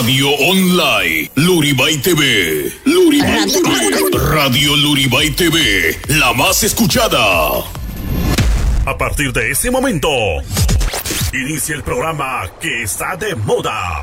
Radio Online, Luribay TV, Luribay Radio Luribay TV, la más escuchada. A partir de ese momento, inicia el programa que está de moda.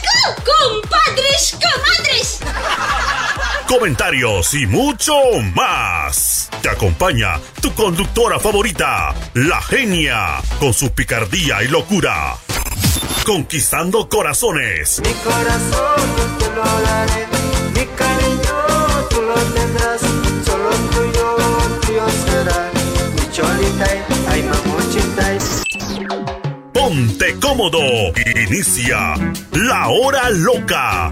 ¡Compadres, comadres! Comentarios y mucho más. Te acompaña tu conductora favorita, la genia, con su picardía y locura. Conquistando corazones. Mi corazón yo lo daré, mi cariño tú lo tendrás. Ponte cómodo. Inicia la hora loca.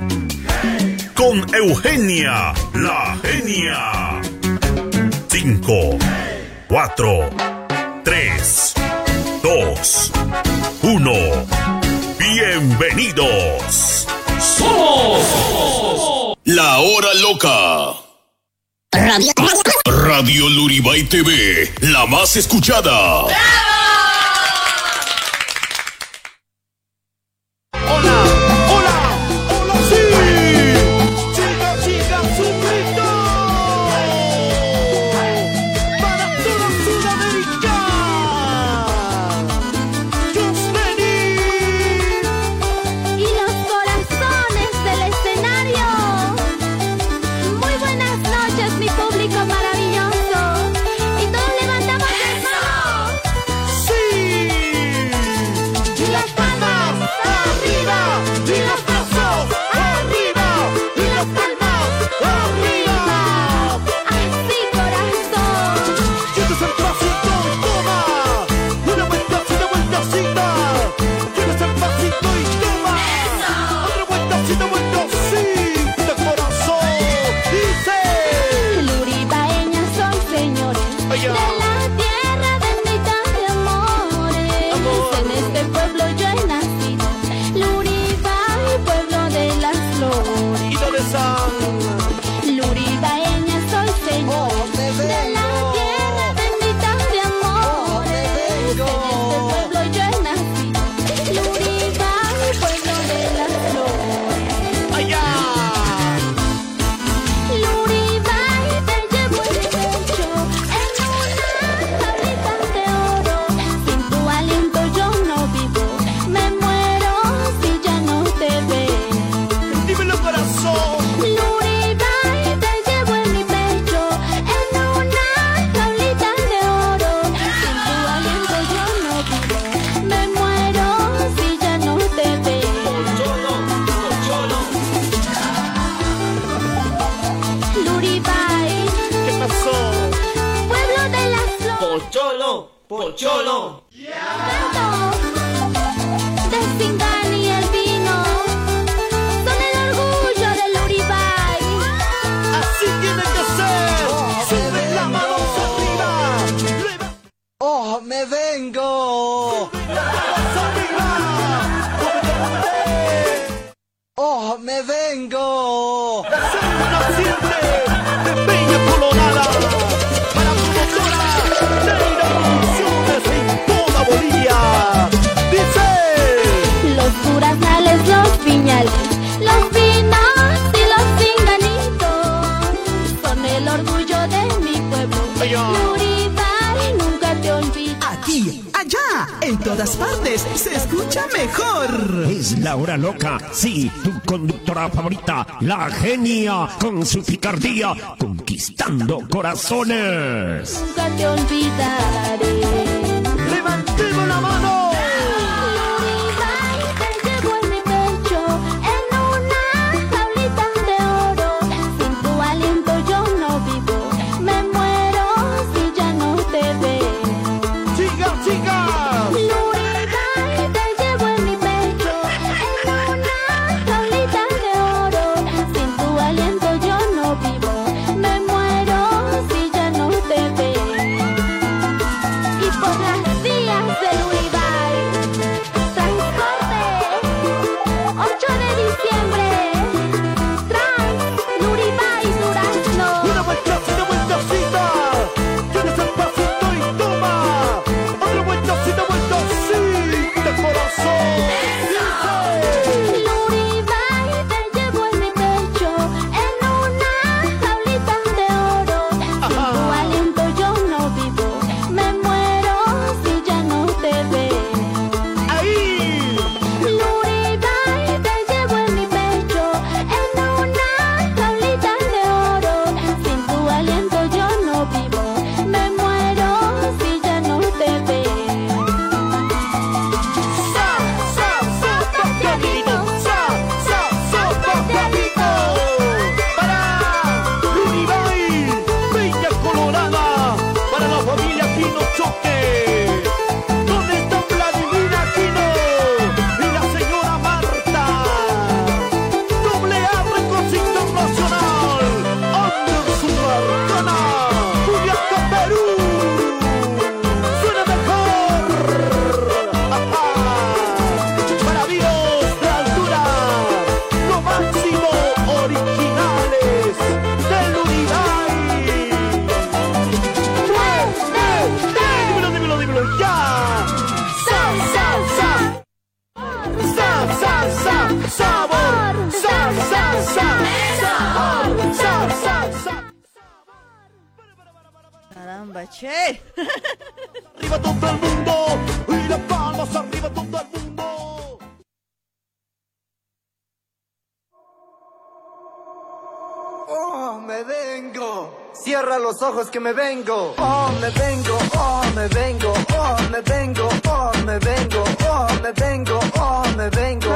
Con Eugenia, la genia. 5, 4, 3, 2, 1. Bienvenidos. Somos la hora loca. Radio, Radio Luribay TV, la más escuchada. ¡Bravo! con su picardía, conquistando corazones. Nunca te olvidaré. Levantemos la mano. Ojos que me vengo. Oh, me vengo. Oh, me vengo. Oh, me vengo. Oh, me vengo. Oh, me vengo. Oh, me vengo.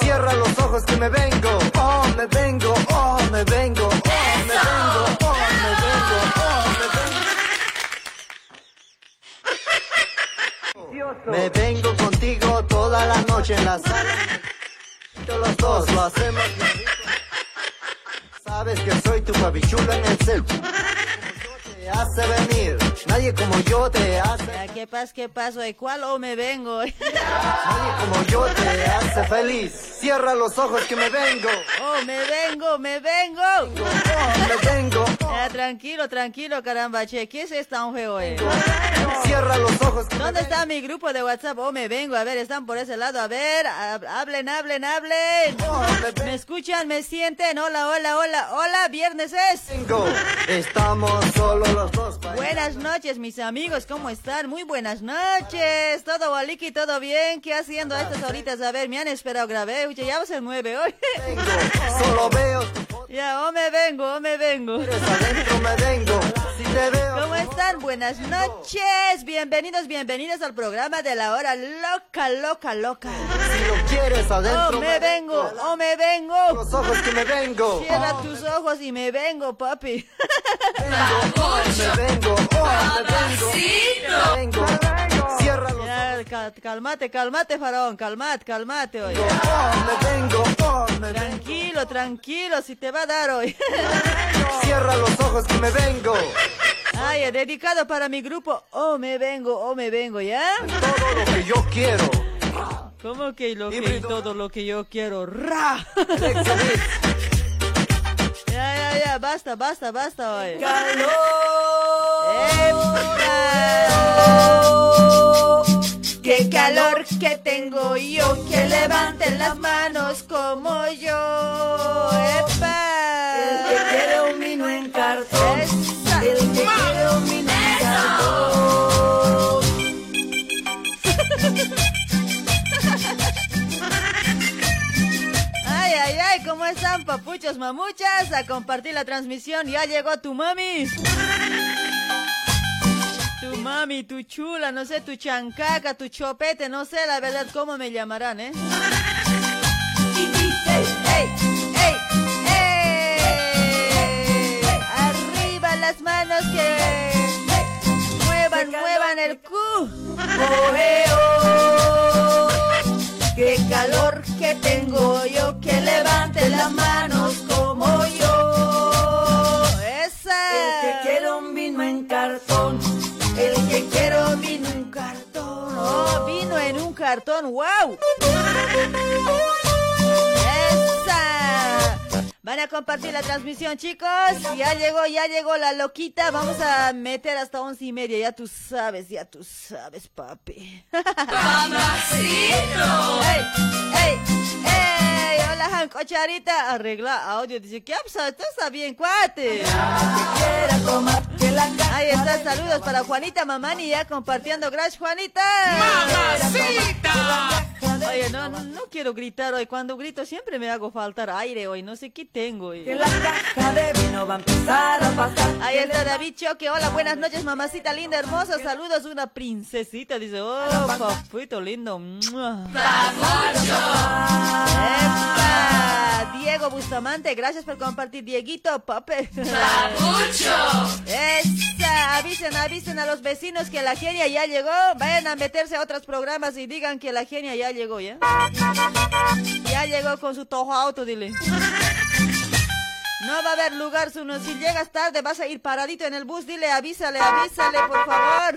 Cierra los ojos que me vengo. Oh, me vengo. Oh, me vengo. Oh, me vengo. Oh, me vengo. Oh, me vengo. Me vengo contigo toda la noche en la sala. Los dos lo hacemos. Sabes que soy tu papichulo en el cel. Hace venir, nadie como yo te hace. Ya, ¿Qué pasa? ¿Qué pasa? ¿Y cuál o me vengo? Nadie como yo te hace feliz. Cierra los ojos que me vengo. Oh, me vengo, me vengo. Oh, me vengo. Ya, tranquilo, tranquilo, caramba, che. ¿Qué es esta un juego, eh? Cierra los ojos que me ¿Dónde vengo. está mi grupo de WhatsApp? Oh, me vengo. A ver, están por ese lado. A ver, hab- hablen, hablen, hablen. Oh, me ¿Me escuchan? ¿Me sienten? Hola, hola, hola, hola. Viernes es. vengo. Estamos solo los dos. Buenas noches, mis amigos. ¿Cómo están? Muy buenas noches. ¿Todo Waliki? ¿Todo bien? ¿Qué haciendo a estas horitas? A ver, me han esperado grabé. Uy, ya se mueve hoy. Vengo. Solo veo ya, oh, me vengo, oh, me vengo. Eres adentro, me vengo. Si te veo. ¿Cómo están? Buenas noches. Bienvenidos, bienvenidos al programa de la hora loca, loca, loca. Si lo quieres adentro, Oh, me vengo, oh, me vengo. Los ojos que me vengo. Cierra tus ojos y me vengo, papi. vengo, me vengo, oh, me vengo, me vengo, cierra los Ya, cal- calmate, calmate, faraón, calmate, calmate hoy. oh, me vengo, oh, me vengo, Tranquilo, tranquilo, si te va a dar hoy. cierra los ojos que me vengo, Ay, dedicado para mi grupo. Oh, me vengo, oh, me vengo, ¿ya? todo lo que yo quiero, ¿Cómo que lo que todo lo que yo quiero? ¡Ra! Ya, ya, ya, basta, basta, basta hoy. ¡Epa! ¡Qué calor que tengo yo! Que levanten las manos como yo. ¡Epa! El que quiere un vino en cartón. Esa. El que quiere un vino en cartón. Ay, ay, ay, ¿cómo están papuchos mamuchas? A compartir la transmisión, ya llegó tu mami. Tu mami, tu chula, no sé, tu chancaca, tu chopete, no sé la verdad cómo me llamarán, ¿eh? ¡Ey! ¡Ey! ¡Ey! Arriba las manos que muevan, muevan el cu. ojeo. ¡Qué calor que tengo yo! Que levante las manos como yo. ¡Esa! El que quiere un vino en. Oh, vino en un cartón, wow. Van a compartir la transmisión, chicos. Ya llegó, ya llegó la loquita. Vamos a meter hasta once y media. Ya tú sabes, ya tú sabes, papi. ¡Mamacito! ¡Ey, ey, ey! Hola, Han Cocharita. Arregla audio. Dice, ¿qué pasa? Esto está bien, cuate. Ahí está, saludos para Juanita Mamani ya compartiendo. Gracias, Juanita. ¡Mamacita! Oye, no, no, no quiero gritar hoy. Cuando grito siempre me hago faltar aire hoy. No sé qué tengo hoy. Que la caja de vino va a empezar a pasar. Ahí está David Choque. Hola, buenas noches, mamacita linda, hermosa. Saludos, una princesita. Dice, oh, papito lindo. ¡Epa! Diego Bustamante, gracias por compartir. Dieguito, pape. Esa, avisen, avisen a los vecinos que la genia ya llegó. Vayan a meterse a otros programas y digan que la genia ya llegó, ¿ya? Ya llegó con su tojo auto, dile. No va a haber lugar, Zuno. Si llegas tarde vas a ir paradito en el bus. Dile, avísale, avísale, por favor.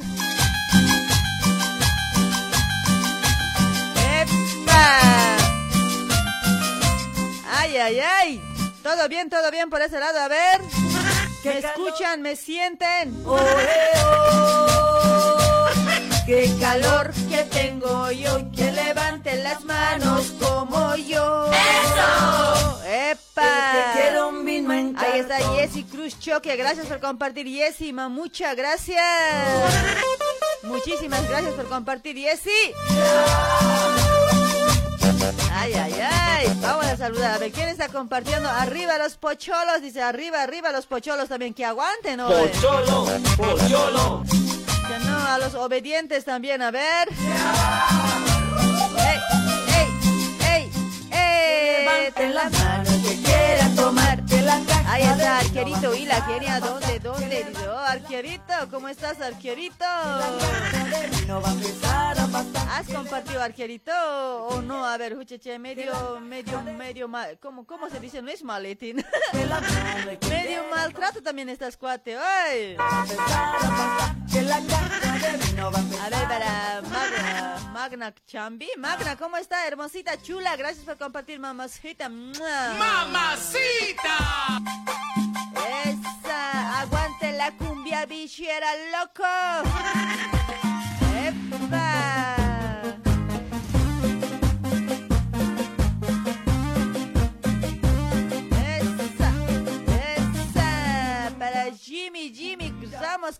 ¡Epa! ¡Ay, ay, ay! Todo bien, todo bien por ese lado. A ver. ¿Me escuchan? ¿Me sienten? ¡Qué calor que tengo yo! Que levanten las manos como yo. ¡Eso! ¡Epa! Que quiero un vino en Ahí está. Jessy Cruz Choque. Gracias por compartir, Jessy. ma, Muchas gracias. Muchísimas gracias por compartir, Jessy. Ay, ay, ay. Vamos a saludar. A ver, ¿quién está compartiendo? Arriba los pocholos. Dice, arriba, arriba los pocholos también. Que aguanten, ¿no? Pocholo, pocholo. Que no, a los obedientes también. A ver. ¡Ey, ey, ey, ey! Levanten las manos que quiera tomar de la caja Ahí está, arquerito. ¿Y la genia dónde? ¿Dónde? Oh, arquerito, ¿cómo estás, arquerito? vino va a empezar a pasar. ¿Has compartido arquerito o no? A ver, Jucheche, medio, medio, medio mal. ¿Cómo, ¿Cómo se dice? No es maletín. medio maltrato también estás, cuate. ¡Ay! La caja de vino va a empezar A ver, para Magna, Magna Chambi. Magna, ¿cómo está? Hermosita, chula. Gracias por compartir, mamacita. ¡Mamacita! Esa, aguante la cumbia bichera, loco. ¡Epa!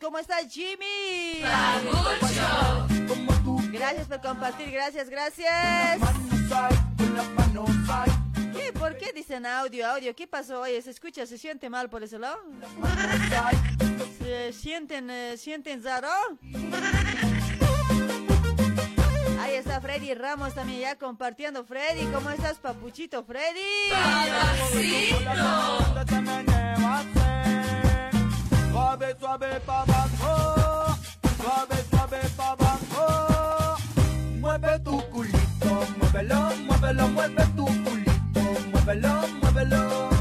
¿Cómo estás, Jimmy? Gracias por compartir, gracias, gracias. ¿Qué? ¿Por qué dicen audio, audio? ¿Qué pasó? Oye, ¿se escucha? ¿Se siente mal por ese lado? ¿Se sienten, eh, sienten raro? Ahí está Freddy Ramos también ya compartiendo. Freddy, ¿cómo estás, papuchito Freddy? Suave, suave pa' abajo, suave, suave pa' abajo. Mueve tu culito, muévelo, muévelo, mueve tu culito, muévelo, muévelo.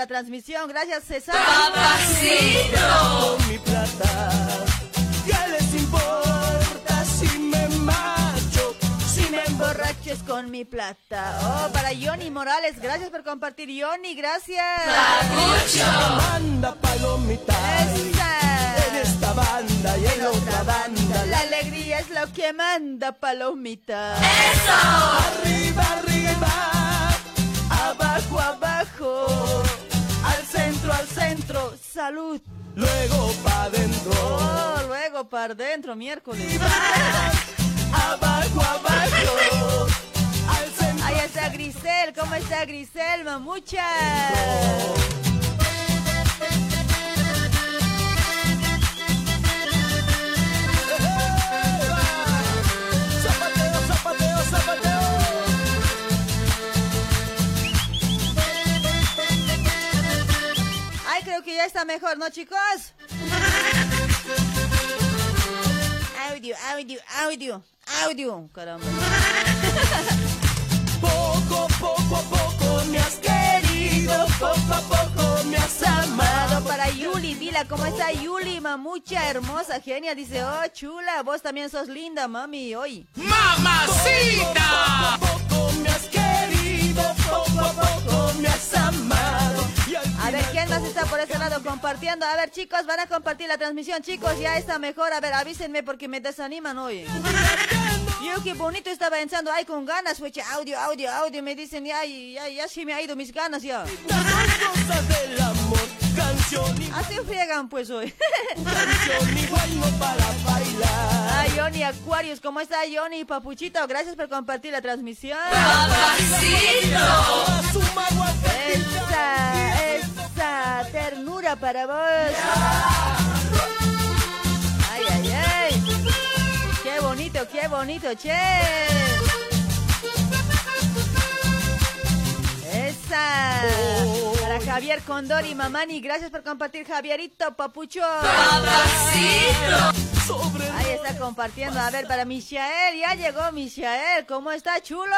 La transmisión. Gracias, César. Con mi plata, ¿qué les importa si me macho? Si me emborraches con mi plata. Oh, para Johnny Morales, gracias por compartir. Johnny, gracias. Manda palomita Esa. en esta banda y en otra banda. La alegría es lo que manda palomita. Arriba, arriba, Abajo, abajo. Salud. luego pa' dentro. Oh, luego para adentro, miércoles. Abajo, abajo. Ahí está Grisel. ¿Cómo está Grisel, mamucha? Ya está mejor, ¿no, chicos? Audio, audio, audio, audio. Caramba. Poco, poco a poco me has querido, poco a poco me has Amado para Yuli, Vila, ¿cómo está Yuli? Mamucha, hermosa, genia. Dice, oh, chula, vos también sos linda, mami, hoy. Poco a poco me has querido, poco a poco me has amado. A ver, ¿quién más está por ese lado compartiendo? A ver, chicos, van a compartir la transmisión, chicos, ya está mejor. A ver, avísenme porque me desaniman hoy. Yo qué bonito estaba pensando, ay, con ganas, pues, audio, audio, audio. Me dicen, ya, ya, ya sí me ha ido mis ganas ya. cosas del amor, canción y Así friegan, pues, hoy. canción para bailar. Ay, Johnny Aquarius, ¿cómo está Johnny Papuchito? Gracias por compartir la transmisión. Esa, esa ternura para vos. Ay, ay, ay. Qué bonito, qué bonito, che. Esa. Para Javier Condori, Mamani, gracias por compartir, Javierito, papucho. Ahí está compartiendo. A ver, para Michael, ya llegó Michael. ¿Cómo está, chulo?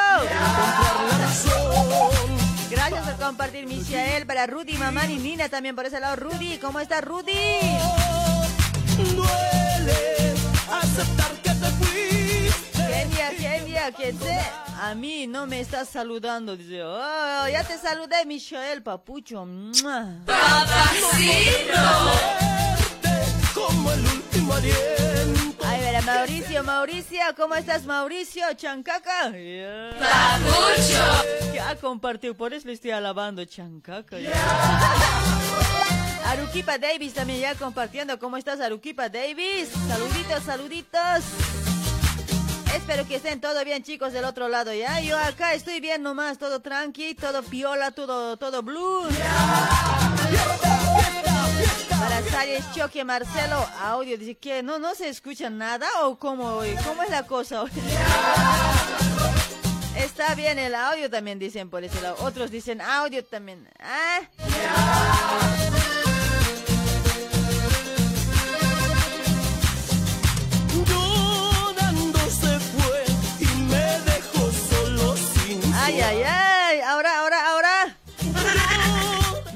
Gracias por compartir, Michael. Para Rudy, Mamani, Nina también por ese lado. Rudy, ¿cómo está, Rudy? duele aceptar que Genia, genia, que te... A mí no me estás saludando. Dice, oh, ya te saludé, Michael, papucho. Como el último aliento. Ay, verá, Mauricio, Mauricio, ¿cómo estás, Mauricio? Chancaca. Ya. Ya compartió, por eso le estoy alabando, Chancaca. ya. Aruquipa Davis también ya compartiendo. ¿Cómo estás, Aruquipa Davis? Saluditos, saluditos. Espero que estén todo bien, chicos, del otro lado, ¿ya? Yo acá estoy bien nomás, todo tranqui, todo piola, todo, todo blue. Para Sales Choque Marcelo, audio, dice que no, no se escucha nada o cómo, cómo es la cosa. Está bien el audio también dicen por ese lado. Otros dicen audio también. Ah.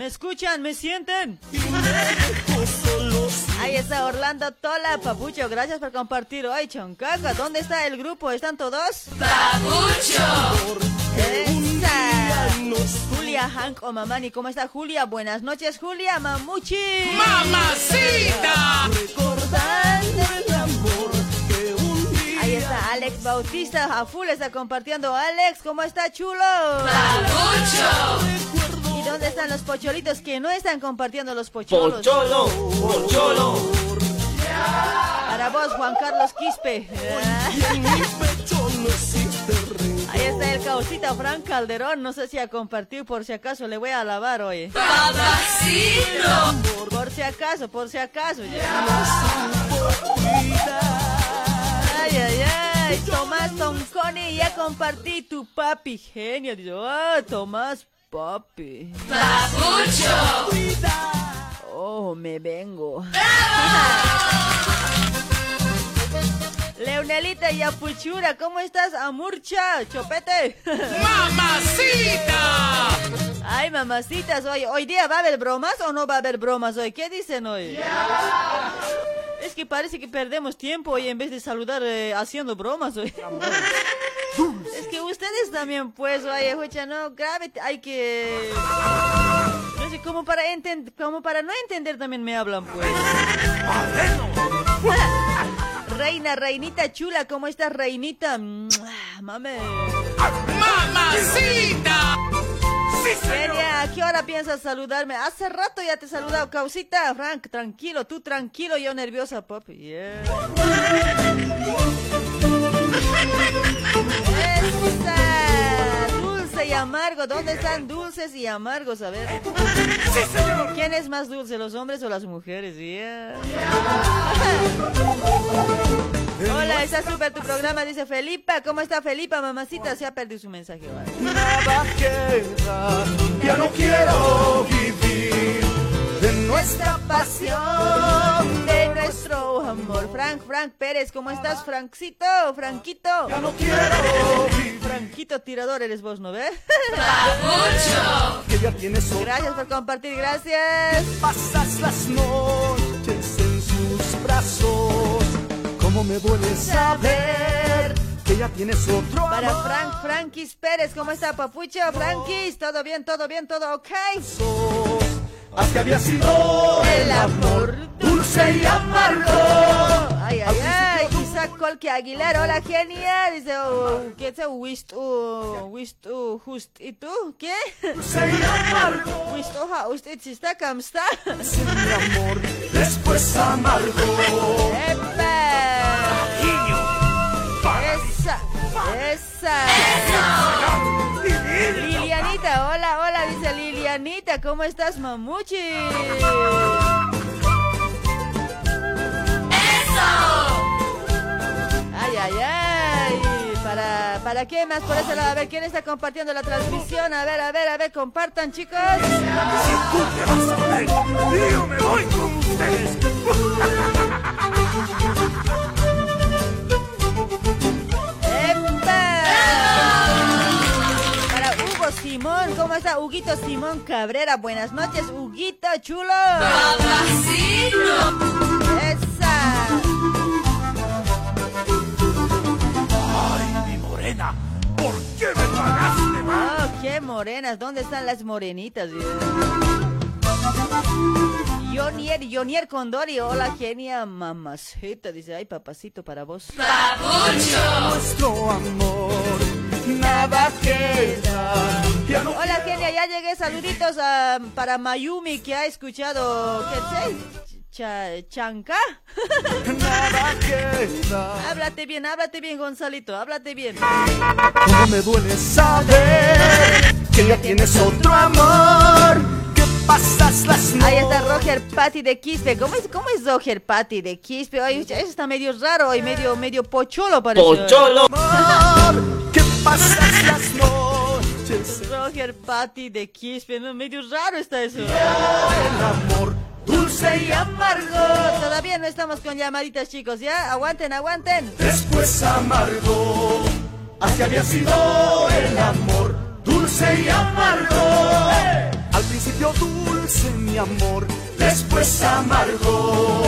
¿Me escuchan? ¿Me sienten? Ahí está Orlando Tola, Papucho. Gracias por compartir. Ay, Choncaca, ¿dónde está el grupo? ¿Están todos? Esa. Julia Hank o Mamani, ¿cómo está Julia? Buenas noches, Julia Mamuchi. recordando el amor que un día Ahí está Alex Bautista, a full está compartiendo. Alex, ¿cómo está chulo? ¿Y dónde están los pocholitos que no están compartiendo los pocholos? Pocholo, pocholo. Para vos, Juan Carlos Quispe. Ahí está el causita Fran Calderón. No sé si ha compartido, por si acaso le voy a alabar hoy. Por si acaso, por si acaso. ya. Ay, ay, ay. Tomás Tonconi, ya compartí tu papi genio. Dice, oh, Tomás papi. Oh, me vengo. Leonelita y Apuchura, ¿cómo estás? Amurcha, chopete. ¡Mamacita! Ay, mamacitas, hoy, hoy día va a haber bromas o no va a haber bromas hoy. ¿Qué dicen hoy? Es que parece que perdemos tiempo hoy en vez de saludar eh, haciendo bromas hoy. Es que ustedes también, pues, oye, escucha, no, grave, hay que... No sé, como para, enten- como para no entender también me hablan, pues. Reina, reinita chula, ¿cómo estás, reinita? Mame. ¡Mamacita! Genia, ¿a qué hora piensas saludarme? Hace rato ya te he saludado, causita. Frank, tranquilo, tú tranquilo, yo nerviosa, papi. Yeah. Esa, Dulce y amargo, ¿dónde están dulces y amargos? A ver. ¿Quién es más dulce, los hombres o las mujeres? Yeah. Hola, está súper tu programa, dice Felipa. ¿Cómo está Felipa, mamacita? Se ha perdido su mensaje. vale. Nada queda, ya no quiero vivir nuestra pasión de nuestro amor. Frank, Frank Pérez, ¿cómo estás, Frankcito? Franquito. Ya no quiero. Franquito tirador eres vos, ¿no ves? que ya tienes otro. Gracias por compartir, gracias. Pasas las noches en sus brazos. Cómo me duele saber que ya tienes otro Para amor. Frank, Frankis Pérez, ¿cómo está, papucho? Frankis, todo bien, todo bien, todo ok. Haz que había sido El amor dulce y amargo. Ay, ay, ay, Isaac Colque Aguilar, hola genia, dice, oh, ¿qué te wist, uh, wist, uh, just, ¿y tú? ¿Qué? Dulce y amargo. Wist, oja, usted si está, cam está. Mi amor, después amargo. ¡Epa! Esa, esa. Lilianita, hola, hola, dice Lilianita, ¿cómo estás, mamuchi? Ay, ay, ay. ¿Para, ¿Para qué más por ese lado? A ver, ¿quién está compartiendo la transmisión? A ver, a ver, a ver, compartan, chicos. Yo me voy con ustedes. Simón, ¿cómo está Huguito Simón Cabrera? Buenas noches, Huguito chulo. ¡Esa! Ay, mi morena, ¿por qué me pagaste mal? Oh, qué morenas, ¿dónde están las morenitas? Yonier, Yonier Condori, hola genia, mamacita, dice, ay papacito para vos. Nuestro amor, nada queda. Ya no Hola genia, ya llegué, saluditos a- para Mayumi que ha escuchado, ¿qué sé? Cha- ¿Chanca? nada queda. Háblate bien, háblate bien, Gonzalito, háblate bien. Cómo me duele saber que ya tienes otro amor. Que pasas las noches. Ahí está Roger Patty de Quispe. ¿Cómo es, cómo es Roger Patty de Quispe? Oye, eso está medio raro y medio, medio pocholo parece. ¡Pocholo! Pasas las noches. Roger Patty de Quispe, no, medio raro está eso. El amor dulce y amargo. Todavía no estamos con llamaditas, chicos, ¿ya? Aguanten, aguanten. Después amargo. Así había sido el amor dulce y amargo. Al principio dulce mi amor, después amargo.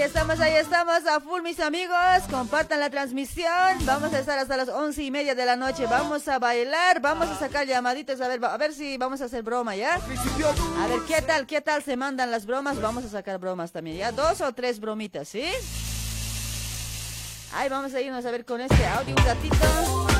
Ahí estamos, ahí estamos, a full mis amigos, compartan la transmisión, vamos a estar hasta las once y media de la noche, vamos a bailar, vamos a sacar llamaditas, a ver, a ver si vamos a hacer broma, ¿ya? A ver, ¿qué tal, qué tal se mandan las bromas? Vamos a sacar bromas también, ¿ya? Dos o tres bromitas, ¿sí? Ahí vamos a irnos a ver con este audio un ratito.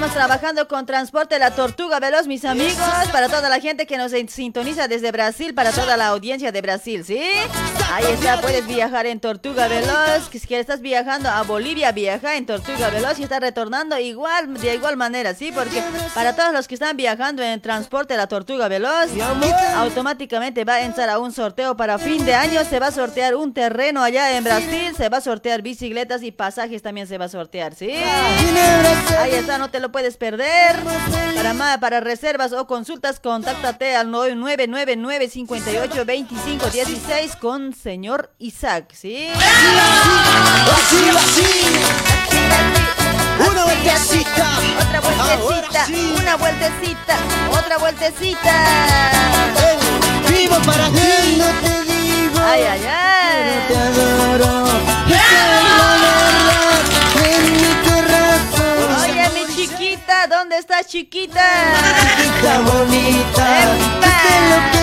Estamos, trabajando con Transporte La Tortuga Veloz, mis amigos, para toda la gente que nos sintoniza desde Brasil, para toda la audiencia de Brasil, ¿sí? Ahí está, puedes viajar en Tortuga Veloz, que si estás viajando a Bolivia, viaja en Tortuga Veloz y estás retornando igual, de igual manera, ¿sí? Porque para todos los que están viajando en Transporte La Tortuga Veloz, automáticamente va a entrar a un sorteo para fin de año, se va a sortear un terreno allá en Brasil, se va a sortear bicicletas y pasajes también se va a sortear, ¿sí? Ahí está, no te lo puedes perder. Para más, para reservas o consultas, contáctate al 999 58 25 16 con señor Isaac, ¿sí? Una vueltecita. Otra vueltecita, una vueltecita, otra vueltecita. Vivo para ti. No te digo. Ay, ay, ay. Te adoro. Oye, mi chiquita, ¿dónde estás, chiquita? Chiquita bonita. Cueste lo que.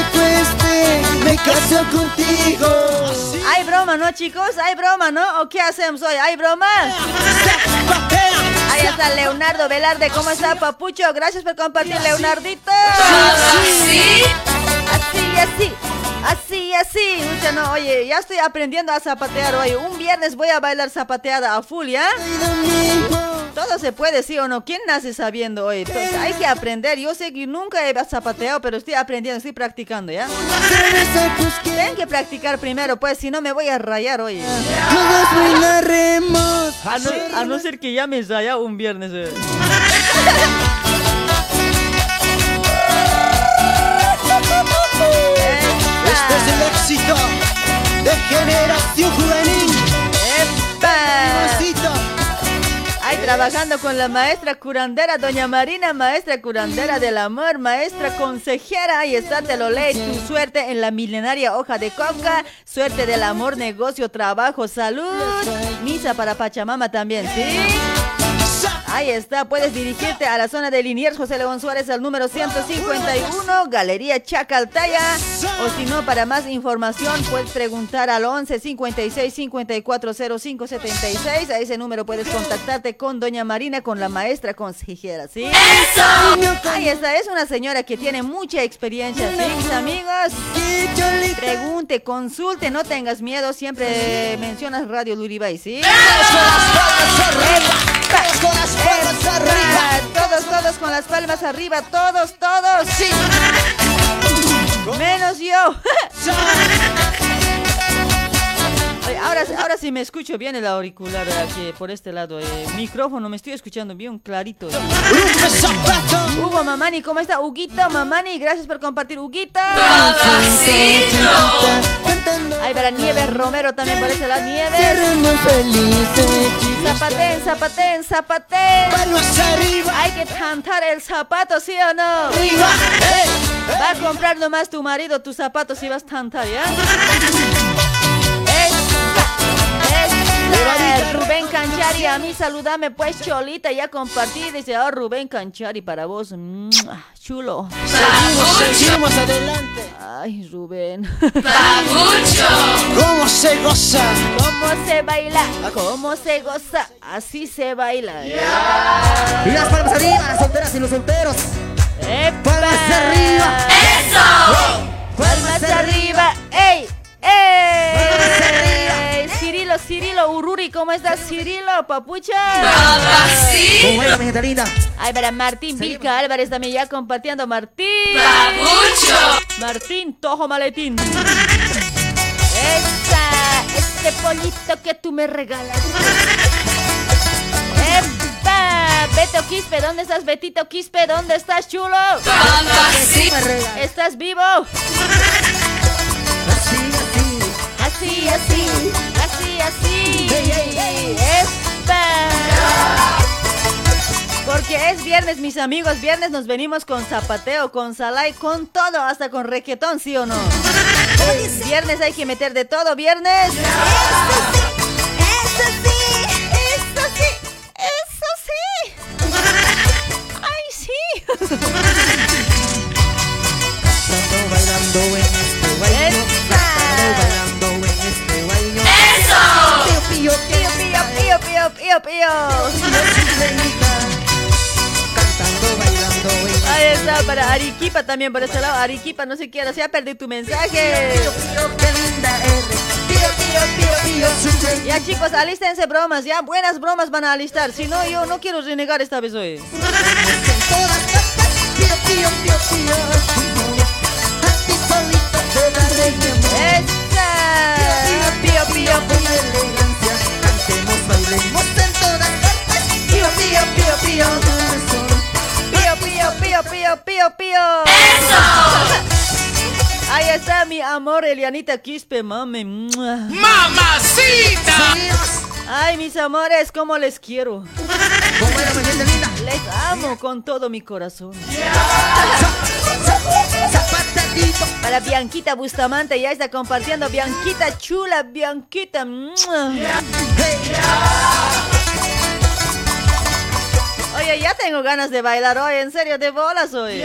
Me caso contigo. Hay broma, ¿no, chicos? Hay broma, ¿no? ¿O qué hacemos hoy? ¿Hay broma? Ahí está Leonardo Velarde. ¿Cómo está, papucho? Gracias por compartir, Leonardito. ¿Así? Así, así. Así, no, oye, ya estoy aprendiendo a zapatear hoy. Un viernes voy a bailar zapateada a full, ¿ya? Todo se puede, sí o no. ¿Quién nace sabiendo hoy? Entonces, hay que aprender. Yo sé que nunca he zapateado, pero estoy aprendiendo, estoy practicando, ¿ya? Tienen que practicar primero, pues, si no me voy a rayar hoy. Todos bailaremos. A no, a no ser que ya me raya un viernes. eh. es el éxito de generación juvenil. Mamacita. Ay, trabajando con la maestra curandera, doña Marina, maestra curandera del amor, maestra consejera. Ahí está, te lo lees. Tu suerte en la milenaria hoja de coca. Suerte del amor, negocio, trabajo, salud. Misa para Pachamama también, ¿sí? Ahí está, puedes dirigirte a la zona de Liniers José León Suárez al número 151, Galería Chacaltaya. O si no, para más información, puedes preguntar al 11 56 54 05 76. A ese número puedes contactarte con Doña Marina, con la maestra consejera, ¿sí? Ahí está, es una señora que tiene mucha experiencia, ¿sí, mis amigos? Pregunte, consulte, no tengas miedo, siempre mencionas Radio Luribay, ¿sí? Epa, Todos, todos con las palmas arriba, todos, todos. Sí. Menos yo. Oye, Ahora, ahora sí me escucho bien el auricular aquí por este lado. eh, micrófono, me estoy escuchando bien clarito. Hugo Mamani, ¿cómo está? Huguito Mamani, gracias por compartir. Huguito. Ay, para Nieves Romero también por ese lado. Nieves. Zapaten. Manos arriba. Hay que cantar el zapato, ¿sí o no? Va a comprar nomás tu marido tus zapatos y vas a cantar, ¿ya? Rubén Canchari, a mí saludame pues Cholita, ya compartí, dice, oh Rubén Canchari para vos, ¡Mua! chulo. Seguimos, seguimos adelante. Ay, Rubén. ¿Cómo se goza? ¿Cómo se baila? ¿Cómo se goza? Así se baila. Y las palmas arriba, las solteras y los solteros. ¡Epa! Palmas arriba. Palmas arriba. ¡Ey! ¡Ey! Cirilo, Cirilo, Ururi, ¿cómo estás, Cirilo, papucha? ¿Cómo baila, mi linda? Ay, para Martín Vilca Álvarez también ya compartiendo. Martín. Martín Tojo Maletín. Esa, este pollito que tú me regalas. ¡Epa! Beto Quispe, ¿dónde estás, Betito Quispe? ¿Dónde estás, chulo? ¿Estás vivo? Así, así, así, así. Espa. Porque es viernes, mis amigos. Viernes nos venimos con zapateo, con salai, con todo, hasta con requetón, ¿sí o no? Viernes hay que meter de todo, viernes. Eso sí, eso sí, eso sí. ¡Ay, sí! bailando en este baile. Pío, pío, pío, Ahí está, para Arequipa también, por ese lado. Arequipa, no se quiera, se ha perdido tu mensaje. Ya chicos, alístense bromas, ya buenas bromas van a alistar. Si no, yo no quiero renegar esta vez hoy. En Bailemos en todas partes. Pío, pío, pío, pío. pío, pío, pío, pío, pío, pío. ¡Eso! Ahí está mi amor, Elianita Quispe, mami. ¡Mamacita! Ay, mis amores, cómo les quiero. ¿Cómo era mi gente linda? Les amo con todo mi corazón. Zapatadito. Para Bianquita Bustamante, ya está compartiendo. Bianquita chula, Bianquita. Oye, ya tengo ganas de bailar hoy, en serio, de bolas hoy.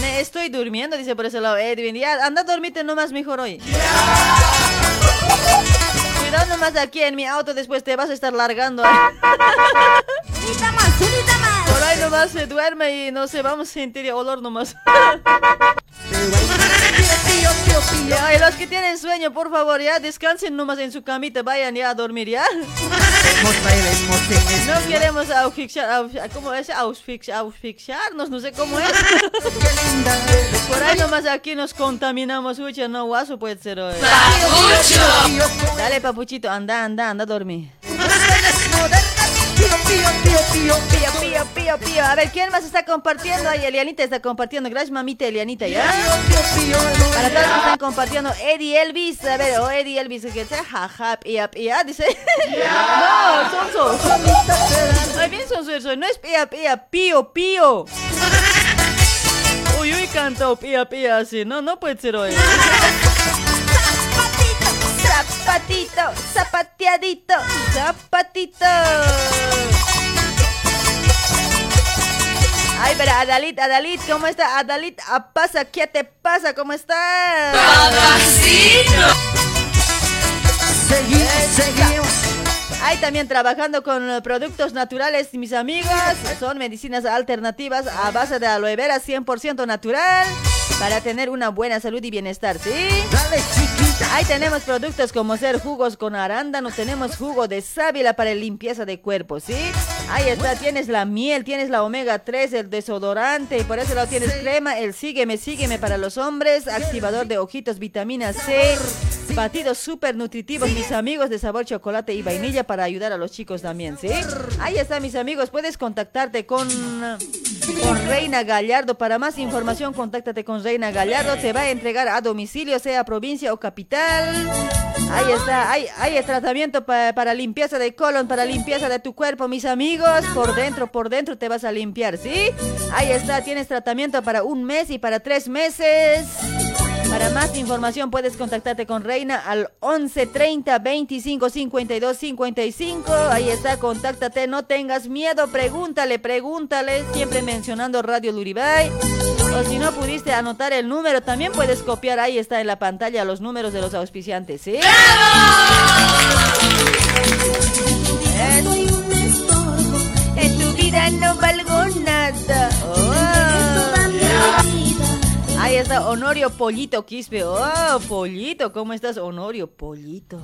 Me estoy durmiendo, dice por ese lado Edwin. Ya, anda a dormirte nomás mejor hoy. Cuidado nomás aquí en mi auto, después te vas a estar largando. ¿eh? Más, se duerme y no sé, vamos a sentir olor nomás. Ya, y los que tienen sueño, por favor, ya descansen nomás en su camita, vayan ya a dormir, ¿ya? No queremos asfixiar, ¿cómo es? Asfixiarnos, no sé cómo es. Por ahí nomás aquí nos contaminamos, uy, no, guaso puede ser hoy. Dale, papuchito, anda, anda, anda a dormir. Pío, pío, pío, pío. Pío, pío, pío, pío. A ver, ¿quién más está compartiendo? Ay, Elianita está compartiendo. Gracias, mamita Elianita, ¿ya? Para todos que están compartiendo, Eddie Elvis, a ver, o Eddie Elvis, que sea jaja, pía, pía, dice. No, sonso. Ay, bien sonso soy, no es pía, pía, pío, pío. Uy, uy, cantó pía, pía, así, no, no puede ser hoy. Zapatito, zapateadito, zapatito. Ay, pero Adalit, Adalit, ¿cómo está? Adalit, ¿a pasa? ¿Qué te pasa? ¿Cómo estás? Seguimos, seguimos. Hay también trabajando con productos naturales, mis amigos. Son medicinas alternativas a base de aloe vera 100% natural para tener una buena salud y bienestar, ¿sí? Dale, chiquita. Ahí tenemos productos como ser jugos con arándano, tenemos jugo de sábila para limpieza de cuerpo, ¿sí? Ahí está, tienes la miel, tienes la omega 3, el desodorante, y por eso lado tienes crema, el sígueme, sígueme para los hombres, activador de ojitos, vitamina C, batidos súper nutritivos, mis amigos de sabor chocolate y vainilla para ayudar a los chicos también, ¿sí? Ahí está, mis amigos, puedes contactarte con, con Reina Gallardo. Para más información, contáctate con Reina Gallardo, te va a entregar a domicilio, sea provincia o capital. Ahí está, hay, hay tratamiento pa- para limpieza de colon, para limpieza de tu cuerpo, mis amigos. Por dentro, por dentro te vas a limpiar, ¿sí? Ahí está, tienes tratamiento para un mes y para tres meses. Para más información puedes contactarte con Reina al 11 30 25 52 55. Ahí está, contáctate, no tengas miedo, pregúntale, pregúntale, siempre mencionando Radio Luribay. O si no pudiste anotar el número, también puedes copiar, ahí está en la pantalla los números de los auspiciantes, ¿sí? Soy un estorbo En tu vida no valgo nada. Oh. Ahí está Honorio Pollito Quispe. Oh, Pollito, ¿cómo estás, Honorio Pollito?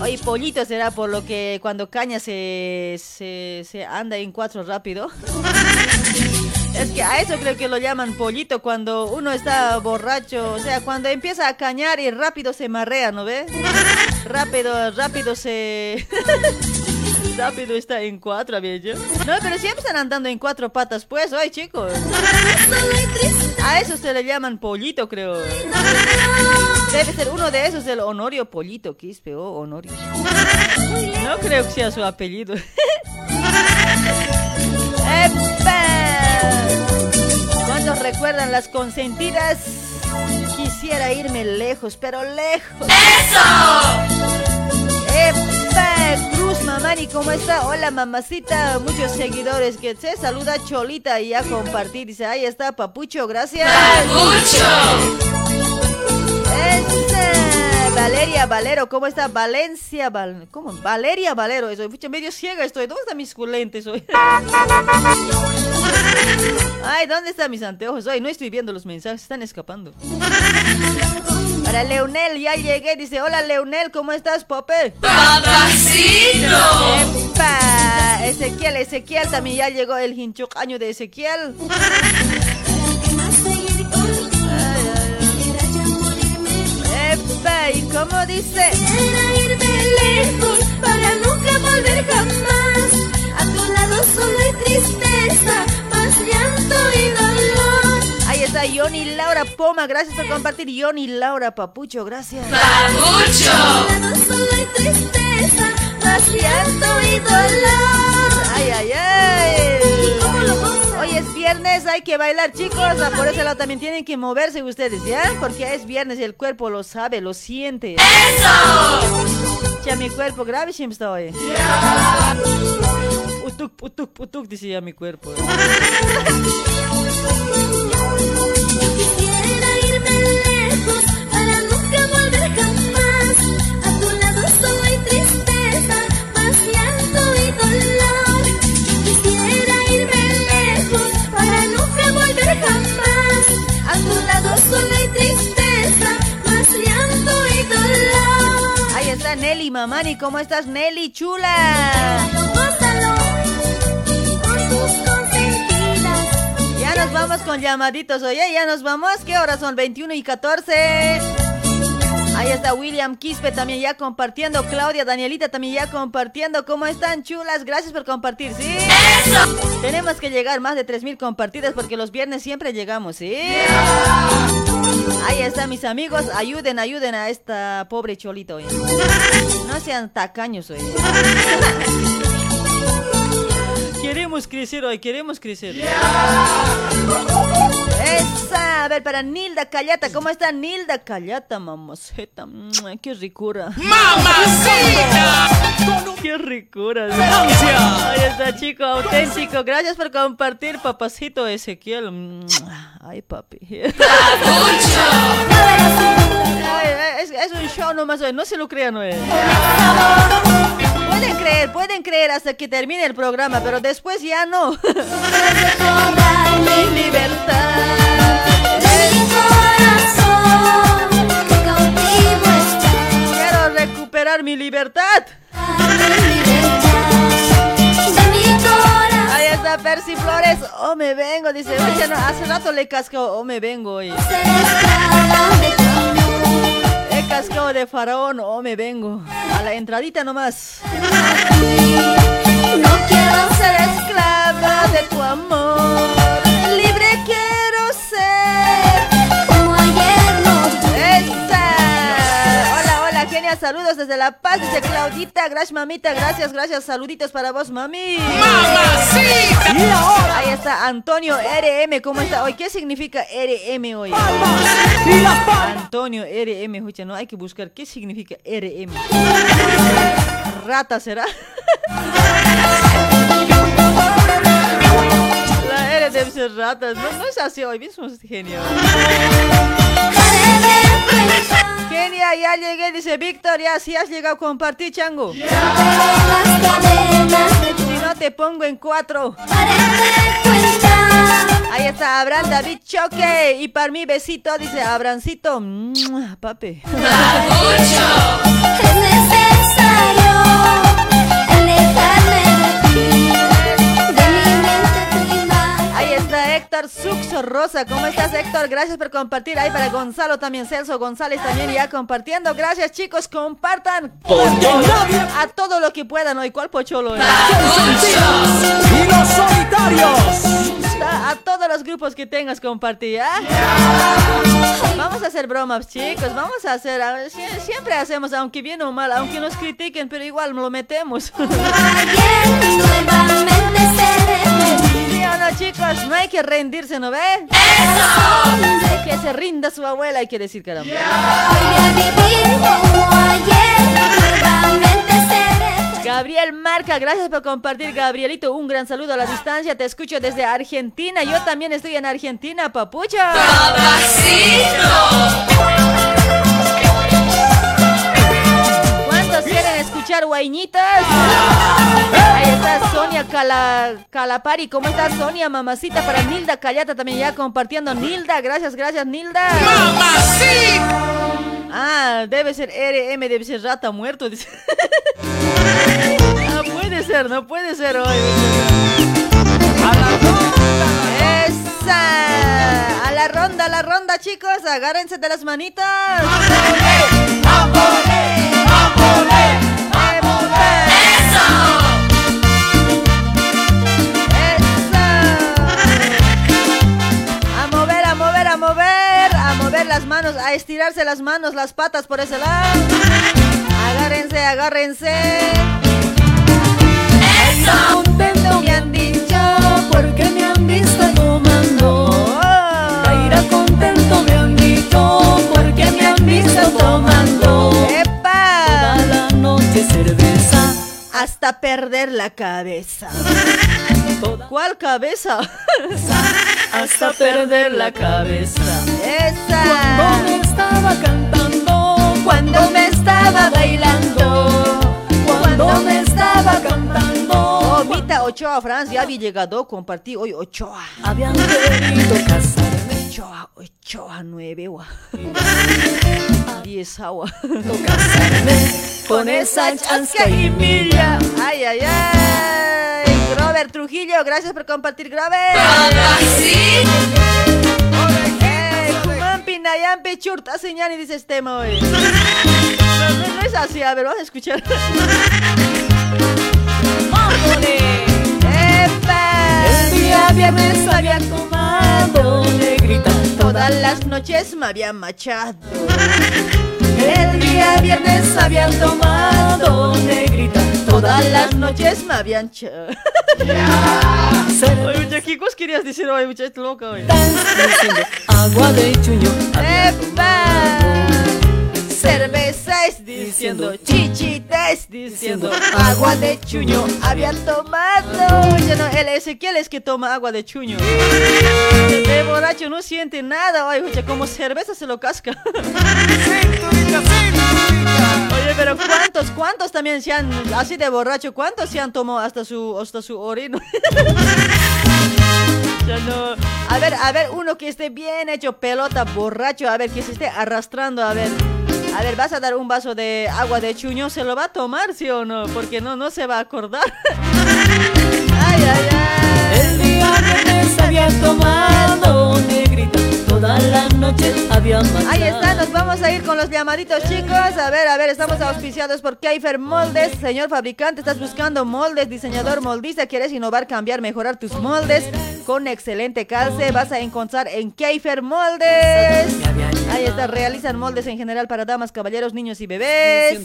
Oye, Pollito será por lo que cuando caña se, se, se anda en cuatro rápido. Es que a eso creo que lo llaman pollito cuando uno está borracho, o sea, cuando empieza a cañar y rápido se marrea, ¿no ves? Rápido, rápido se... rápido está en cuatro. No, pero siempre están andando en cuatro patas, pues, hoy chicos. A eso se le llaman pollito, creo. Debe ser uno de esos, el Honorio Pollito, Quispe, oh, Honorio. No creo que sea su apellido. ¿Cuántos recuerdan las consentidas? Quisiera irme lejos, pero lejos. ¡Eso! ¡Epa! Cruz Mamani, ¿cómo está? Hola, mamacita. Muchos seguidores que se saluda Cholita y a compartir. Dice, ahí está, Papucho, gracias. ¡Papucho! Valeria Valero, ¿cómo está? Valencia, Val... ¿cómo? Valeria Valero, eso, Pucha, medio ciega estoy. ¿Dónde están mis culentes hoy? Ay, ¿dónde están mis anteojos hoy? No estoy viendo los mensajes, están escapando. Para Leonel, ya llegué. Dice, hola Leonel, ¿cómo estás, Pope? ¡Papacito! ¡Epa! Ezequiel, Ezequiel, también ya llegó el hinchucaño de Ezequiel. Epa, ¿y cómo dice? Quisiera irme lejos para nunca volver jamás. A tu lado solo hay tristeza, más llanto y dolor. Ahí está Yoni Laura Poma, gracias por compartir. Yoni Laura Papucho, gracias. ¡Papucho! A tu lado solo hay tristeza, más llanto y dolor. Ay, ay, ay. Hoy es viernes, hay que bailar, chicos. Ah, Por ese lado también tienen que moverse ustedes, ¿ya? Porque es viernes y el cuerpo lo sabe, lo siente. ¡Eso! Ya mi cuerpo grave está hoy. Putuk, putuk, putuk, decía mi cuerpo. está Nelly Mamani, ¿cómo estás Nelly chula? Ya nos vamos con llamaditos, oye, ya nos vamos. ¿Qué horas son? 21 y 14. Ahí está William Quispe también ya compartiendo. Claudia, Danielita también ya compartiendo. ¿Cómo están, chulas? Gracias por compartir, ¿sí? ¡Eso! Tenemos que llegar más de 3.000 compartidas porque los viernes siempre llegamos, ¿sí? Ahí están mis amigos. Ayuden, ayuden a esta pobre cholita hoy. No sean tacaños hoy. Queremos crecer hoy, queremos crecer. Esa, a ver, para Nilda Callata, ¿cómo está Nilda Callata, mamaceta? Mua, ¡Qué ricura! ¡Mamacita! ¡Qué ricura! Ahí está, chico auténtico. Gracias por compartir, papacito Ezequiel. Ay, papi. Ay, es, es un show nomás, no se lo crean, oye. Pueden creer, pueden creer hasta que termine el programa, pero después ya no. Mi libertad. Quiero recuperar mi libertad. Ahí está Percy Flores. Oh, me vengo, dice. Oye, no, hace rato le cascó. Oh, me vengo hoy. Cascado de faraón. Oh, me vengo. A la entradita nomás. No quiero ser esclava de tu amor. Desde La Paz, dice Claudita, gracias mamita, gracias, gracias, saluditos para vos, mami. ¡Mamacita! Ahí está Antonio RM, ¿cómo está hoy? ¿Qué significa RM hoy? Antonio RM, no hay que buscar qué significa RM. Rata será. Ser ratas, no, no es así hoy, mismo es genio. Kenia, ya llegué, dice Víctor, ya si has llegado a compartir, chango. Si no te pongo en cuatro. Ahí está Abraham David Choque. Y para mi besito, dice Abrancito. Papi. Es necesario Suxo Rosa. ¿Cómo estás, Héctor? Gracias por compartir. Ahí para Gonzalo también, Celso González también ya compartiendo. Gracias, chicos. Compartan a todo lo que puedan hoy. ¿Cuál pocholo? es? Y los solitarios. A todos los grupos que tengas compartir, ¿ah? Vamos a hacer bromas, chicos. Vamos a hacer. a ver, sie- Siempre hacemos, aunque bien o mal, aunque nos critiquen, pero igual lo metemos. ¿Sí o no, chicos? No hay que rendirse, ¿no ve? Hay que se rinda su abuela, hay que decir caramba. Gabriel Marca, gracias por compartir, Gabrielito. Un gran saludo a la distancia. Te escucho desde Argentina. Yo también estoy en Argentina, papucha. ¿Cuántos quieren escuchar guainitas? Ahí está Sonia Cala, Calapari. ¿Cómo estás, Sonia? Mamacita para Nilda Callata también ya compartiendo. Nilda, gracias, gracias, Nilda. Ah, debe ser RM, debe ser rata muerto. dice. No puede ser, no puede ser hoy. ¡Esa! A la ronda, a la ronda, chicos. Agárrense de las manitas. A mover, a mover, las manos, a estirarse las manos, las patas por ese lado. Agárrense, agárrense. Contento me han dicho porque me han visto tomando. Oh. Irá contento me han dicho porque me han visto tomando. ¡Epa! Toda la noche cerveza. Hasta perder la cabeza. ¿Cuál cabeza? Hasta perder la cabeza. Esa. Cuando me estaba cantando, cuando me estaba bailando, cuando me estaba cantando, Oh, Mita Ochoa, Franz, ya había llegado. Compartí hoy Ochoa. habían querido casarme, Ochoa, Ochoa, nueve, gua. Diez agua. casarme con esa chasca y milla. Ay, ay, ay. Grover Trujillo, gracias por compartir, Grover. Eh, Kumampi, Nayampi, Churta, señal y dice este tema hoy. No, no, es así, a ver, vamos a escuchar. ¡Epa! El día viernes había tomado Todas las noches me había machado. El día viernes había tomado negrita Todas las noches me habían ch... Oye, mucha, ¿qué querías decir hoy, muchacho loca hoy? agua de chuño ¡Epa! Cerveza es diciendo, chichita es diciendo, agua de chuño había tomado. Ya no, el Ezequiel es que toma agua de chuño. De borracho no siente nada, oye, mucha, como cerveza se lo casca. Oye, pero ¿cuántos, cuántos también se han, así de borracho, cuántos se han tomado hasta su, hasta su orino? No. A ver, a ver, uno que esté bien hecho pelota, borracho, a ver, que se esté arrastrando, a ver. A ver, vas a dar un vaso de agua de chuño, ¿se lo va a tomar, sí o no? Porque no, no se va a acordar. Ay, ay, ay. El día viernes había tomado negrita Toda la noche había matado Ahí está, nos vamos a ir con los llamaditos, chicos. A ver, a ver, estamos auspiciados por Keifer Moldes. Señor fabricante, estás buscando moldes, diseñador moldista, quieres innovar, cambiar, mejorar tus moldes con excelente calce. Vas a encontrar en Keifer Moldes. Ahí está, realizan moldes en general para damas, caballeros, niños y bebés.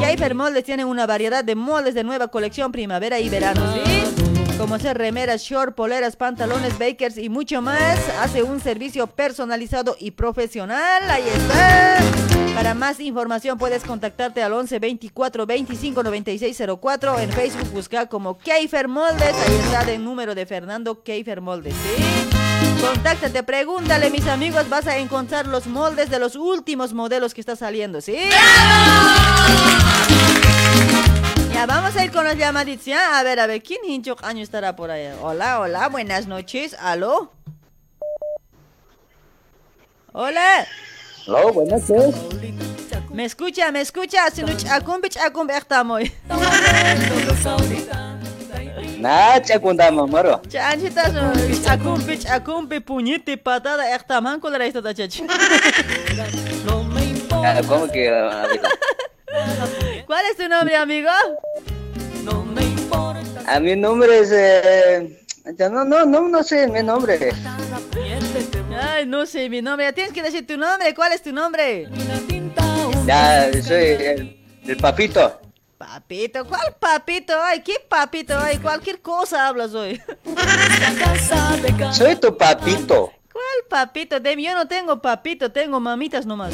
Keifer Moldes tiene una variedad de moldes de nueva colección primavera y verano, ¿sí? como ser remeras, short, poleras, pantalones, bakers y mucho más. Hace un servicio personalizado y profesional. Ahí está. Para más información puedes contactarte al 11 24 25 96 04. En Facebook busca como Keifer Moldes. Ahí está el número de Fernando Keifer Moldes. ¿sí? Contáctate, pregúntale, mis amigos. Vas a encontrar los moldes de los últimos modelos que está saliendo, ¿sí? Ya vamos a ir con los llamaditos, ¿ya? A ver, a ver, ¿quién hincho año estará por ahí? Hola, hola, buenas noches, ¿aló? Hola, Hola, buenas noches. ¿me escucha, me escucha? Si no, chakum, está muy. Nacha kundama moro. Chanchitas, chacumpi, chacumpi, puñete, patada, echtaman, ¿cuál era esto, tachachi? Ah, ¿Cómo que? ah, amigo? ¿Cuál es tu nombre, amigo? A mi nombre es. Eh, ya no, no, no, no sé mi nombre. Ay, no sé mi nombre. Ya tienes que decir tu nombre. ¿Cuál es tu nombre? Ya, soy el, el papito. Papito, ¿cuál papito? Ay, ¿qué papito? Ay, cualquier cosa hablas hoy. Soy tu papito. ¿Cuál papito? De mí yo no tengo papito, tengo mamitas nomás.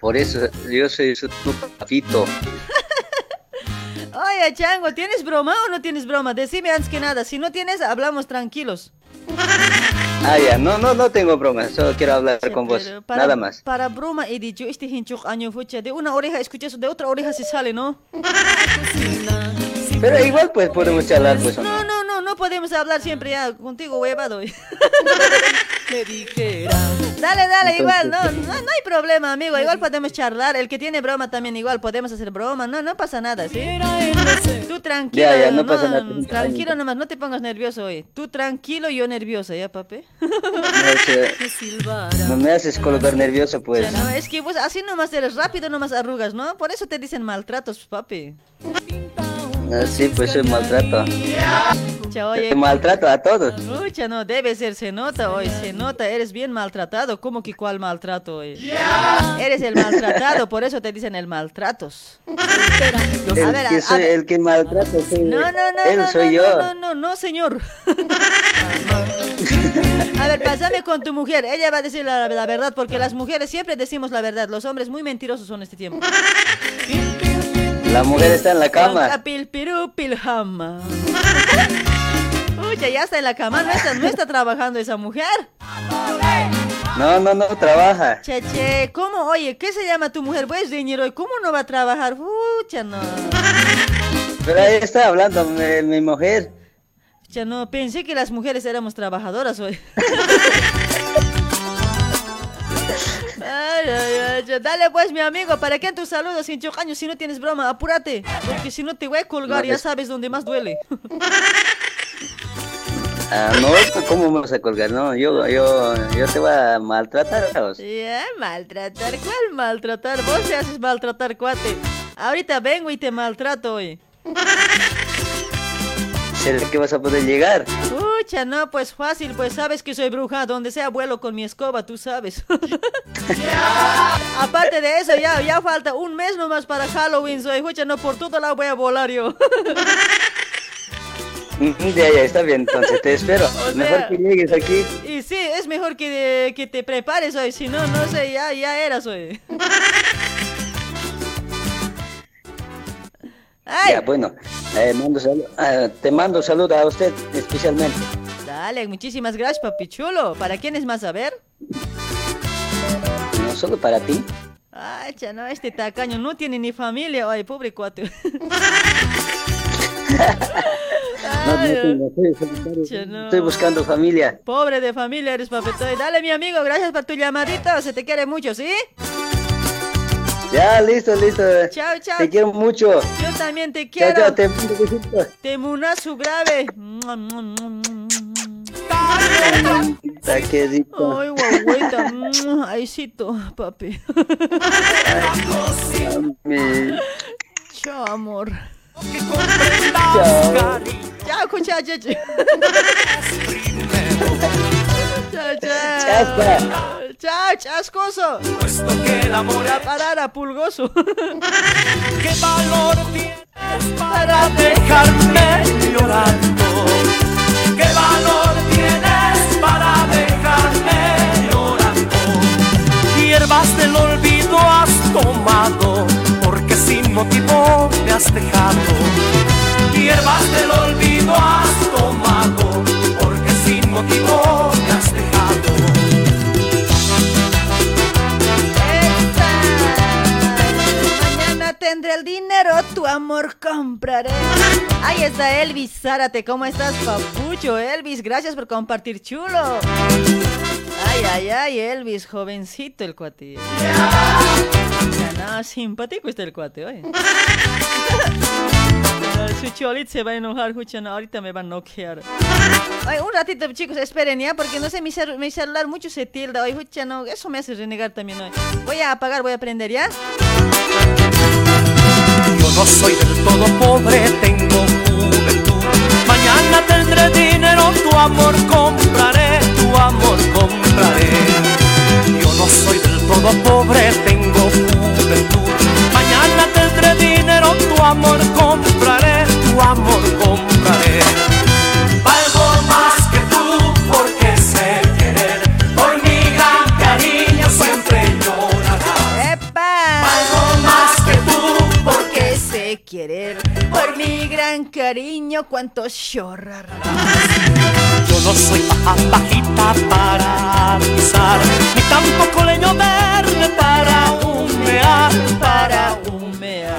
Por eso yo soy su- tu papito. Oye, Chango, ¿tienes broma o no tienes broma? Decime antes que nada. Si no tienes, hablamos tranquilos. Ah, ya, no, no, no tengo broma. Solo quiero hablar con vos. Para, Nada más. Para broma he dicho, este hinchuk año fucha, de una oreja escuchas, de otra oreja se sale, ¿no? Pero igual pues podemos charlar pues. ¿o no? No, no, no, podemos hablar siempre ya contigo, huevado. Dale, dale, igual, no, no, no hay problema, amigo. Igual podemos charlar. El que tiene broma también, igual podemos hacer broma. No, no pasa nada, ¿sí? Tú tranquilo, Ya, ya, no pasa nada. Tranquilo nomás, no te pongas nervioso hoy. Tú tranquilo, yo nerviosa, ¿ya, papi? No, sé, no me haces colocar nervioso pues. No, es que vos así nomás eres rápido, nomás arrugas, ¿no? Por eso te dicen maltratos, papi. Ah, sí, pues soy maltrato. Oye. Te maltrato a todos. Pucha, no, debe ser, se nota hoy, se nota, eres bien maltratado. ¿Cómo que cuál maltrato hoy? Eres el maltratado, por eso te dicen el maltratos. El A ver, que a- ver. el que maltrata soy No, no, no, él no, soy no, yo. no, no, no, no, señor. A ver, pásame con tu mujer. Ella va a decir la, la verdad, porque las mujeres siempre decimos la verdad. Los hombres muy mentirosos son este tiempo. La mujer está en la cama. Pil, pirú, piljama. Uy, ya está en la cama, no está, no está trabajando esa mujer. No, no, no trabaja. Cheche, ¿cómo? Oye, ¿qué se llama tu mujer? Pues dinero, ¿y cómo no va a trabajar? Pucha, no. Pero ahí está hablando mi, mi mujer. Ya no, pensé que las mujeres éramos trabajadoras hoy. Ay, ay, ay. Dale pues, mi amigo, ¿para qué tus saludos sin chocaños si no tienes broma? Apúrate, porque si no te voy a colgar, ya es- sabes dónde más duele. Ah, no, ¿cómo me vas a colgar? No, yo, yo, yo te voy a maltratar. Ya, maltratar, ¿cuál maltratar? Vos te haces maltratar, cuate. Ahorita vengo y te maltrato hoy. ¿Será que vas a poder llegar? Pucha, no, pues fácil, pues sabes que soy bruja, donde sea vuelo con mi escoba, tú sabes. Aparte de eso, ya, ya falta un mes nomás para Halloween, soy pucha, no por todo lado voy a volar yo. Ya, ya, está bien, entonces te espero. O Mejor sea- que llegues aquí. Y sí, es mejor que, que te prepares hoy, si no, no sé, ya, ya eras hoy. Ay, Ya, bueno, eh, mando ah, te mando saludos a usted especialmente. dale, muchísimas gracias, papi chulo. ¿Para quién es más a ver? No solo para ti. Ay, cha, no, este tacaño no tiene ni familia, ay, pobre cuate. No, no no. Estoy buscando familia. Pobre de familia eres, papetoy. Dale, mi amigo, gracias por tu llamadito. Se te quiere mucho, ¿sí? Ya, listo, listo. Chao, chao. Te quiero mucho. Yo también te Chao, quiero. chao, te mando besitos. Te munazo grave. Está qué rico. Ay, guagüita. Aisito, papi. Mi- Chao, amor. Chao. Chao, cuchacheche. Chao, chao. Chasca. Chao, chascoso. La parada, pulgoso. ¿Qué valor tienes Para dejarme llorando? ¿Qué valor tienes para dejarme llorando? Hierbas del olvido has tomado, porque sin motivo me has dejado. Hierbas del olvido has tomado, porque sin motivo Tendré el dinero, tu amor compraré. Ahí está Elvis Zárate, ¿cómo estás, papucho? Elvis, gracias por compartir chulo. Ay, ay, ay, Elvis, jovencito el cuate. Ya, no, simpático está el cuate, oye. Su cholit se va a enojar, escuchan, ahorita me va a noquear. Ay, un ratito, chicos, esperen ya, porque no sé, mi, cel- mi celular mucho se tilda. Hoy, escucha, no, eso me hace renegar también hoy. Voy a apagar, voy a prender ya. Yo no soy del todo pobre, tengo juventud. Mañana tendré dinero, tu amor compraré, tu amor compraré. Yo no soy del todo pobre, tengo juventud. Mañana tendré dinero, tu amor compraré, tu amor compraré. Cariño, cuánto llorar. Yo no soy paja bajita para pisar, ni tampoco leño verde para humear, para humear.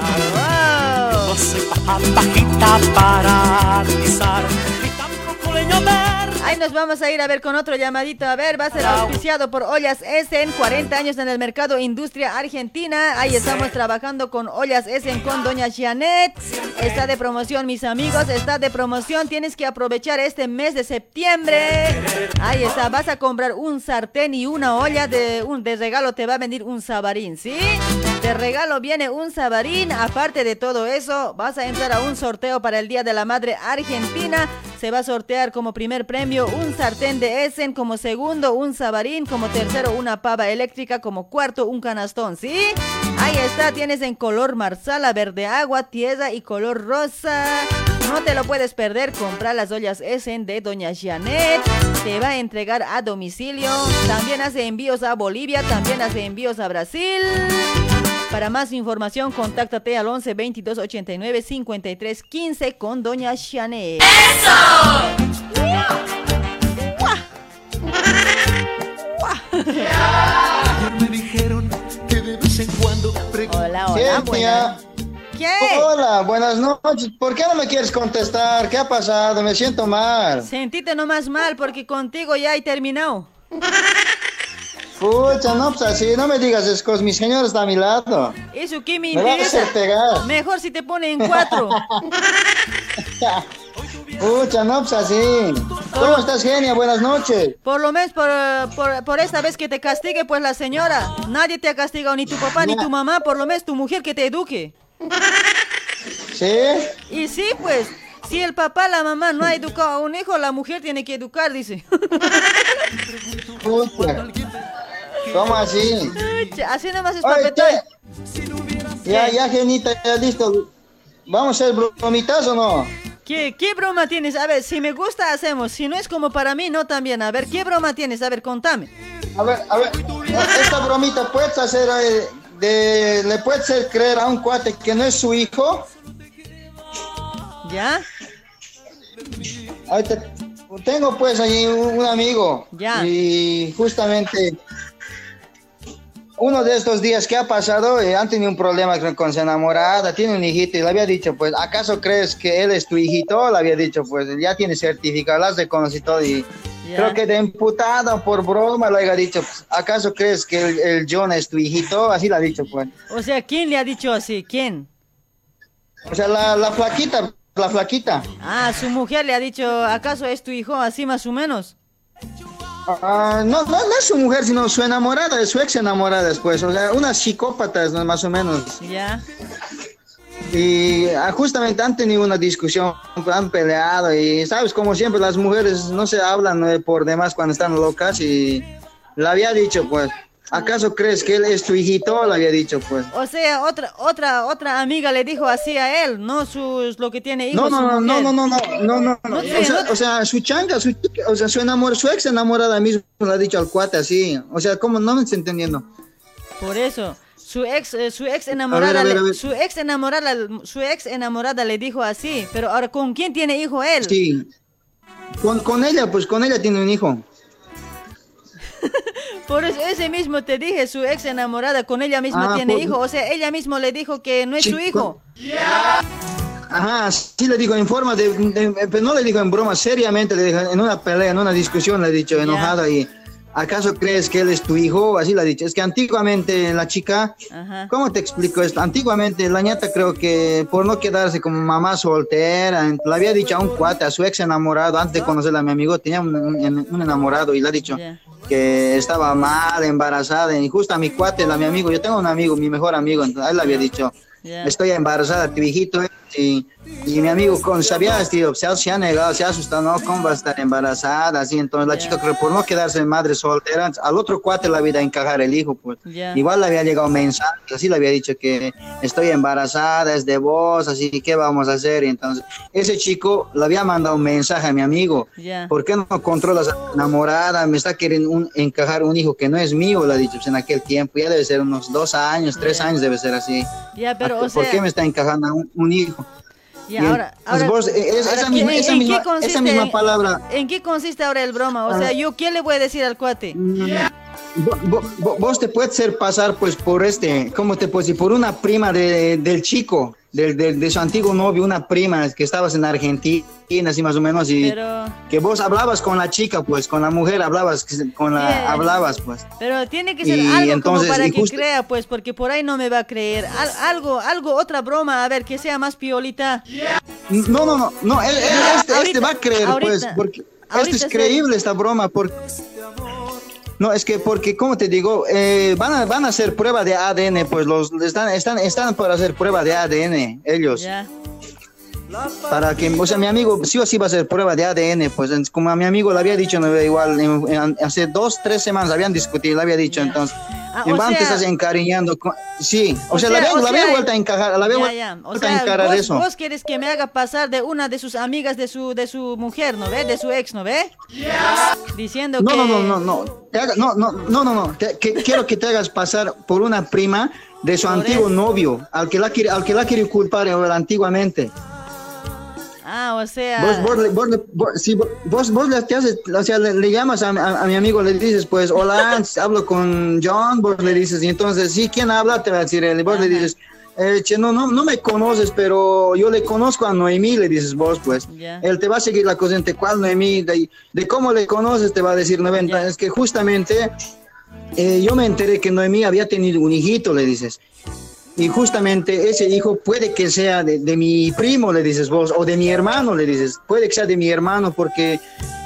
Yo no soy paja bajita para pisar, ni tampoco leño verde. Ahí nos vamos a ir a ver con otro llamadito. A ver, va a ser auspiciado por Ollas Essen, 40 años en el mercado industria argentina. Ahí estamos trabajando con Ollas Essen con Doña Janet. Está de promoción, mis amigos, está de promoción. Tienes que aprovechar este mes de septiembre. Ahí está, vas a comprar un sartén y una olla de, un, de regalo. Te va a venir un sabarín, ¿sí? De regalo viene un sabarín. Aparte de todo eso, vas a entrar a un sorteo para el Día de la Madre Argentina. Se va a sortear como primer premio un sartén de Essen, como segundo un sabarín, como tercero una pava eléctrica, como cuarto un canastón, ¿sí? Ahí está, tienes en color marsala, verde agua, tierra y color rosa. No te lo puedes perder, comprar las ollas Essen de Doña Janet. Te va a entregar a domicilio. También hace envíos a Bolivia, también hace envíos a Brasil. Para más información, contáctate al 11 22 89 53 15 con Doña Janet. Me dijeron que de vez en cuando Hola, hola, buena- ¿Qué? Hola, buenas noches. ¿Por qué no me quieres contestar? ¿Qué ha pasado? Me siento mal. Sentite nomás mal porque contigo ya he terminado. Pucha, no, pues así, no me digas esas cosas. Mi señor está a mi lado. Eso que me Me va a interesa. hacer pegar. Mejor si te pone en cuatro. Pucha, no, pues así. ¿Cómo estás, genia? Buenas noches. Por lo menos por, por, por esta vez que te castigue, pues la señora. Nadie te ha castigado, ni tu papá, ni tu mamá. Por lo menos tu mujer que te eduque. ¿Sí? Y sí, pues. Si el papá, la mamá no ha educado a un hijo, la mujer tiene que educar, dice. ¿Cómo así? Así nomás es papetón. Ya, ya, genita, ya listo. ¿Vamos a hacer bromitas o no? ¿Qué, ¿Qué broma tienes? A ver, si me gusta, hacemos. Si no es como para mí, no también. A ver, ¿qué broma tienes? A ver, contame. A ver, a ver, esta bromita puedes hacer, eh, de, le puedes hacer creer a un cuate que no es su hijo. ¿Ya? Ahorita tengo pues allí un, un amigo. Ya. Y justamente uno de estos días que ha pasado, eh, han tenido un problema con, con su enamorada, tiene un hijito y le había dicho, pues, ¿acaso crees que él es tu hijito? Le había dicho, pues, ya tiene certificado, las reconocí todo y creo que de imputado por broma le había dicho, pues, ¿acaso crees que el, el John es tu hijito? Así le ha dicho, pues. O sea, ¿quién le ha dicho así? ¿Quién? O sea, la, la flaquita, la flaquita. Ah, su mujer le ha dicho, ¿acaso es tu hijo? Así más o menos. Ah, no, no, no es su mujer, sino su enamorada, es su ex enamorada después. O sea, unas psicópatas, ¿no? más o menos. Ya. Y ah, justamente han tenido una discusión, han peleado y, ¿sabes? Como siempre, las mujeres no se hablan eh, por demás cuando están locas y le había dicho, pues, ¿acaso crees que él es tu hijito? Le había dicho, pues. O sea, otra, otra, otra amiga le dijo así a él, no sus, lo que tiene hijos. No, no, no, no, no, no, no, no, no. No O sé, sea, o sea, su changa, su, o sea, su enamor, su ex enamorada mismo le ha dicho al cuate así. O sea, ¿cómo no me estoy entendiendo? Por eso, su ex, eh, su ex enamorada, A ver, a ver, le- a ver. su ex enamorada, su ex enamorada le dijo así, pero ahora ¿con quién tiene hijo él? Sí. Con, con ella, pues con ella tiene un hijo. Por eso ese mismo te dije, su ex enamorada con ella misma Ah, tiene por- hijo, o sea, ella mismo le dijo que no es Sí, su hijo. Ajá, sí le digo en forma de, de- pero no le digo en broma, seriamente le digo en una pelea, en una discusión le he dicho enojada y ¿acaso crees que él es tu hijo? Así le ha dicho. Es que antiguamente la chica, Ajá. ¿cómo te explico esto? Antiguamente la ñata creo que por no quedarse como mamá soltera, le había dicho a un cuate, a su ex enamorado, antes de conocer a mi amigo, tenía un, un- un enamorado y le ha dicho que estaba mal, embarazada, y justo a mi cuate, a mi amigo, yo tengo un amigo, mi mejor amigo, entonces a él le había dicho, Ya. estoy embarazada, tu hijito, eh, y, y mi amigo con, sabía, tío, se ha, se ha negado, se ha asustado, no, ¿cómo va a estar embarazada? Así, entonces la chica creo por no quedarse madre soltera, al otro cuate le había encajar el hijo, pues. Ya. Igual le había llegado un mensaje, así le había dicho que estoy embarazada, es de vos, así ¿qué vamos a hacer? Y entonces ese chico le había mandado un mensaje a mi amigo. ¿por qué no controlas a tu enamorada? Me está queriendo un- encajar un hijo que no es mío, le ha dicho pues, en aquel tiempo, ya debe ser unos dos años, tres años debe ser así. Ya, pero, o ¿Por sea, qué me está encajando un, un hijo? Ya, Y ahora, entonces ahora- vos, eh, es- ahora, esa ¿qué- misma, en- esa en misma- consiste- esa misma palabra, ¿En qué consiste ahora el broma? O sea, Ah. ¿yo qué le voy a decir al cuate? Vo- vo- vo- vos te puedes hacer pasar pues por este, ¿cómo te puedo decir? Por una prima de, del chico, del- de su antiguo novio, una prima que estabas en Argentina, así más o menos, y Pero, que vos hablabas con la chica, pues, con la mujer hablabas, con la, hablabas, pues. pero tiene que ser Y algo entonces, como para que justo- crea, pues, porque por ahí no me va a creer. Al- algo, algo, otra broma, a ver, que sea más piolita. No, no, no, no, él- él- este, este va a creer, pues, porque ahorita es creíble esta broma, porque... No, es que porque, como te digo, eh, van, a, van a hacer prueba de ADN, pues los están, están, están para hacer prueba de ADN, ellos. Para que, o sea, mi amigo sí o sí va a hacer prueba de ADN, pues como a mi amigo le había dicho, no, igual, en- en- hace dos, tres semanas habían discutido, le había dicho, entonces, Ah, en van te estás encariñando, con- sí, o, O sea, sea, la había, o la sea, vuelto a encajar, la había Ya, vuelto ya. O a sea, encarar vos, eso. vos quieres que me haga pasar de una de sus amigas de su, de su mujer, ¿no ve? De su ex, ¿no ve? Diciendo No, que... no, no, no, no, no, no, no, no, no, Te- que, quiero que te hagas pasar por una prima de su Por antiguo eso. novio, al que la quiere, al que la quiere culpar ahora antiguamente. Ah, o sea... Vos, vos, si vos, vos, le, te haces- o sea, le, le llamas a, a- a mi amigo, le dices, pues, hola, hablo con John, vos le dices, y entonces, sí, ¿quién habla? Te va a decir él, y vos le dices, eh, che, no, no, no me conoces, pero yo le conozco a Noemí, le dices vos, pues. Él te va a seguir la corriente, ¿cuál Noemí? De, de cómo le conoces, te va a decir, Noemí. Es que justamente eh, yo me enteré que Noemí había tenido un hijito, le dices. Y justamente ese hijo puede que sea de, de mi primo, le dices vos, o de mi hermano, le dices. Puede que sea de mi hermano porque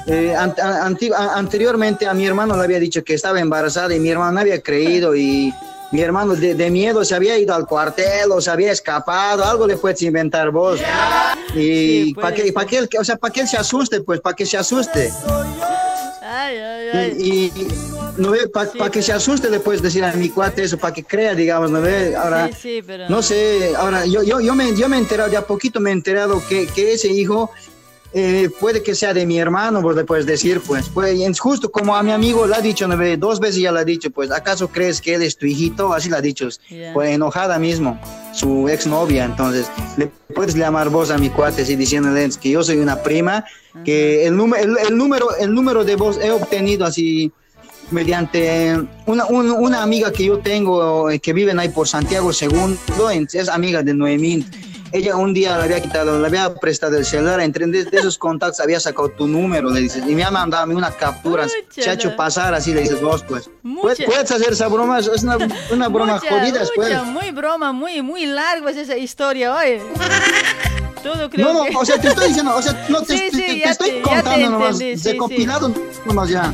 eh, an- anti- anteriormente a mi hermano le había dicho que estaba embarazada y mi hermano no había creído y mi hermano de, de miedo se había ido al cuartel o se había escapado, algo le puedes inventar vos. Y para que, para que él, o sea, para que él se asuste, pues, para que se asuste. Ay, ay, ay. Y, y, no para que se asuste le puedes decir a mi cuate eso, para que crea, digamos, no ve, ahora, Sí, sí, pero... no sé, ahora yo, yo, yo, me, yo me he enterado, de a poquito me he enterado que, que ese hijo eh, puede que sea de mi hermano, vos le puedes decir, pues, pues, es justo como a mi amigo le ha dicho, dos veces ya le ha dicho, pues, ¿acaso crees que él es tu hijito? Así le ha dicho, Ya. pues enojada mismo, su exnovia, entonces, le puedes llamar vos a mi cuate así diciéndole que yo soy una prima, que el, número el, el número, el número de voz he obtenido así mediante una, un- una amiga que yo tengo eh, que vive ahí por Santiago en- es amiga de Noemí. Ella un día le había quitado, le había prestado el celular, entre de, de esos contactos había sacado tu número, le dices, y me ha mandado a mí una captura, se ha hecho pasar así, le dices vos, pues. ¿Puedes, puedes hacer esa broma, es una, una broma Mucha, jodida, pues. mucha, muy broma, muy, muy largo es esa historia, oye. Todo creo No, no, que... o sea, te estoy diciendo, o sea, no te, Sí, te- sí, te estoy te- ya contando te nomás, sí, compilado nomás ya.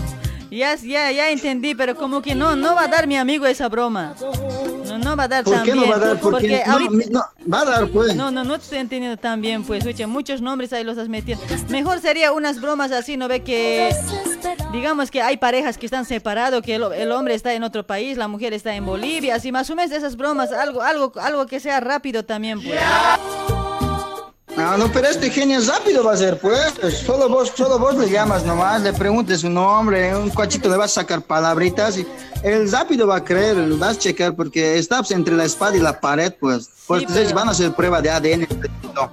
Ya, ya, ya entendí, pero como que no, no va a dar mi amigo esa broma. No, no va a dar ¿Por tan qué no va a dar? Porque, porque no, ahorita- no, va a dar, pues. No, no, no te estoy entendiendo tan bien, pues, oye, muchos nombres ahí los has metido. Mejor sería unas bromas así, ¿no ve que, digamos que hay parejas que están separados, que el, el hombre está en otro país, la mujer está en Bolivia, así más o menos esas bromas, algo, algo, algo que sea rápido también, pues. Ah, no, pero este genio rápido va a ser, pues. Solo vos, solo vos le llamas nomás, le preguntes su nombre, un cuachito le vas a sacar palabritas y el rápido va a creer, lo vas a checar porque estás entre la espada y la pared, pues. Pues pero- van a hacer prueba de ADN. No.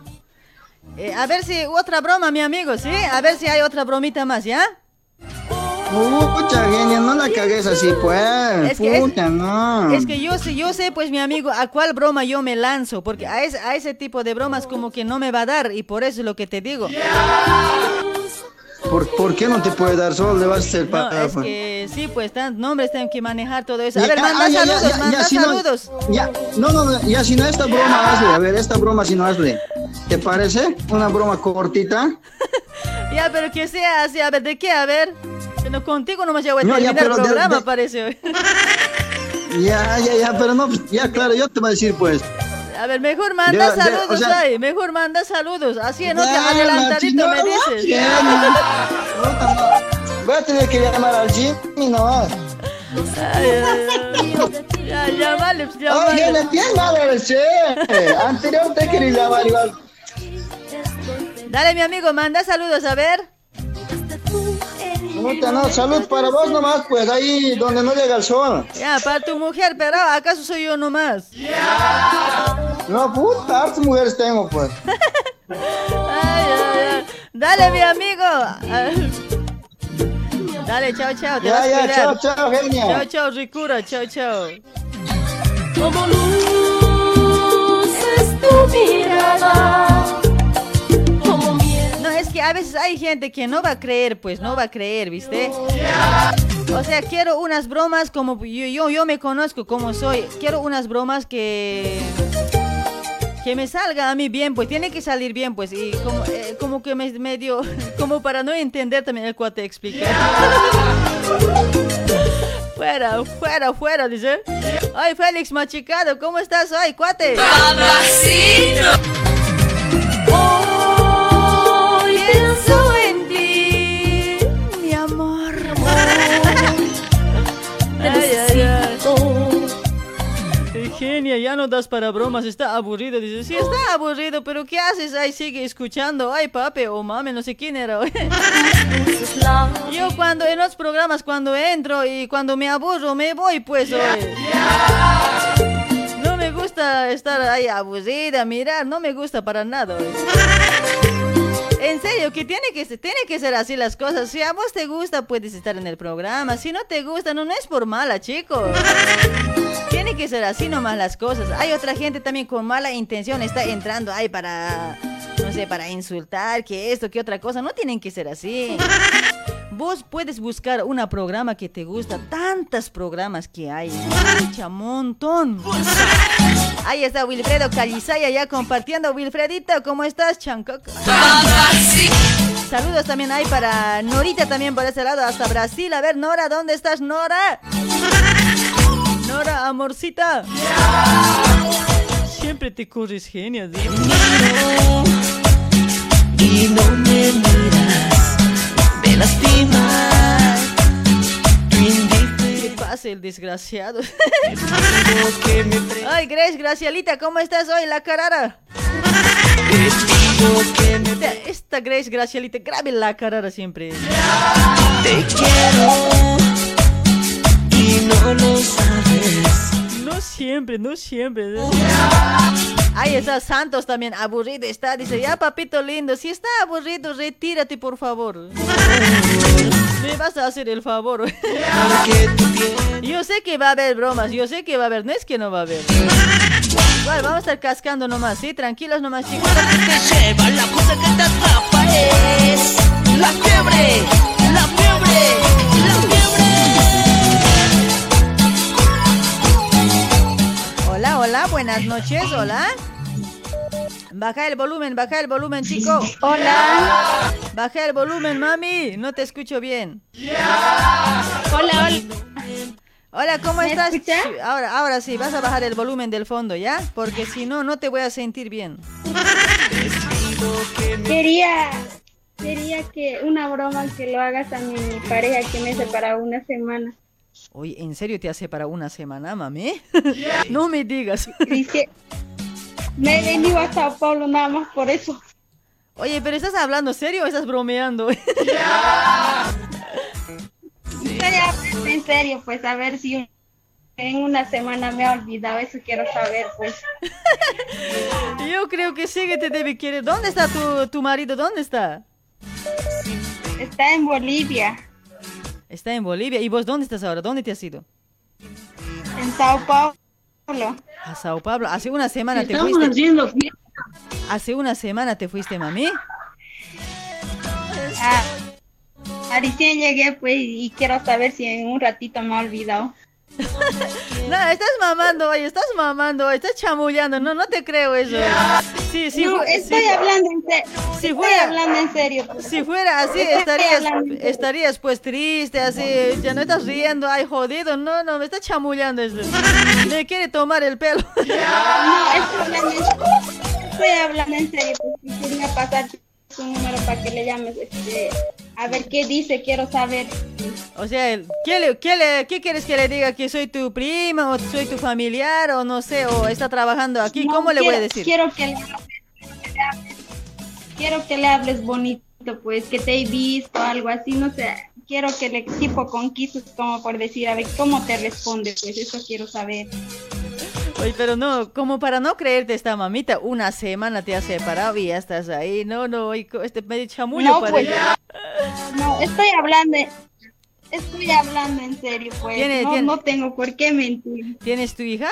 Eh, a ver si otra broma, mi amigo, ¿sí? A ver si hay otra bromita más, ¿ya? Pucha, genio, no la cagues así, pues. Es que es- Pucha, no. Es que yo sé, yo sé, pues mi amigo, a cuál broma yo me lanzo, porque a ese, a ese tipo de bromas como que no me va a dar y por eso es lo que te digo. ¿Por, por qué no te puede dar solo? Le vas a hacer No, es que sí, pues tan nombres tienen que manejar todo eso. A ver, manda ah, ya, saludos, ya, manda ya, si no- saludos. ya, no, no, no, ya si no esta broma hazle, a ver, esta broma si no hazle. ¿Te parece? Una broma cortita. Ya, pero que sea así, a ver, ¿de qué? A ver. Pero contigo nomás ya voy a No, terminar el de- programa, de- parece hoy. Ya, ya, ya, pero no, ya claro, yo te voy a decir pues. A ver, mejor manda De- de- saludos o sea- ahí, mejor manda saludos. Así en otra Ya, adelantadito me dices. Voy a tener que llamar al Jimmy nomás. Ay, ay, ay. Ya, llámale, pues, Oye, llámale. le tienes al che. Anterior te quería llamar igual. Dale, mi amigo, manda saludos, a ver. Puta, no, salud para vos nomás, pues ahí donde no llega el sol. Ya, para tu mujer, pero ¿acaso soy yo nomás? No, puta, hartas mujeres tengo, pues. Ay, ay, ay. Dale, mi amigo. Dale, chao, chao. Te Ya, vas ya, chao, chao, genia. Chao, chao, ricura. Chao, chao. Como luz es tu mirada. A veces hay gente que no va a creer, pues no va a creer, ¿viste? O sea, quiero unas bromas como yo, yo, yo me conozco como soy. Quiero unas bromas que que me salga a mí bien, pues tiene que salir bien, pues y como, eh, que me medio, como para no entender también el cuate explica. fuera, fuera, fuera, dice. Ay, Félix Machicado, ¿cómo estás hoy, cuate? Hoy Genia, ya no das para bromas, está aburrido. Dice, sí, está aburrido, pero ¿qué haces? Ahí sigue escuchando. Ay, papi o mami, no sé quién era. Yo cuando en los programas, cuando entro y cuando me aburro, me voy, pues, oye. No me gusta estar ahí aburrida, mirar, no me gusta para nada, oye. En serio, que tiene que, ser- tiene que ser así las cosas. Si a vos te gusta, puedes estar en el programa. Si no te gusta, no, no es por mala, chicos. Que ser así nomás las cosas. Hay otra gente también con mala intención, está entrando ahí para, no sé, para insultar, que esto, que otra cosa. No tienen que ser así. Vos puedes buscar una programa que te gusta. Tantos programas que hay. Mucha montón. Ahí está Wilfredo Calizaya ya compartiendo. Wilfredito, ¿cómo estás, Chancoco? Saludos también hay para Norita también por ese lado, hasta Brasil. A ver, Nora, ¿dónde estás, Nora? Nora, amorcita. Siempre te corres genias. ¿eh? Y no me miras, me lastimas. ¿Qué pasa el desgraciado? Ay, Grace, Gracialita, ¿cómo estás hoy, la carara? Esta, esta Grace, Gracialita, grabe la carara siempre. te quiero y no lo sabes. No siempre, no siempre. Ahí está Santos también, aburrido está. Dice, ya papito lindo, si está aburrido, retírate por favor. Me vas a hacer el favor. Yo sé que va a haber bromas, yo sé que va a haber, no es que no va a haber. Igual, vamos a estar cascando nomás, ¿sí? Tranquilos nomás, chicos. Te lleva la cosa que te atrapa es noches, hola. Baja el volumen, baja el volumen, chico. Hola. Baja el volumen, mami. No te escucho bien. Hola, hola. Hola, ¿cómo ¿Me estás? escucha? Ahora, ahora sí, vas a bajar el volumen del fondo, ¿ya? Porque si no, no te voy a sentir bien. Quería, quería que una broma que lo hagas a mi pareja que me separa una semana. Oye, ¿en serio te hace para una semana, mami? no me digas. Dice, me he venido a Sao Paulo nada más por eso. Oye, pero ¿estás hablando serio o estás bromeando? En serio, pues a ver si en una semana me ha olvidado, eso quiero saber, pues. Yo creo que sí que te debe querer. ¿Dónde está tu, tu marido? ¿Dónde está? Está en Bolivia, Está en Bolivia. ¿Y vos dónde estás ahora? ¿Dónde te has ido? en Sao Paulo. A Sao Paulo. Hace una semana te fuiste. haciendo fiesta. Hace una semana te fuiste, mami. Ah, Ah, Recién llegué pues y quiero saber si en un ratito me ha olvidado. No, estás mamando, oye, estás mamando, oye, estás chamullando, no, no te creo eso. Sí, sí, No, estoy sí. hablando en serio. Si estoy fuera- hablando en serio. Si fuera así, estarías, serio. estarías pues triste, así, ya no estás riendo, ay, jodido, no, no, me está chamullando eso. Me quiere tomar el pelo. No, estoy hablando en, estoy hablando en serio. Quería pasar su número para que le llames. este, a ver qué dice, quiero saber. O sea, ¿qué, le, qué, le- qué quieres que le diga? ¿Que soy tu prima o soy tu familiar o no sé, o está trabajando aquí? No, ¿Cómo le voy a quiero- decir? Quiero que le, quiero que le hables bonito, pues, que te he visto, algo así, no sé. Quiero que le tipo conquistes, como por decir, a ver cómo te responde, pues, eso quiero saber. Oye, pero no, como para no creerte esta mamita, una semana te has separado y ya estás ahí. No, no, este medio chamullo No, para pues, no, estoy hablando, estoy hablando en serio, pues, Tiene- no, tiene- no tengo por qué mentir. ¿Tienes tu hija?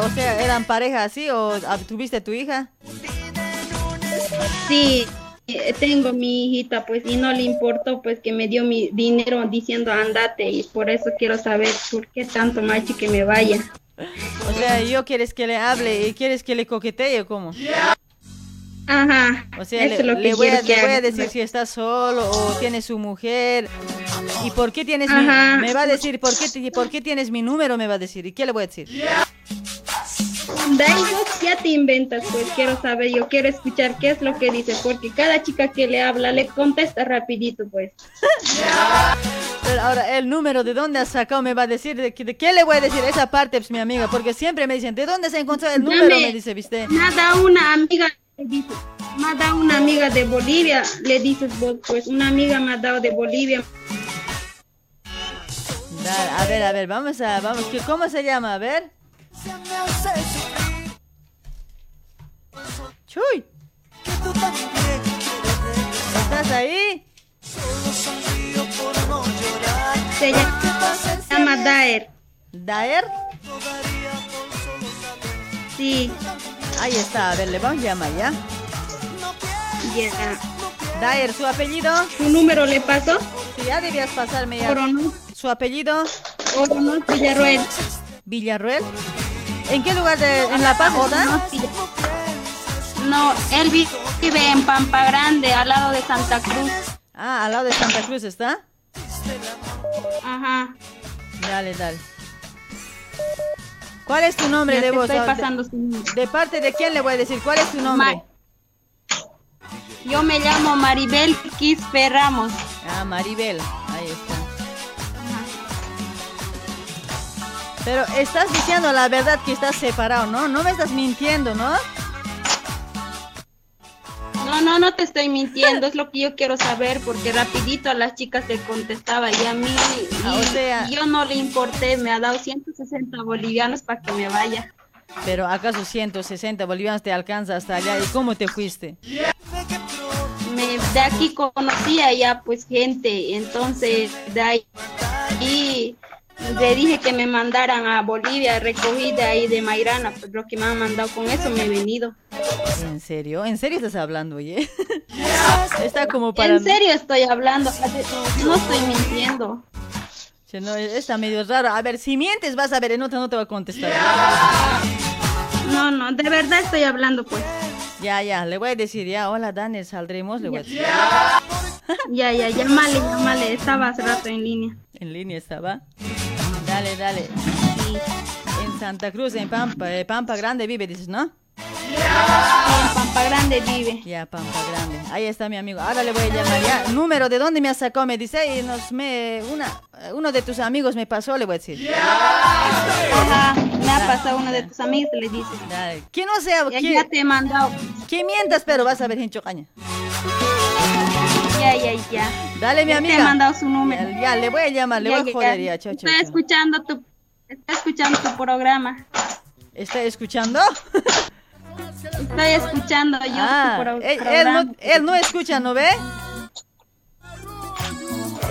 O sea, ¿eran pareja así o ah, tuviste tu hija? Sí, eh, tengo mi hijita, pues, y no le importó, pues, que me dio mi dinero diciendo andate, y por eso quiero saber por qué tanto macho que me vaya. O sea, yo quieres que le hable y quieres que le coquetee cómo? Ajá. O sea, le, es lo que le voy, a, quiero que le voy a haga. decir si está solo o tiene su mujer. ¿Y por qué tienes Ajá. mi, me va a decir por qué, por qué tienes mi número? Me va a decir. ¿Y qué le voy a decir? Da igual, ya te inventas, pues quiero saber, yo quiero escuchar qué es lo que dice, porque cada chica que le habla le contesta rapidito, pues. Pero ahora, el número, ¿de dónde has sacado? Me va a decir, ¿de, qué- de qué le voy a decir? Esa parte, pues, mi amiga, porque siempre me dicen, ¿de dónde se encontró el número? Dame. Me dice, ¿viste? Nada, una amiga le dice, me ha dado una amiga de Bolivia, le dices vos, pues una amiga me ha dado de Bolivia. Dale, a ver, a ver, vamos a, vamos, ¿qué- ¿cómo se llama? A ver. Chuy. ¿Estás ahí? Se llama Daer. ¿Daer? Sí. Ahí está, a ver, le vamos a llamar, ¿ya? Ya. Daer, ¿su apellido? ¿Su número le pasó? Sí, ya debías pasarme ya. Coronel. ¿Su apellido? Coronel Villarroel. ¿Villarruel? ¿En qué lugar de en La Paz está? No, él vi- vive en Pampa Grande, al lado de Santa Cruz. Ah, al lado de Santa Cruz está. Ajá. Dale, dale. ¿Cuál es tu nombre de voz? estoy de- pasando su número. ¿De parte de quién le voy a decir? ¿Cuál es tu nombre? Yo me llamo Maribel Quispe Ramos. Ah, Maribel. Ahí está. Pero estás diciendo la verdad que estás separado, ¿no? No me estás mintiendo, ¿no? No, no, no te estoy mintiendo, es lo que yo quiero saber, porque rapidito a las chicas te contestaba y a mí, Ah, y- o sea- yo no le importé, me ha dado 160 bolivianos para que me vaya. Pero ¿acaso 160 bolivianos te alcanza hasta allá? ¿Y cómo te fuiste? Me, de aquí conocía ya pues gente, entonces de ahí y le dije que me mandaran a Bolivia, recogí de ahí de Mairana, pues lo que me han mandado con eso me he venido. ¿En serio? ¿En serio estás hablando, oye? Está como para... En serio estoy hablando, no estoy mintiendo. Che, no, está medio raro. A ver, si mientes vas a ver, en otra no te va a contestar. No, no, de verdad estoy hablando pues. Ya, ya, le voy a decir ya, hola Daniel, saldremos, le voy a decir. Ya, ya, llámale, llámale, estaba hace rato en línea. En línea estaba. Dale, dale. En Santa Cruz, en Pampa, eh, Pampa Grande vive, dices, ¿no? En Pampa Grande vive. Ya, Pampa Grande. Ahí está mi amigo. Ahora le voy a llamar ya. Número, ¿de dónde me has sacado? Me dice, y nos me, una, uno de tus amigos me pasó, le voy a decir. Ajá, me ha pasado uno de tus amigos, le dices. Dale. Que no sea, Ya, que, ya te he mandado. que mientas, pero vas a ver, Hincho Caña. Ya, ya, ya. Dale, mi amiga. Te he mandado su número. Ya, ya, le voy a llamar, le Ya, voy a joder ya. chao, chao, Estoy escuchando tu, estoy escuchando tu programa. ¿Está escuchando? Estoy escuchando yo Ah, tu pro- él, él programa. no, él no escucha, ¿no ve?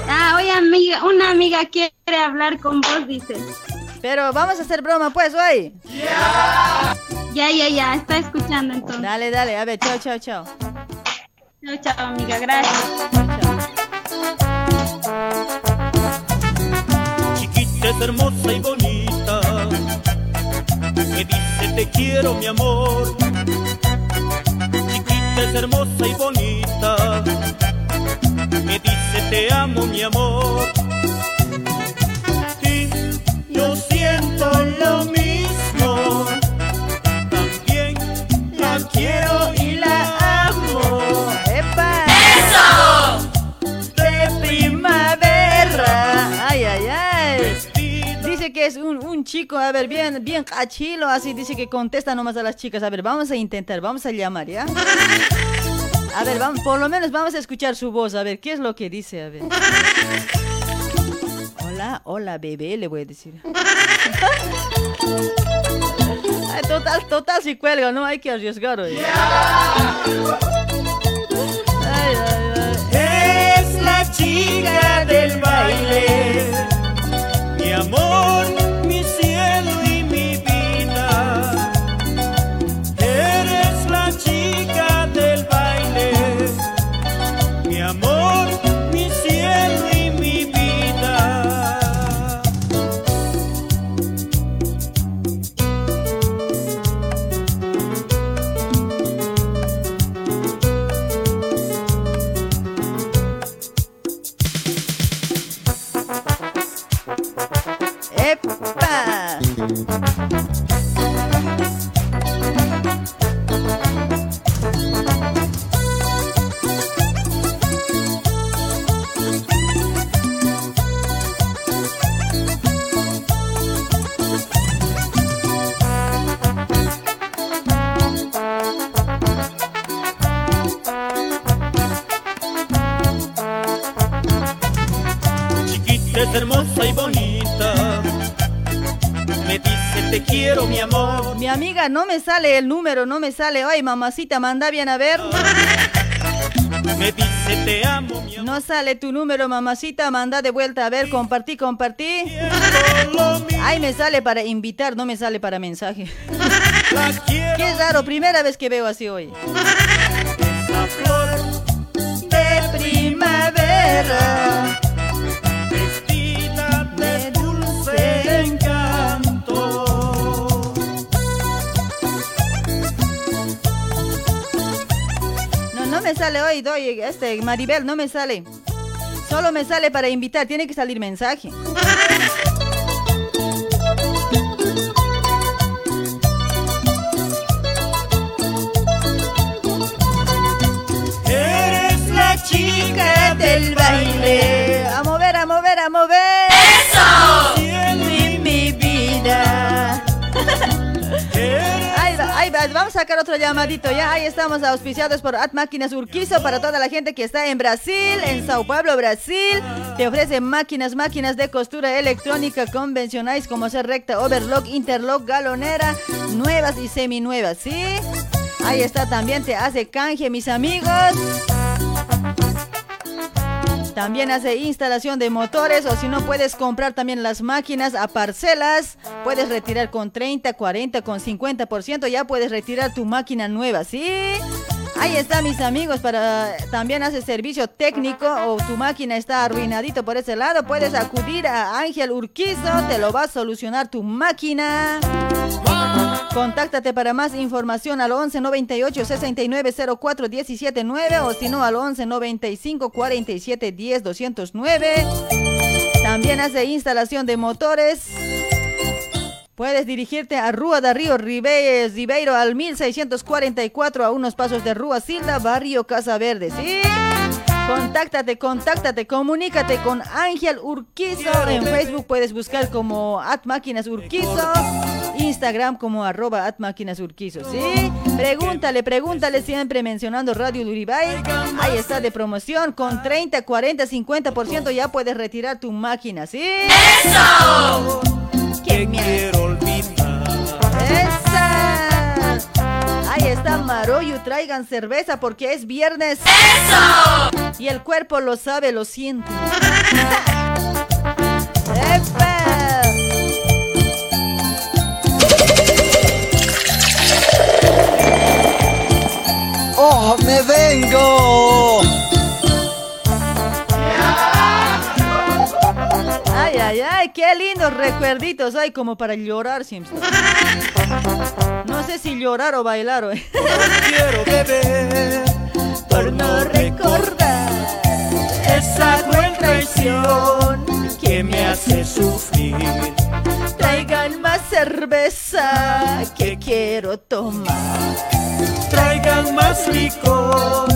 Ah, oye, amiga, una amiga quiere hablar con vos, dice. Pero vamos a hacer broma, pues, hoy. Ya, ya, ya, está escuchando entonces. Dale, dale, a ver, chao, chao, chao. Chao, amiga. Gracias. Chiquita es hermosa y bonita. Me dice te quiero, mi amor. Chiquita es hermosa y bonita. Me dice te amo, mi amor. A ver, bien, bien cachilo, así dice que contesta nomás a las chicas. A ver, vamos a intentar, vamos a llamar, ¿ya? A ver, vamos, por lo menos vamos a escuchar su voz, a ver, ¿qué es lo que dice? A ver. Hola, hola, bebé, le voy a decir. Ay, total, total, si cuelga, no hay que arriesgar hoy. Es la chica del baile, mi amor, amiga, no me sale el número, no me sale. Ay, mamacita, manda bien a ver. Me dice te amo mi No sale tu número, mamacita, manda de vuelta a ver, compartí, compartí. Ay, me sale para invitar, no me sale para mensaje. Qué raro, primera vez que veo así hoy. Esa flor De primavera. Sale hoy, doy, este, Maribel, no me sale. Solo me sale para invitar, tiene que salir mensaje. Eres la chica del baile. Otro llamadito ya. Ahí estamos auspiciados por At Máquinas Urquizo para toda la gente que está en Brasil, en Sao Paulo, Brasil. Te ofrece máquinas, máquinas de costura electrónica convencionales como ser recta, overlock, interlock, galonera, nuevas y seminuevas, ¿sí? Ahí está también, te hace canje, mis amigos. También hace instalación de motores o si no puedes comprar también las máquinas a parcelas. Puedes retirar con 30, 40, con 50%. Ya puedes retirar tu máquina nueva, ¿sí? Ahí está mis amigos para también hace servicio técnico o tu máquina está arruinadito por ese lado. Puedes acudir a Ángel Urquizo, te lo va a solucionar tu máquina. Contáctate para más información al 11 98 69 04 17 9 o si no al 11 95 47 10 209. También hace instalación de motores. Puedes dirigirte a Rúa da Río Ribe- Ribeiro al 1644 a unos pasos de Rúa Silda, barrio Casa Verde, ¿sí? Contáctate, contáctate, comunícate con Ángel Urquizo. En Facebook puedes buscar como At Máquinas Urquizo. Instagram como arroba At Máquinas Urquizo, ¿sí? Pregúntale, pregúntale siempre mencionando Radio Luribay. Ahí está de promoción con 30, 40, 50% ya puedes retirar tu máquina, ¿sí? ¡Eso! Te quiero olvidar. ¡Esa! Ahí está Maroyu, traigan cerveza porque es viernes. ¡Eso! Y el cuerpo lo sabe, lo siente. ¡Epa! ¡Oh, me vengo! Ay, ay, ay, ay, qué lindos recuerditos hay como para llorar siempre. No sé si llorar o bailar hoy. quiero beber por no recordar esa cruel traición que me hace sufrir. Traigan más cerveza que quiero tomar. Traigan más licor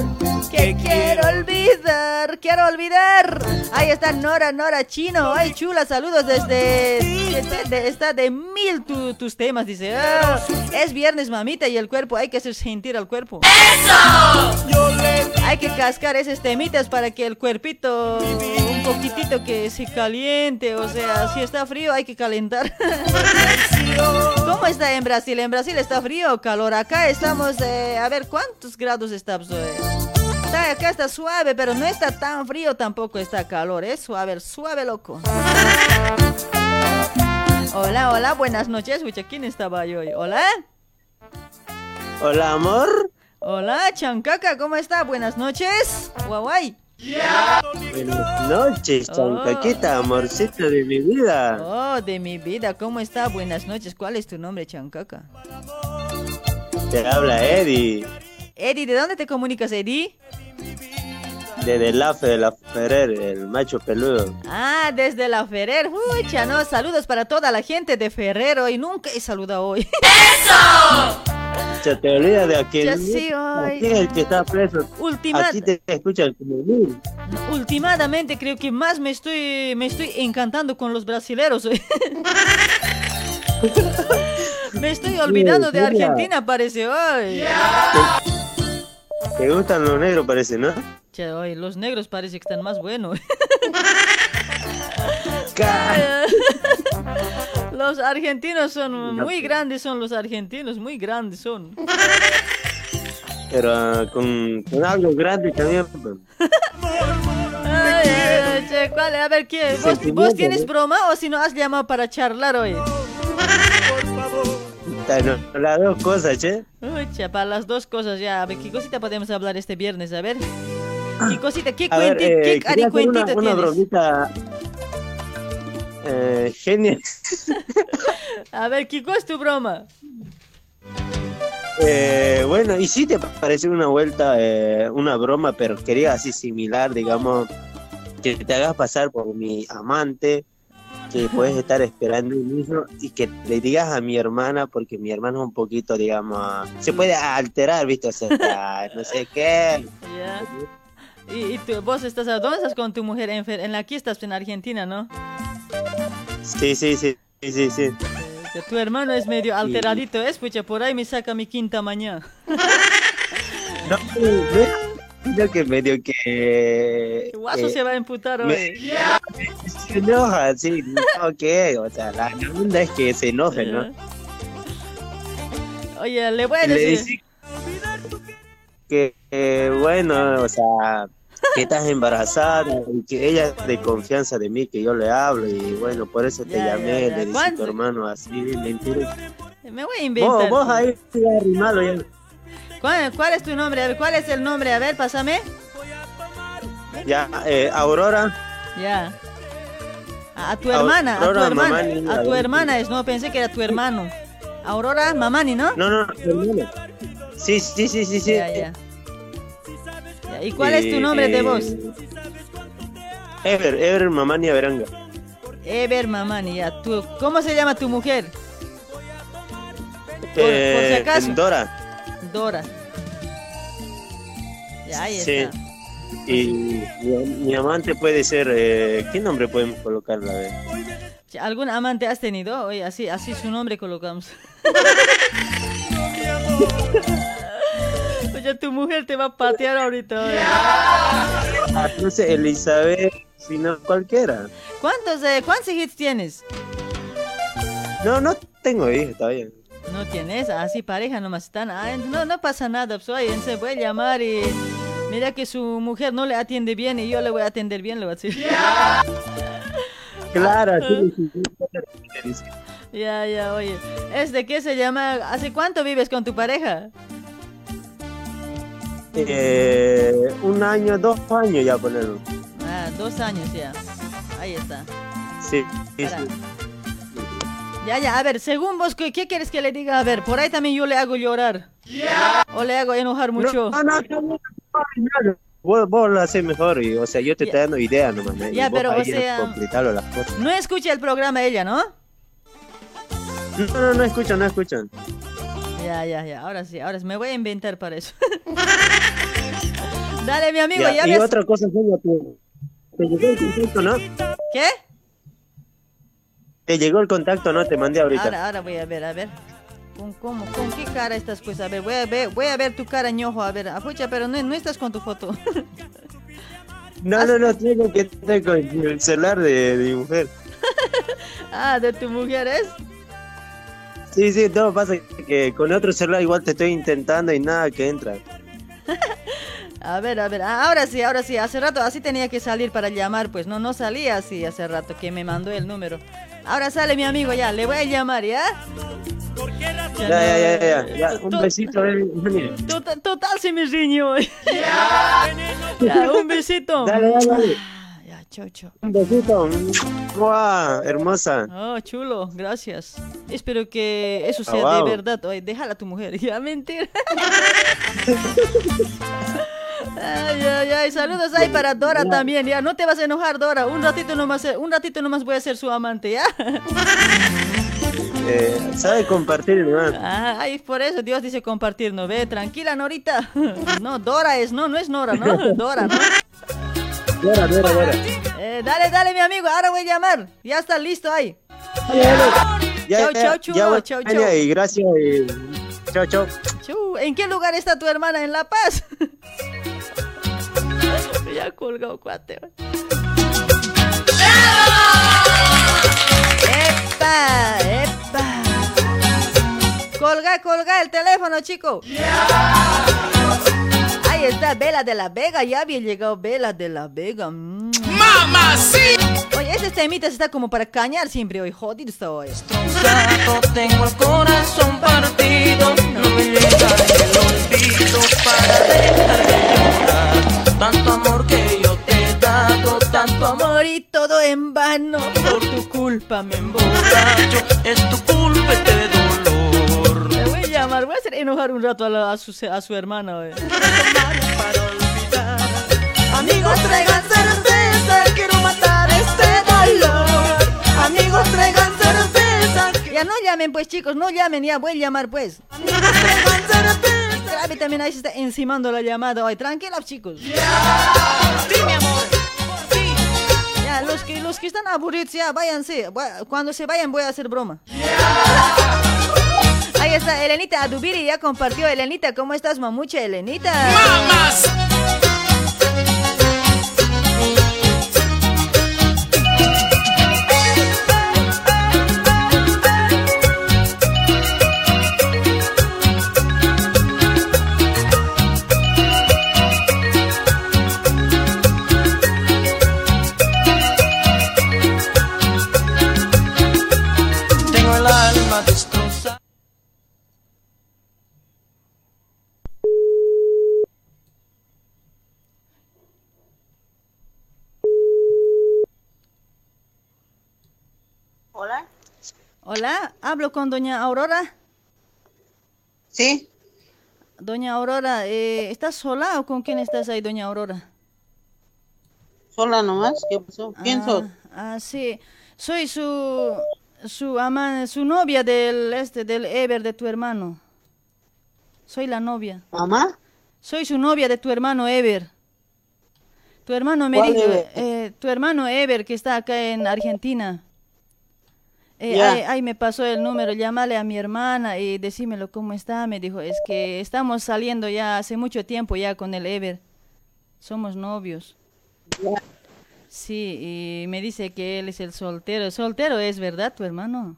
que quiero olvidar, quiero olvidar. Ahí está Nora, Nora Chino. Ay, chula, saludos desde. de- de- está de mil tu- tus temas, dice. Ah, es viernes, mamita, y el cuerpo, hay que hacer sentir al cuerpo. Hay que cascar esos temitas para que el cuerpito, un poquitito que se caliente. O sea, si está frío, hay que calentar. ¿Cómo está en Brasil? En Brasil está frío o calor. Acá estamos, eh, a ver, ¿cuántos grados? Está, acá está suave, pero no está tan frío, tampoco está calor, es suave, suave loco. Hola, hola, buenas noches. Uy, ¿quién estaba ahí hoy? Hola. Hola, amor. Hola, Chancaca, ¿cómo está? Buenas noches. Buenas noches, Oh. chancaquita, amorcito de mi vida. Oh, de mi vida, ¿cómo está? Buenas noches. ¿Cuál es tu nombre, Chancaca? Te habla Eddie, Eddie, ¿de dónde te comunicas, Eddie? desde el AFE de la Ferrer, el macho peludo. Ah, desde la Ferrer. Uy, no, saludos para toda la gente de Ferrero y nunca he saludado hoy. Se te olvida de aquel. Sí, el que está preso. Te. Últimamente creo que más me estoy me estoy encantando con los brasileros. me estoy olvidando de? Argentina, parece hoy. Te gustan los negros, parece, ¿no? Che, los negros parece que están más buenos. los argentinos son muy grandes, son los argentinos, muy grandes son. Pero ah, con, con algo grande también. Ay, ay, che, ¿cuál? A ver, ¿qué? ¿Vos, vos tienes broma o si no has llamado para charlar hoy? Las dos cosas, che. Uy, che, para las dos cosas ya. A ver, ¿qué cosita podemos hablar este viernes? A ver. ¿Qué cosita? ¿Qué, A ver, cuenti- eh, qué una, bromita. Eh, genial. A ver, ¿qué es tu broma? Eh, bueno, y sí te pareció una vuelta, eh, una broma, pero quería así similar, digamos, que te hagas pasar por mi amante, que puedes estar esperando un hijo y que le digas a mi hermana, porque mi hermana es un poquito, digamos, se puede alterar, ¿viste? O sea, no sé qué. ¿Y, y tú, vos estás, dónde estás con tu mujer? En, en la- aquí estás en Argentina, ¿no? Sí, sí, sí, sí, sí. Que tu hermano es medio alteradito, ¿eh? Escucha, por ahí me saca mi quinta mañana. No, no, que medio que... Guaso eh, se va a emputar me- hoy. Se enoja, sí, no, ¿qué? O sea, la onda es que se enoje, ¿no? Oye, le voy a Le decir... dice que, eh, bueno, o sea, que estás embarazada y que ella es de confianza de mí, que yo le hablo y bueno, por eso te Ya, llamé, ya, ya. le dice ¿Cuánto? tu hermano así, mentira. Me voy a inventar. vos ahí sí, arrimalo ya. ¿Cuál, cuál es tu nombre? A ver, ¿cuál es el nombre? A ver, pásame. Ya, eh, Aurora, Ya. A, a tu hermana, a tu hermana. Mamani, A tu hermana es, no, pensé que era tu hermano. Aurora Mamani, ¿no? no, no, hermana. Sí, sí, sí, sí, sí. Ya, ya. Ya, ¿Y cuál es tu nombre de Eh, voz? Ever, Ever Mamani Averanga. Ever Mamani, ya. Tu, ¿Cómo se llama tu mujer? por Eh, si acaso. Dora. Dora. Ya, ahí Sí. está. Y mi, mi amante puede ser, eh, ¿qué nombre podemos colocarle? A ver. Che, ¿Algún amante has tenido? Oye, así, así su nombre colocamos. Oye, tu mujer te va a patear ahorita. Ah, No sé, Elizabeth, sino cualquiera. ¿Cuántos, eh, ¿Cuántos hits tienes? No, no tengo hijos, está bien. No tienes, así pareja nomás están. Ah, no, no pasa nada, pues oye, se puede llamar y mira que su mujer no le atiende bien y yo le voy a atender bien, le voy a decir. Claro, sí, sí, sí. Ya, ya, oye. ¿Es de qué se llama? ¿Hace cuánto vives con tu pareja? Eh, un año, dos años ya ponerlo. Ah, dos años ya. Ahí está. Sí, sí, sí. Ya, ya, a ver, según vos, ¿qué, qué quieres que le diga? A ver, por ahí también yo le hago llorar. O le hago enojar mucho. No, no, no, no, no, Vos, vos lo haces mejor, y, o sea, yo te estoy dando idea nomás. Ya, pero, o sea- completarlo las cosas. No escucha el programa ella, ¿no? No, no, no escuchan, no escuchan. Ya, ya, ya. Ahora sí, ahora sí. Me voy a inventar para eso. Dale, mi amigo, Ya, ya, y ves. otra cosa, Sonia, te, te llegó el contacto, ¿no? ¿Qué? Te llegó el contacto, ¿no? Te mandé ahorita. Ahora, ahora voy a ver, a ver. ¿Con, cómo, ¿Con qué cara estás? Pues a ver, voy a ver, voy a ver tu cara, ñojo, a ver. Afucha, pero no, no estás con tu foto. No, no, no, tengo que estar con el celular de, de mi mujer. ah, de tu mujer es. Sí, sí, todo pasa que con otro celular igual te estoy intentando y nada que entra. A ver, a ver, ah, ahora sí, ahora sí. Hace rato así tenía que salir para llamar, pues no, no salía así hace rato que me mandó el número. Ahora sale mi amigo ya, le voy a llamar, ¿ya? Ya, ya, ya, ya, ya. Un besito, eh. Total, total se me riñó. Ya, un besito. Dale, dale, dale. Un besito. ¡Guau! Hermosa. Oh, chulo, gracias. Espero que eso sea wow. de verdad. Oye, déjala a tu mujer. Ya, mentira. Ay, ay, ay, saludos ahí para Dora también, ya, no te vas a enojar Dora, un ratito nomás, eh, un ratito nomás voy a ser su amante, ¿ya? Eh, sabe compartir, hermano. Ah, ay, por eso Dios dice compartir, ¿no ve? Tranquila, Norita. No, Dora es, no, no es Nora, ¿no? Dora, ¿no? Dora, Dora, Dora. Eh, dale, dale, mi amigo, ahora voy a llamar, ya está listo ahí. Ya, Chau, ya, chau, ya, chulo, voy, chau, chau. Y gracias. y Chao, chao. Chu, ¿En qué lugar está tu hermana? ¿En La Paz? ya colgó, cuate. ¡Epa! ¡Epa! Colga, colga el teléfono, chico. Ahí está Vela de la Vega. Ya había llegado Vela de la Vega. ¡Mamá, sí! Oye, ese temita está como para cañar siempre hoy. Jodido está hoy. tengo el corazón partido, no me llega el olvido para dejar de llorar. Tanto amor que yo te he dado, tanto amor y todo en vano. Por tu culpa me borracho, es tu culpa este dolor. Voy a llamar, voy a hacer enojar un rato a, la- a su, a su hermana. oye. Amigos, traigan cerveza, quiero matar este dolor. Amigos, traigan cerveza. Ya no llamen pues chicos, no llamen, ya voy a llamar pues. Grave también ahí se está encimando la llamada hoy. Tranquilos chicos. Sí, mi amor. Ya, los que, los que están aburridos ya, váyanse. Cuando se vayan voy a hacer broma. Ahí está Elenita Adubiri, ya compartió Elenita. ¿Cómo estás, mamucha Elenita? ¡Mamas! Hola, hablo con doña Aurora. Sí. Doña Aurora, eh, ¿estás sola o con quién estás ahí, doña Aurora? Sola nomás, ¿qué pasó? ¿Quién ah, sos? Ah, sí. Soy su su ama, su novia del este del Ever de tu hermano. Soy la novia. ¿Mamá? Soy su novia de tu hermano Ever. Tu hermano me ¿Cuál dijo, eh, tu hermano Ever que está acá en Argentina. Eh, ahí, ahí me pasó el número, llámale a mi hermana y decímelo cómo está. Me dijo, es que estamos saliendo ya hace mucho tiempo ya con el Ever. Somos novios. Sí, y me dice que él es el soltero. Soltero es, ¿verdad, tu hermano?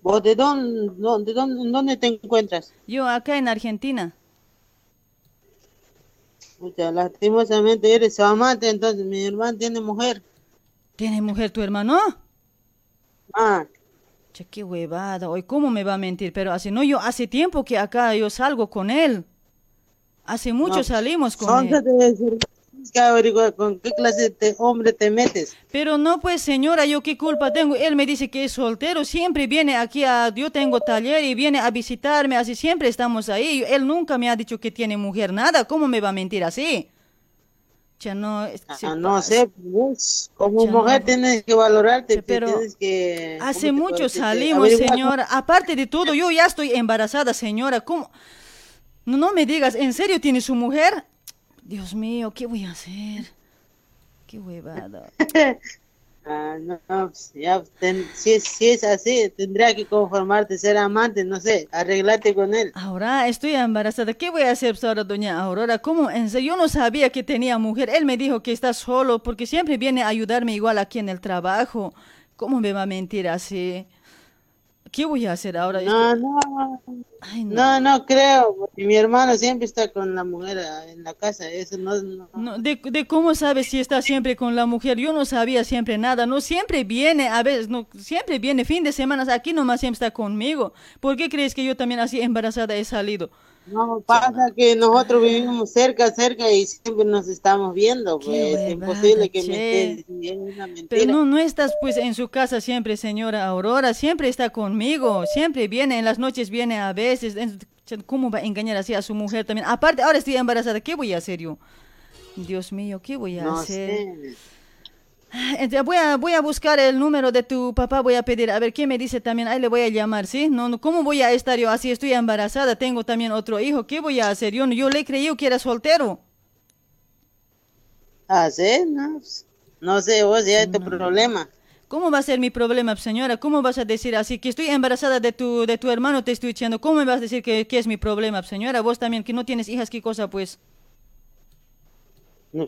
¿Vos de dónde, dónde, dónde, dónde te encuentras? Yo acá en Argentina. Pucha, lastimosamente eres su amante, entonces mi hermano tiene mujer. ¿Tiene mujer tu hermano? Ah. Che, qué huevada. Hoy, ¿cómo me va a mentir? Pero hace, no, yo hace tiempo que acá yo salgo con él. Hace mucho No, salimos con él. que averiguar con qué clase de hombre te metes. Pero no, pues señora, yo qué culpa tengo. Él me dice que es soltero, siempre viene aquí a, yo tengo taller y viene a visitarme, así siempre estamos ahí. Él nunca me ha dicho que tiene mujer, nada. ¿Cómo me va a mentir así? Ya no, es que Ah, no sé, pues, como Ya mujer no. tienes que valorarte, pero tienes que... Hace ¿cómo te mucho salimos, Averiguar. señora. Aparte de todo, yo ya estoy embarazada, señora. ¿Cómo? No, no me digas, ¿en serio tiene su mujer? Dios mío, ¿qué voy a hacer? Qué huevada. Ah, no, ya, ten- si, si es así, tendría que conformarte, ser amante, no sé, arreglarte con él. Ahora estoy embarazada. ¿Qué voy a hacer ahora, doña Aurora? ¿Cómo? Yo no sabía que tenía mujer. Él me dijo que está solo porque siempre viene a ayudarme igual aquí en el trabajo. ¿Cómo me va a mentir así? ¿Qué voy a hacer ahora? No, no, no, no creo, porque mi hermano siempre está con la mujer ah, en la casa, eso no, no. No, de, de cómo sabes si está siempre con la mujer? Yo no sabía siempre nada, no siempre viene, a veces, no, siempre viene fin de semana, aquí nomás siempre está conmigo. ¿Por qué crees que yo también así embarazada he salido? No, pasa que nosotros vivimos cerca, cerca y siempre nos estamos viendo, pues es imposible que me estés diciendo una mentira. Pero no, no estás pues en su casa siempre, señora Aurora, siempre está conmigo, siempre viene, en las noches viene a veces. ¿Cómo va a engañar así a su mujer también? Aparte, ahora estoy embarazada, ¿qué voy a hacer yo? Dios mío, ¿qué voy a No hacer? sé. Voy, a, voy a buscar el número de tu papá, voy a pedir, a ver qué me dice también, ahí le voy a llamar, ¿sí? No, no, ¿cómo voy a estar yo así? Estoy embarazada, tengo también otro hijo, ¿qué voy a hacer? Yo, no- yo le creí que era soltero. Ah, ¿sí? No, no sé, vos ya es tu problema. ¿Cómo va a ser mi problema, señora? ¿Cómo vas a decir así? Que estoy embarazada de tu, de tu hermano, te estoy diciendo. ¿Cómo me vas a decir que, que es mi problema, señora? Vos también, que no tienes hijas, ¿qué cosa, pues? No,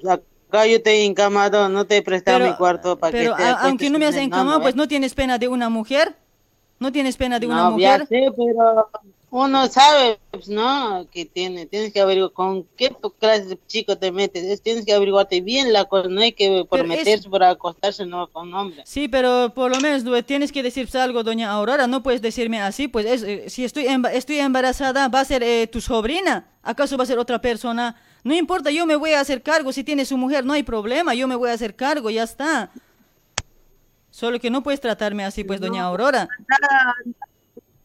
Yo te he encamado, no te he prestado Pero- mi cuarto para que Pero te a- acuestes aunque no me has encamado, pues no tienes pena de una mujer. ¿No tienes pena de una No, ya mujer? sé, pero uno sabe, pues, ¿no? Que tiene, tienes que averiguar con qué clase de chico te metes. Es- tienes que averiguarte bien la cosa, no hay que por Pero es- meterse, por acostarse, no con hombre. Sí, pero por lo menos tienes que decirse algo, doña Aurora. No puedes decirme así, pues es, eh, si estoy, emba- estoy embarazada, va a ser eh, tu sobrina. ¿Acaso va a ser otra persona? No importa, yo me voy a hacer cargo. Si tiene su mujer, no hay problema. Yo me voy a hacer cargo, ya está. Solo que no puedes tratarme así, pues, doña Aurora.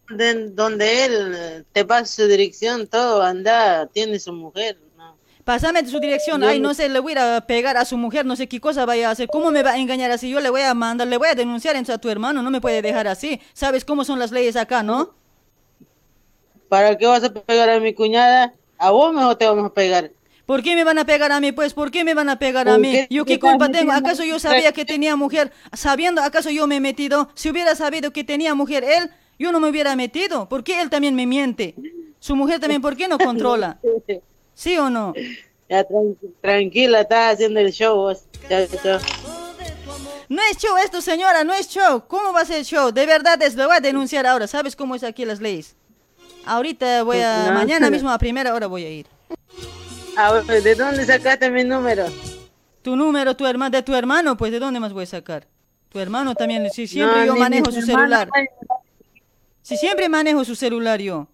De- donde él eh, te pasa su dirección, todo, anda, tiene su mujer. ¿no? Pásame su dirección. Ay, no- sé, le voy a pegar a su mujer, no sé qué cosa vaya a hacer. ¿Cómo me va a engañar así? Yo le voy a mandar, le voy a denunciar a tu hermano. No me puede dejar así. ¿Sabes cómo son las leyes acá, no? ¿Para qué vas a pegar a mi cuñada? ¿A vos mejor te vamos a pegar? ¿Por qué me van a pegar a mí? Pues, ¿por qué me van a pegar a ¿Por mí? ¿Yo qué ¿Qué culpa tengo? ¿Acaso yo sabía que tenía mujer? ¿Sabiendo acaso yo me he metido? Si hubiera sabido que tenía mujer él, yo no me hubiera metido. ¿Por qué él también me miente? Su mujer también, ¿por qué no controla? ¿Sí o no? Ya, tran- tranquila, estás haciendo el show vos. Chao, chao. No es show esto, señora, no es show. ¿Cómo va a ser show? De verdad es, lo voy a denunciar ahora. ¿Sabes cómo es aquí las leyes? Ahorita voy a, No. mañana mismo a primera hora voy a ir. A ver, ¿de dónde sacaste mi número? Tu número, tu hermano, de tu hermano, pues ¿de dónde más voy a sacar? Tu hermano también, si siempre No, yo manejo su celular. Si siempre manejo su celular yo.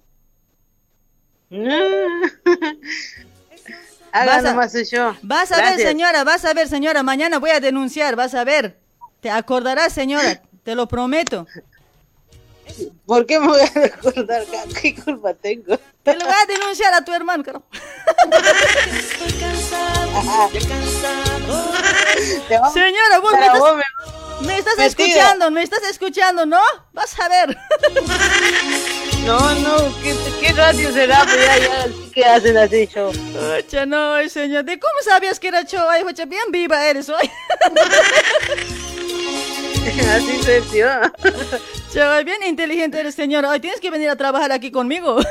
Haga Vas a- nomás show. Vas a ver, señora, vas a ver, señora, mañana voy a denunciar, vas a ver. Te acordarás, señora, te lo prometo. ¿Por qué me voy a recordar? ¿Qué culpa tengo? Te lo voy a denunciar a tu hermano, carajo. Señora, vos me estás, vos me estás escuchando, me estás escuchando, ¿no? Vas a ver. No, no, ¿qué, qué radio será? Pues ya, ya, ¿qué hacen así show? Ocha, no, señor, ¿de cómo sabías que era show? Ay, ocha, bien viva eres hoy. así se. Chaval, bien inteligente eres, señora. Hoy tienes que venir a trabajar aquí conmigo.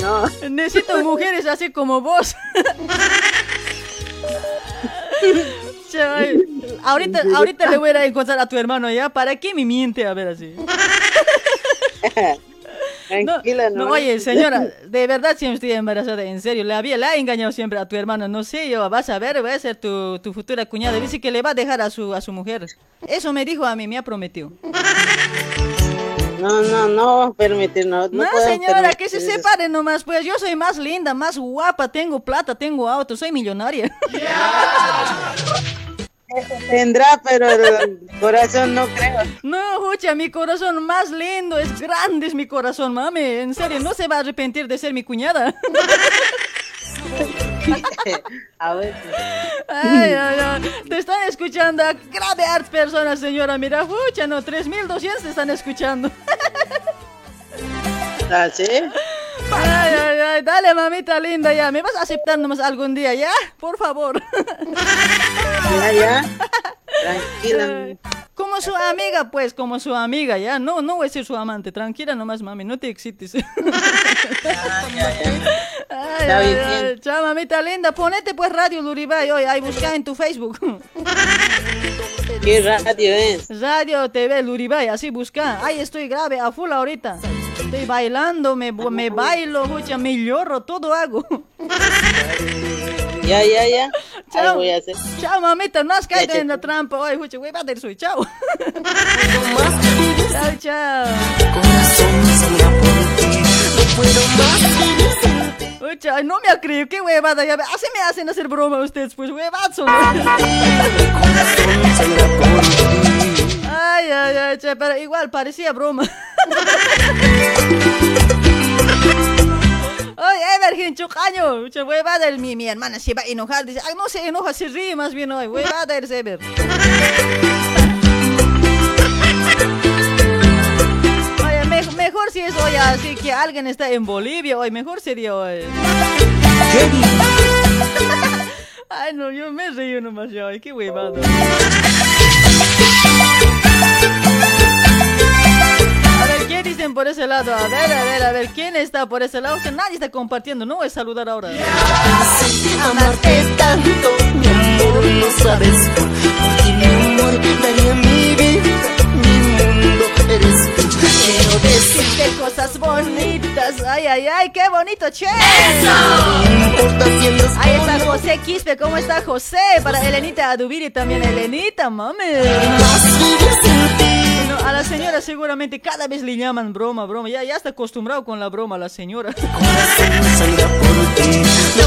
No. Necesito mujeres así como vos. Chaval, ahorita, ahorita le voy a encontrar a tu hermano ya. ¿Para qué me miente? A ver así. Tranquila, no. No, oye, señora, de verdad siempre estoy embarazada, en serio. Le había, le ha engañado siempre a tu hermano. No sé, yo, vas a ver, va a ser tu, tu futura cuñada. Dice que le va a dejar a su, a su mujer. Eso me dijo a mí, me ha prometido. No, no, no vamos a permitir, no. No, No, señora, permitir que se separen nomás, pues yo soy más linda, más guapa, tengo plata, tengo auto, soy millonaria. Tendrá, pero el corazón no creo. No, escucha, mi corazón más lindo, es grande es mi corazón, mami. En serio, no se va a arrepentir de ser mi cuñada. A ver. Ay, ay, ay. Te están escuchando a grave arts personas, señora. Mira, escucha, no, 3200 te están escuchando. ¿Ah, sí? Ay, ay, ay, dale, mamita linda, ya. ¿Me vas a aceptar nomás algún día, ya? Por favor. Ya, ya. Tranquila. Como su amiga, pues, como su amiga, ya. No, no voy a ser su amante. Tranquila nomás, mami, no te excites. Está bien, bien. Chao, mamita linda. Ponete pues Radio Luribay hoy. Ahí busca en tu Facebook. ¿Qué radio es? Radio TV Luribay, así busca. Ahí estoy grave, a full ahorita. Estoy bailando, me, me bailo, escucha, me lloro, todo hago. Ya, ya, ya. Chao. voy a hacer. Chao, mamita, no has caído en la trampa. Escucha, güey, va a soy. Chao. chao, chao. Escucha, ay, no me creído, qué huevada. Ya, ve- así me hacen hacer broma ustedes, pues, huevazo. Ay, ay, ay, che, pero igual parecía broma. Oye, Evergin, chucaño, che, huevada, mi, mi hermana se va a enojar, dice, ay, no se enoja, se ríe más bien hoy, huevada eres Ever. Oye, me- mejor si es hoy así que alguien está en Bolivia, hoy mejor sería hoy. Ay, no, yo me reí nomás ya, ay, qué huevada. ¿qué dicen por ese lado? A ver, a ver, a ver, ¿quién está por ese lado? Sea, nadie está compartiendo, no voy a saludar ahora. Amarte tanto, mi amor, no sabes. Porque mi amor daría mi vida, mi mundo eres tú. Quiero decirte cosas bonitas, ay, ay, ay, qué bonito, che. andas Ahí está José Quispe, ¿cómo está José? Para Elenita Adubiri también, Elenita, mami. No, a la señora seguramente cada vez le llaman broma, broma. Ya, ya está acostumbrado con la broma la señora. No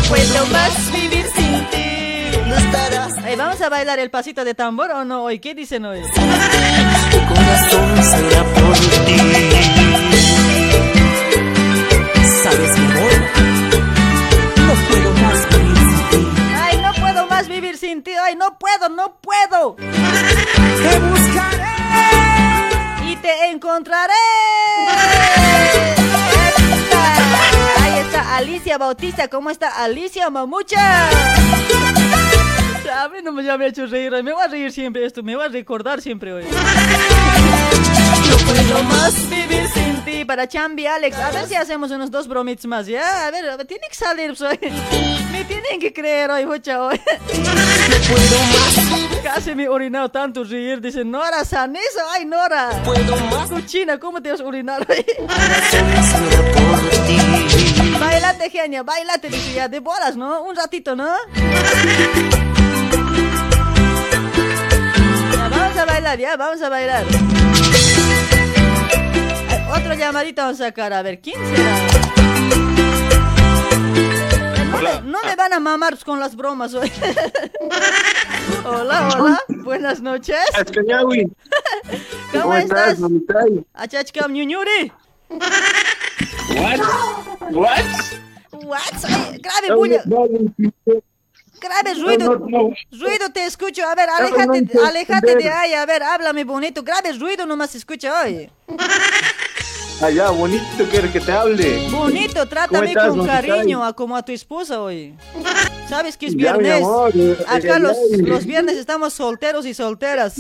puedo más vivir sin ti. ¿Dónde estarás? Ey, ¿Vamos a bailar el pasito de tambor o no hoy? ¿Qué dicen hoy? Tu corazón sangra por ti. Sabes, mi amor, no puedo más vivir sin ti. Ay, no puedo más vivir sin ti. Ay, no puedo, no puedo. Te buscaré. Te encontraré. Ahí está Alicia Bautista. ¿Cómo está Alicia Mamucha? A mí no me, ya me ha hecho reír. Me voy a reír siempre esto. Me voy a recordar siempre hoy. No puedo más vivir sin ti. Para Chambi Alex. A ver si hacemos unos dos bromitos más. Ya, a ver, a ver, tiene que salir. pues. Me tienen que creer hoy, mucha hoy. Casi me he orinado tanto reír. Dice Nora Saneso. Ay, Nora. Cochina, ¿cómo te vas a orinar hoy? Bailate, genio, bailate, dice ya, de bolas, ¿no? Un ratito, ¿no? Ya, vamos a bailar, ya, vamos a bailar. Otro llamadito vamos a sacar, a ver, ¿quién será? No me, no me van a mamar con las bromas hoy. hola, hola, buenas noches. ¿Cómo, ¿cómo estás? Achachkam ñuñuri. What? What? What? Ay, grave bulla. Grave ruido. Ruido te escucho. A ver, aléjate, aléjate de ahí. A ver, háblame bonito. Grave ruido nomás se escucha hoy. Allá, bonito quiere que te hable. Bonito, trátame estás, con cariño a como a tu esposa hoy. ¿Sabes que es Ya, viernes? amor, eh, Acá eh, los, ay. los viernes estamos solteros y solteras.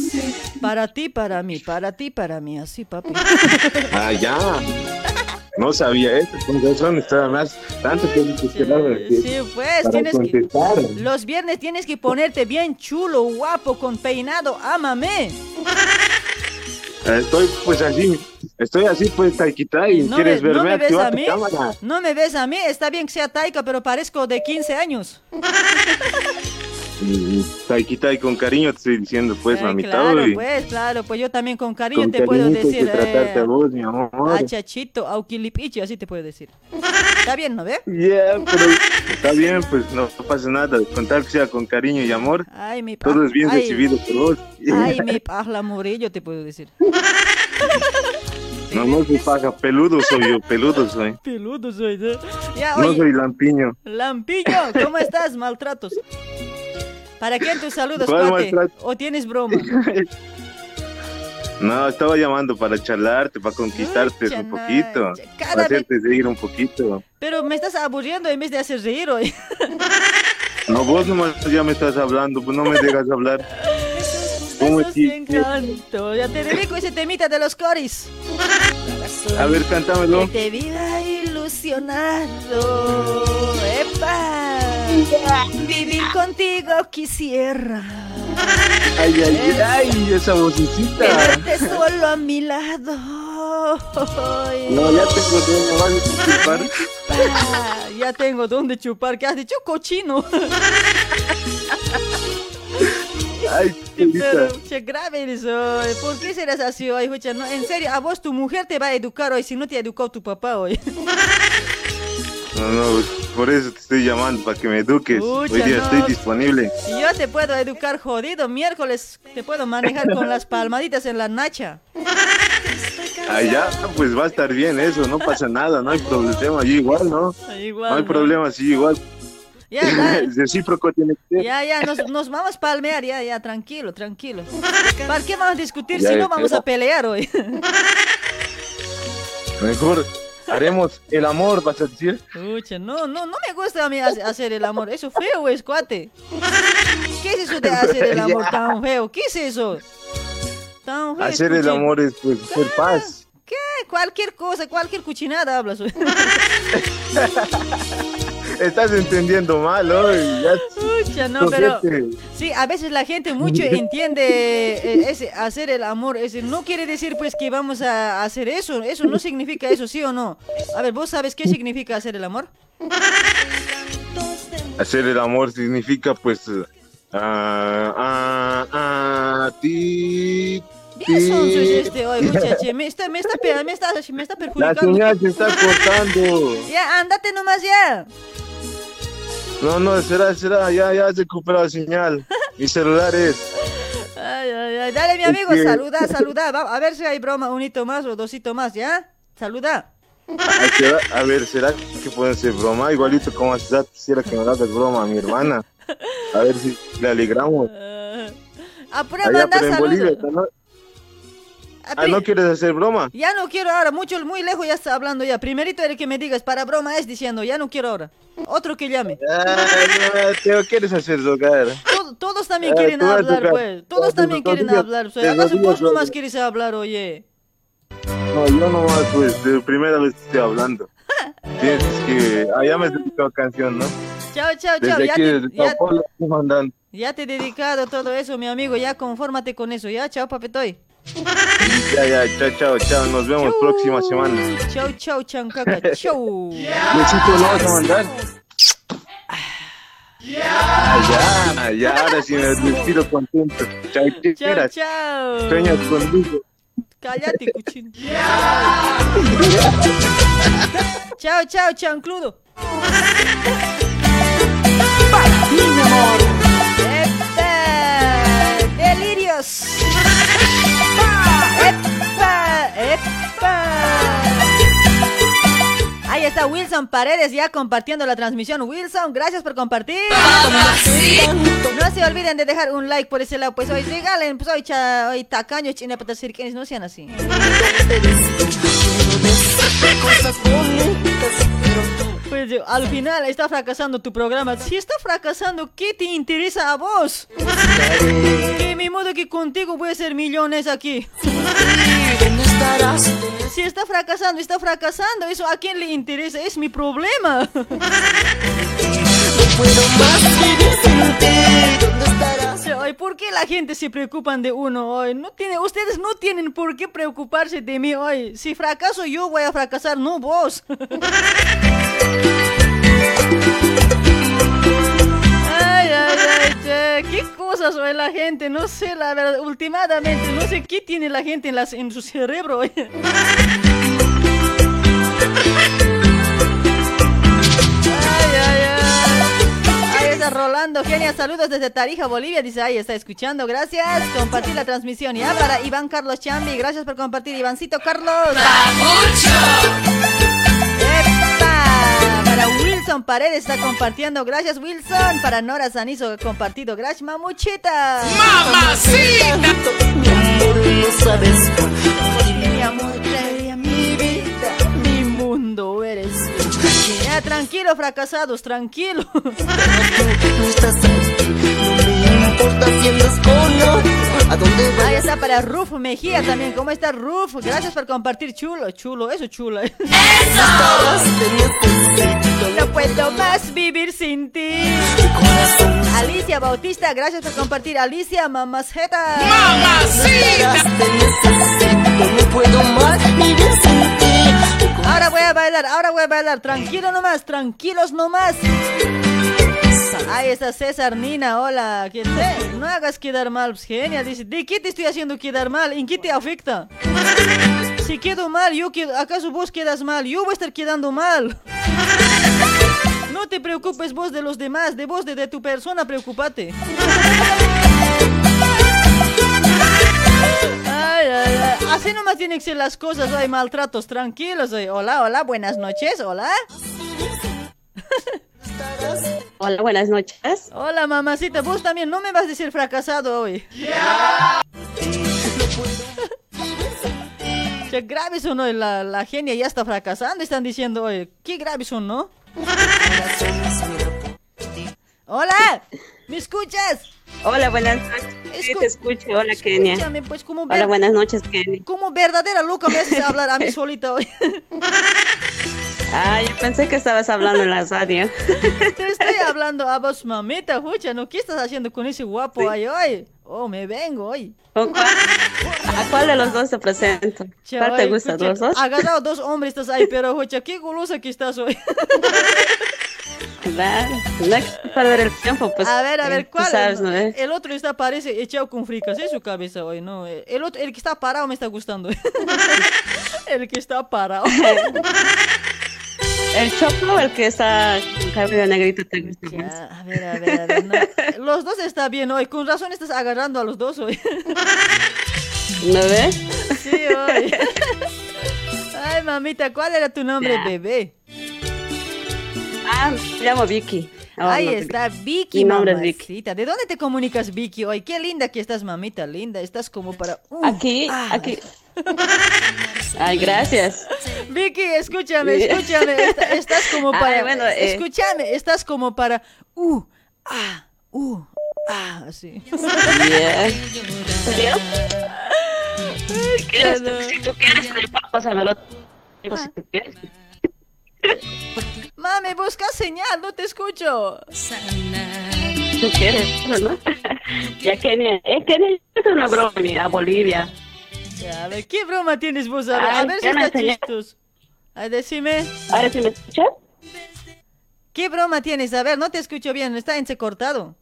Para ti, para mí, para ti, para mí. Así, papi. Ah, ya. No sabía esto, con razón estaba más tanto que Sí, pues, para tienes que... Los viernes tienes que ponerte bien chulo, guapo, con peinado. Ámame. Estoy pues así, estoy así pues taikita y No quieres me, no verme me ves a tu mí. cámara. No me ves a mí. Está bien que sea taika, pero parezco de 15 años. Taikita y con cariño te estoy diciendo, pues, Eh, mamita. claro, uy. pues, claro, pues yo también con cariño Con te puedo decir. tratarte eh, a vos, mi amor. Achachito, auquilipichi, así te puedo decir. Está bien, ¿no ve? Ya, pero está bien, pues no pasa nada. Con tal que sea con cariño y amor, Ay, mi todo es bien ay, recibido por vos. Ay, mi pajla morillo, te puedo decir. No, no soy paja, peludo soy yo, peludo soy. Peludo soy, ¿no? Ya, No oye, soy lampiño. Lampiño, ¿cómo estás? Maltratos. ¿Para quién tus saludos, maltrato? ¿O tienes broma? No, estaba llamando para charlarte, para conquistarte un poquito, cada para hacerte reír un poquito. Pero me estás aburriendo en vez de hacer reír hoy. No, vos nomás ya me estás hablando, pues no me dejas hablar. ¿Cómo Besos que- encanto. Ya te dedico ese temita de los coris. A ver, cántamelo. Que te vida ilusionado. ¡Epa! Vivir contigo quisiera. Ay, ay, ay, esa vocecita. Tenerte solo a mi lado. No, ya tengo dos nomás de disculpar. Ah, ya tengo dónde chupar. ¿Qué has dicho? Cochino. Ay, Pero, che, grave eres hoy. ¿Por qué serás así hoy, Jucha? No, en serio, a vos tu mujer te va a educar hoy si no te educó tu papá hoy. No, no, pues, por eso te estoy llamando, para que me eduques. Pucha, Hoy día no. estoy disponible. Yo te puedo educar jodido. Miércoles te puedo manejar con las palmaditas en la nacha. Allá, pues va a estar bien eso, no pasa nada, no hay problema. Yo igual, ¿no? Igual, no hay problema, sí, igual. Ya, ya. Recíproco tiene que ser. Ya, ya, nos, nos vamos a palmear, ya, ya, tranquilo, tranquilo. ¿Para qué vamos a discutir Ya, si no vamos a pelear hoy? Mejor haremos el amor, vas a decir. Pucha, no, no, no me gusta a mí hace- hacer el amor. Eso feo es, cuate. ¿Qué es eso de hacer el amor Ya. tan feo? ¿Qué es eso? Tan feo. Hacer el escuchen. amor es pues hacer paz. ¿Qué? Cualquier cosa, cualquier cuchinada hablas hoy. Estás entendiendo mal hoy. Ya, Pucha, no, pero... Sí, a veces la gente mucho entiende eh, ese hacer el amor, ese no quiere decir pues que vamos a hacer eso, eso no significa eso, ¿sí o no? A ver, ¿vos sabes qué significa hacer el amor? Hacer el amor significa pues ah, ah, ti, Bien sonso es este hoy, muchacho, me está, me está, me está, me está La perjudicando. señal se está cortando. Ya, andate nomás ya. No, no, será, será, ya, ya has recuperado la señal. Mi celular es. Ay, ay, ay, dale mi amigo, saluda, saluda, Va- a ver si hay broma, un hito más o dosito más, ¿ya? Saluda. Será- A ver, ¿será que pueden ser broma? Igualito como ya quisiera que me hagas broma a mi hermana. A ver si le alegramos. Apura, Allá, manda saludos. ¿No? Ah, ¿no quieres hacer broma? Ya no quiero ahora, mucho, muy lejos ya está hablando ya. Primerito el que me digas, para broma es diciendo, ya no quiero ahora. Otro que llame. Ay, no, quieres hacer. Todo- todos también Ah, quieren hablar, tocar. pues. Todos Ah, también pues, quieren hablar. ¿acaso rodillas, vos nomás quieres hablar, oye? No, yo nomás, pues, de primera vez estoy hablando. Tienes que... Ah, ya me dedicado canción, ¿no? Chao, chao, chao. Desde Ya aquí, te, desde ya, Paulo, ya te he dedicado todo eso, mi amigo. Ya confórmate con eso. Ya, chao, papetoy. Ya, ya, chao, chao, chao. Nos vemos próxima semana. Chao, chao, chancaca. Chao. Besito, ¿lo vas a mandar? Ah, ya, ya, ahora sí me despido contento. Chao, Chao, chao. Sueñas conmigo. Cállate, cuchino. chao, chao, chancludo. mi amor. ¡Delirios! Ahí está Wilson Paredes ya compartiendo la transmisión. Wilson, gracias por compartir. No se olviden de dejar un like por ese lado. Pues hoy regalen, pues hoy, cha, hoy tacaño, china, para no sean así. Al final está fracasando tu programa. Si está fracasando, ¿qué te interesa a vos? Que mi modo que contigo voy a hacer millones aquí. Si está fracasando, está fracasando. Eso a quién le interesa, es mi problema. ¿Por qué la gente se preocupan de uno hoy? No tiene, ustedes no tienen por qué preocuparse de mí hoy. Si fracaso yo voy a fracasar, no vos. Ay, ay, ay, che. qué cosas oye la gente, no sé, la verdad, últimamente, no sé qué tiene la gente en, las, en su cerebro. Rolando, genia, saludos desde Tarija, Bolivia, dice, ahí está escuchando, gracias, compartir la transmisión. Ya para Iván Carlos Chambi, gracias por compartir, Ivancito Carlos. ¡Epa! Para Wilson Paredes está compartiendo, gracias Wilson. Para Nora Sanizo compartido, gracias Mamuchita. ¡Mamacita! Mi amor, eres. Ya, tranquilo, fracasados, tranquilo. No no me importa si andas con otro. ¿A dónde Ahí está para Ruf Mejía también. ¿Cómo está Ruf? Gracias por compartir. Chulo, chulo, eso chulo. No puedo más vivir sin ti. Alicia Bautista, gracias por compartir. Alicia Mamaceta. No puedo más vivir sin ti. Ahora voy a bailar, ahora voy a bailar. Tranquilo nomás, tranquilos nomás. Ahí está César Nina, hola. ¿Qué te? No hagas quedar mal, pues, genia. Dice, ¿de qué te estoy haciendo quedar mal? ¿En qué te afecta? Si quedo mal, yo quedo, ¿acaso vos quedas mal? Yo voy a estar quedando mal. No te preocupes vos de los demás, de vos, de, de tu persona, preocupate. Ay. Así nomás tienen que ser las cosas, hay maltratos, tranquilos. ay. Hola, hola, buenas noches, hola. Hola, buenas noches. Hola, mamacita, vos también no me vas a decir fracasado hoy. Che, grave son hoy, la, la genia ya está fracasando, están diciendo hoy. ¿Qué grave son, no? Hola, ¿me escuchas? Hola, buenas noches. Sí, te escucho. Hola, Kenia. Escúchame, pues, como Hola, ver- buenas noches, Kenia. Como verdadera loca me haces hablar a mí solita hoy. Ah, yo pensé que estabas hablando en la radio. Te estoy hablando a vos, mamita, escucha, ¿no? ¿Qué estás haciendo con ese guapo ahí hoy? Oh, me vengo hoy. ¿Con cuál? ¿A cuál de los dos te presento? ¿Cuál te Ay, gusta? escucha, ¿Los dos? Agarrado dos hombres estás ahí, pero, escucha, qué golosa que estás hoy. Claro, no perder el tiempo, pues. a ver, a eh, ver, ¿cuál? sabes, ¿no? El otro está, parece, echado con fricas en su cabeza hoy, ¿no? El, otro, el que está parado me está gustando. el que está parado. ¿El choco o el que está con cabello negrito te gusta más? A ver, a ver, a ver. no. Los dos está bien hoy. Con razón estás agarrando a los dos hoy. ¿No ves? Sí, hoy. Ay, mamita, ¿cuál era tu nombre, bebé? Ah, me llamo Vicky. Oh, Ahí no, está, Vicky, Mi nombre es Vicky. mamacita. ¿De dónde te comunicas, Vicky, hoy? Qué linda que estás, mamita, linda. Estás como para... uh, Aquí, ah. aquí. Ay, gracias. Vicky, escúchame, escúchame. estás como Ay, para... bueno, eh. Escúchame, estás como para... Uh, ah, uh, ah, así. Yeah. Si quieres, qué si tú quieres, pásamelo. Digo, si tú quieres. Mami, busca señal, no te escucho. Tú quieres, ¿no? Ya Kenia, es que es una broma a Bolivia. Ya, a ver, ¿qué broma tienes vos? A ver, a Ay, ver si está enseñé. chistoso. Ay, decime. Ahora sí me escuchas. ¿Qué broma tienes? A ver, no te escucho bien, está entrecortado.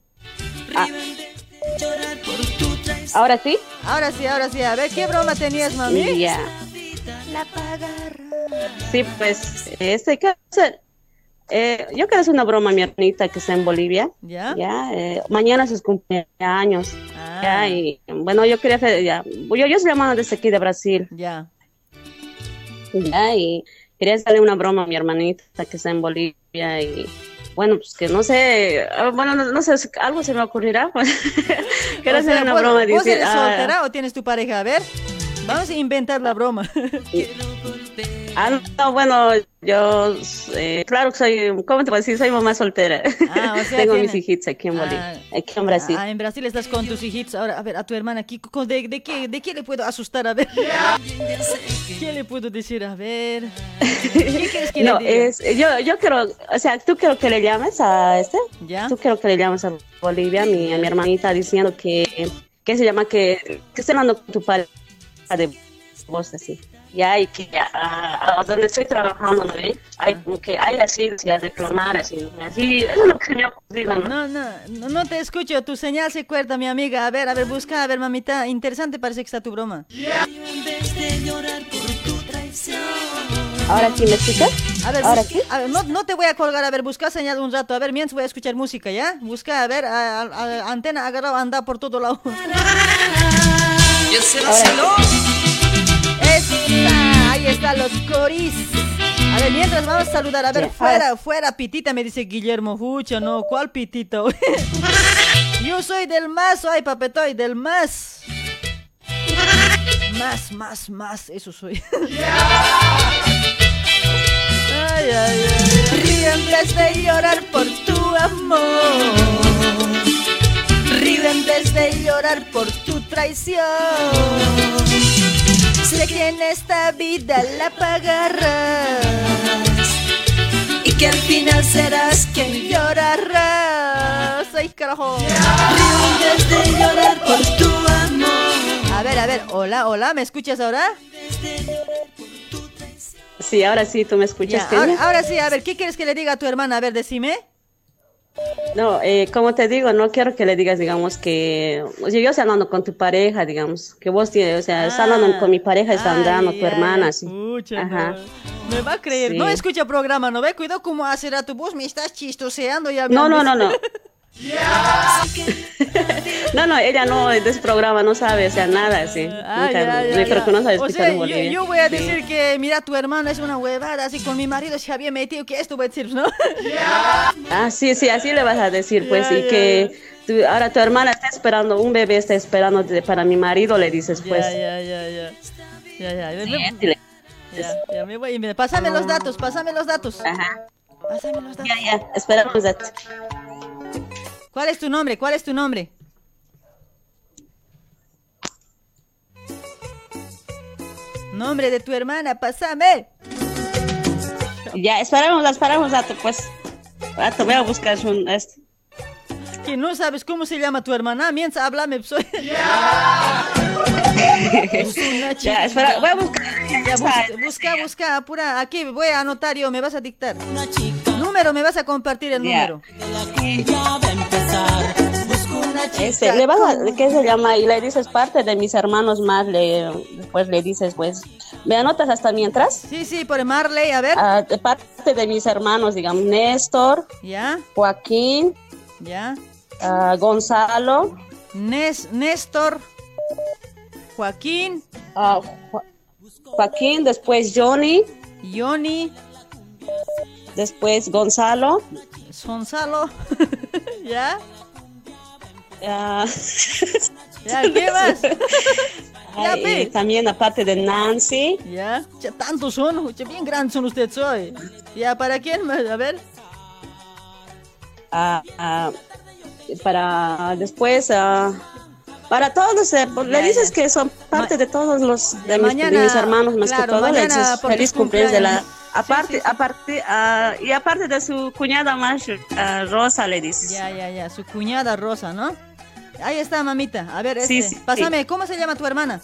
Ahora sí. Ahora sí, ahora sí. A ver, ¿qué broma tenías, mami? Ya. La pagarra. Sí, pues, este caso, eh, yo quiero hacer una broma mi hermanita que está en Bolivia. ¿Ya? Ya, eh, mañana es sus cumpleaños. Ah. Ya, y bueno, yo quería hacer, ya, yo, yo soy llamada desde aquí de Brasil. Ya. Ya, y quería hacerle una broma a mi hermanita que está en Bolivia y bueno, pues que no sé, ah, bueno, no, no sé, algo se me ocurrirá. Pues. quiero hacer una ¿vos- broma. ¿Vos decir, eres ah, soltera o tienes tu pareja? A ver, vamos a inventar la broma. Ah, no, bueno, yo, eh, claro que soy, ¿cómo te puedo decir? Soy mamá soltera. Ah, o sea, Tengo tiene- mis hijitos aquí en Bolivia, aquí en Brasil. Ah, en Brasil estás con tus hijitos. Ahora, a ver, a tu hermana aquí, ¿con- ¿de, de qué, ¿de qué le puedo asustar? A ver. ¿Qué le puedo decir? A ver. ¿Qué quieres que no, le diga? es, yo, yo quiero, o sea, tú quiero que le llames a este, ¿Ya? tú quiero que le llames a Bolivia, mi, a mi hermanita, diciendo que, que se llama que, que esté hablando con tu padre de vos así. Ya, y que a, a donde estoy trabajando, ¿no? Hay que hay así, de reclamar, así, así, eso es lo que ha ocurrido, ¿no? No, no, no, no te escucho, tu señal se corta, mi amiga. A ver, a ver, busca, a ver, mamita, interesante parece que está tu broma. ¿Ahora sí me escuchas? A ver, ¿Ahora sí? a ver, no, no te voy a colgar, a ver, busca señal un rato, a ver, mientras voy a escuchar música, ¿ya? Busca, a ver, a- a- a- antena agarrado, anda por todo lado. Yo. Esta, ahí están los coris. A ver, mientras vamos a saludar, a ver, fuera, fuera, pitita, me dice Guillermo Hucha, no, ¿cuál pitito? Yo soy del más, ay, papetoy, del más. Más, más, más, eso soy. Ay, ay, ay. Ríe en vez de llorar por tu amor. Ríe en vez de llorar por tu traición. Sé que en esta vida la pagarás y que al final serás quien llorarás. Ay, carajo. Ríe en vez de llorar por tu amor. A ver, a ver, hola, hola, ¿me escuchas ahora? Sí, ahora sí, tú me escuchas. Ya, ahora, ahora sí, a ver, ¿qué quieres que le diga a tu hermana? A ver, decime. No, eh, como te digo, no quiero que le digas, digamos, que o sea, yo estoy hablando con tu pareja, digamos, que vos tienes, o sea, estás hablando con mi pareja, está andando, tu hermana, así. Ajá. Me va a creer. Sí. No escucha programa, ¿no ve? Cuidado cómo hace rato. Vos me estás chistoseando ya. No, no, no, visto. No, no, ella no, de ese programa no sabe, o sea, nada, así. Ah, Nunca, ya, ya, yo creo que no sabe O escuchar sea, yo, yo voy a Sí. decir que, mira, tu hermano es una huevada, así con mi marido se había metido, que esto voy a decir, ¿no? Ah, sí, sí, así le vas a decir, pues, Ya, y ya, que tu- ahora tu hermana está esperando, un bebé está esperando de- para mi marido, le dices, pues. Ya, ya, ya, ya. Ya, ya. Dile. ya, ya me voy. Pásame los datos, pásame los datos. Ajá. Pásame los datos. Ya, ya, esperamos ti. ¿Cuál es tu nombre? ¿Cuál es tu nombre? Nombre de tu hermana, pásame. Ya, esperamos, esperamos a ti, pues. Te voy a buscar un, este. Que no sabes cómo se llama tu hermana, mientras háblame, soy. Ya, espera, voy a buscar. Ya, busca, busca, busca, apura. Aquí voy a anotar yo, me vas a dictar. Número, me vas a compartir el número. Este, le vas a, ¿qué se llama? Y le dices parte de mis hermanos más, le, después le dices, pues, ¿me anotas hasta mientras? Sí, sí, por Marley, a ver. Ah, de parte de mis hermanos, digamos, Néstor, Ya, Joaquín, ya. ah, Gonzalo, Nes, Néstor, Joaquín, ah, Jo- Joaquín, después Johnny, Johnny, después Gonzalo, Gonzalo. ¿Ya? ah, ¿Ya qué más? Ya, ay, pe. y también aparte de Nancy, ¿Ya? Ya tantos son, ya bien grandes son ustedes hoy. ¿Ya para quién más? A ver. ah, ah, para después, ah, para todos, eh, le Ya, dices ya. que son parte de todos los, de, mis, de mañana, mis hermanos, más claro, que todo, le mañana feliz cumpleaños de la... Aparte, aparte, ah, y aparte de su cuñada más, ah, Rosa, le dices. Ya, ya, ya. Su cuñada Rosa, ¿no? Ahí está, mamita. A ver, Sí, este. sí, Pásame, ¿cómo se llama tu hermana?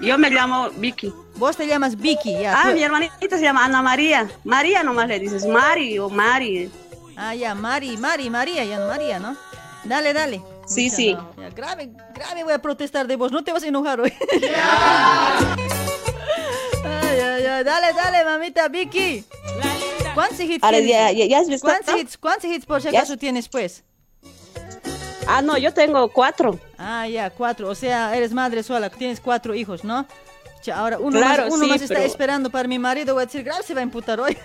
Yo me llamo Vicky. Vos te llamas Vicky, ya. Ah, tú- mi hermanita se llama Ana María. María nomás le dices, Mari o Mari. Ah, ya, Mari, Mari, María, ya no María, ¿no? Dale, dale. Sí, Mucha sí. no. Ya, grave, grave voy a protestar de vos, no te vas a enojar hoy. Ay, ay, ay, dale, dale, mamita Vicky. ¿Cuántos hits Ahora, tienes? ya- ya- ya has visto, ¿Cuántos no? hits, cuántos hits por si acaso tienes, pues? Ah, no, yo tengo cuatro. Ah, ya, cuatro. O sea, eres madre sola, tienes cuatro hijos, ¿no? Ahora uno Claro, más, uno sí, más está pero- esperando para mi marido. Voy a decir, grave se va a imputar hoy.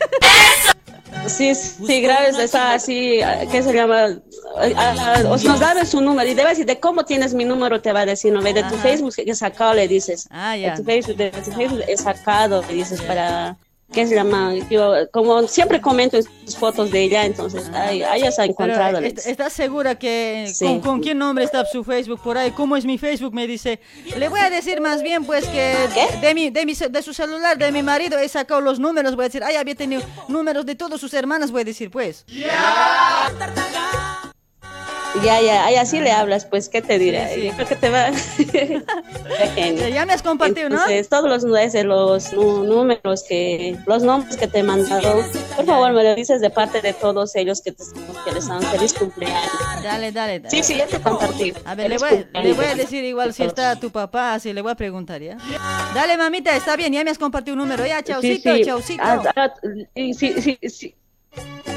Sí, sí, graves, está así, ah, ¿qué se llama? Ah, ah, os nos debe su número y debe decir de cómo tienes mi número, te va a decir, ¿no? ve? De tu Ajá. Facebook que he sacado, le dices. Ah, ya. De tu Facebook, de tu Facebook he sacado, le dices, para, ¿qué se llama? Yo, como siempre comento en sus fotos de ella, entonces, ay, ahí ya se ha encontrado. le ¿est- dices. ¿Estás segura que Sí. con, con qué nombre está su Facebook por ahí? ¿Cómo es mi Facebook? Me dice. Le voy a decir más bien, pues, que de, mi, de, mi, de su celular, de mi marido, he sacado los números. Voy a decir, ay, había tenido números de todas sus hermanas, voy a decir, pues. Ya, ya, ay, así le hablas, pues, ¿qué te diré? Sí, sí. Yo creo que te va. Ya me has compartido, ¿no? Entonces, todos los, ese, los nu- números que, los nombres que te he mandado, por favor, me lo dices de parte de todos ellos que, te, que les dan feliz cumpleaños. Dale, dale, dale. Sí, sí, ya te compartí. A ver, le voy, le voy a decir igual si está tu papá, así le voy a preguntar, ¿ya? Dale, mamita, está bien, ya me has compartido un número, ya, chaucito, Sí, sí. chaucito. Ah, ah, sí, sí, sí, sí.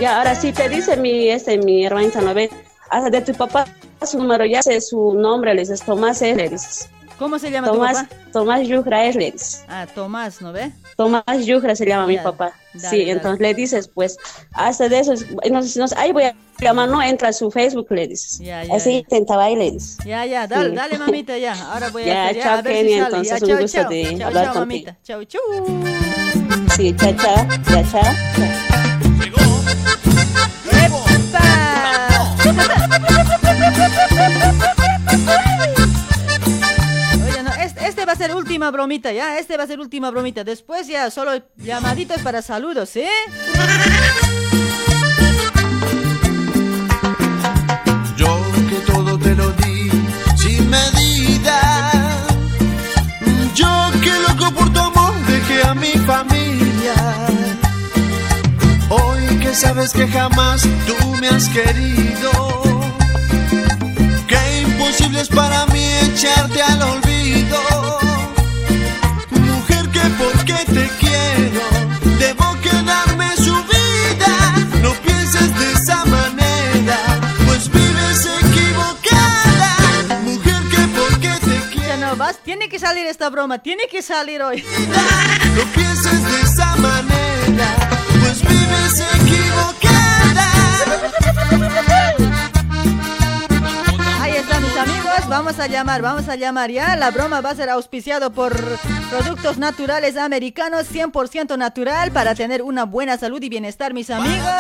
Ya, ahora sí te dice mi, este, mi hermanita, ¿no ve? Hasta de tu papá su número, ya sé su nombre, le dices Tomás S, le dices. ¿Cómo se llama Tomás, tu papá? Tomás Yugra S, le dices. Ah, Tomás, ¿no ve? Tomás Yugra se llama mi papá. dale, sí, dale. entonces le dices, pues, hasta de eso, es- no sé, no sé, ahí voy a llamar, no entra a su Facebook, le dices. Ya, ya, Así ya. intentaba ahí, le dices. Ya, ya, dale, Sí. dale, mamita, ya. Ahora voy a Ya, hacer, ya, chao, a ver si Kenia, sale. Ya, entonces, un chao, gusto chao. de chao, hablar chao, contigo. mamita. Chao, chau. Sí, chao, chao, ya, chao. Oye, no, este, este va a ser última bromita, ¿ya? Este va a ser última bromita. Después ya solo llamaditos para saludos, ¿sí? Yo que todo te lo di sin medida. Yo que loco por tu amor dejé a mi familia. Sabes que jamás tú me has querido. Que imposible es para mí echarte al olvido. Mujer que porque te quiero debo quedarme su vida. No pienses de esa manera, pues vives equivocada. Mujer que porque te quiero. Ya no vas, tiene que salir esta broma, tiene que salir hoy. No pienses de esa manera, pues vives equivocada. Mis amigos, vamos a llamar, vamos a llamar ya. La broma va a ser auspiciado por productos naturales americanos, 100% natural para tener una buena salud y bienestar, mis amigos.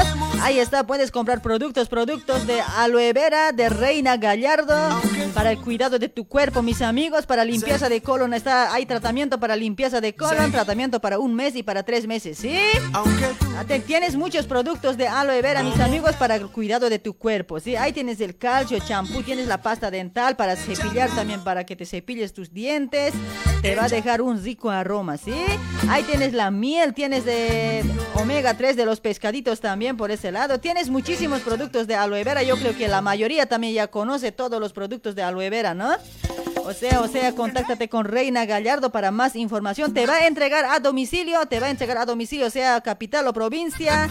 Ahí está, puedes comprar productos, productos de aloe vera, de Reina Gallardo, para el cuidado de tu cuerpo, mis amigos, para limpieza de colon. Está, hay tratamiento para limpieza de colon, tratamiento para un mes y para tres meses, ¿sí? Ah, Tienes muchos productos de aloe vera, mis amigos, para el cuidado de tu cuerpo, ¿sí? Ahí tienes el calcio, champú, tienes la pasta para cepillar también, para que te cepilles tus dientes. Te va a dejar un rico aroma, ¿sí? Ahí tienes la miel, tienes de omega 3 de los pescaditos también por ese lado. Tienes muchísimos productos de aloe vera. Yo creo que la mayoría también ya conoce todos los productos de aloe vera, ¿no? O sea, o sea, contáctate con Reina Gallardo para más información. Te va a entregar a domicilio, te va a entregar a domicilio, sea capital o provincia.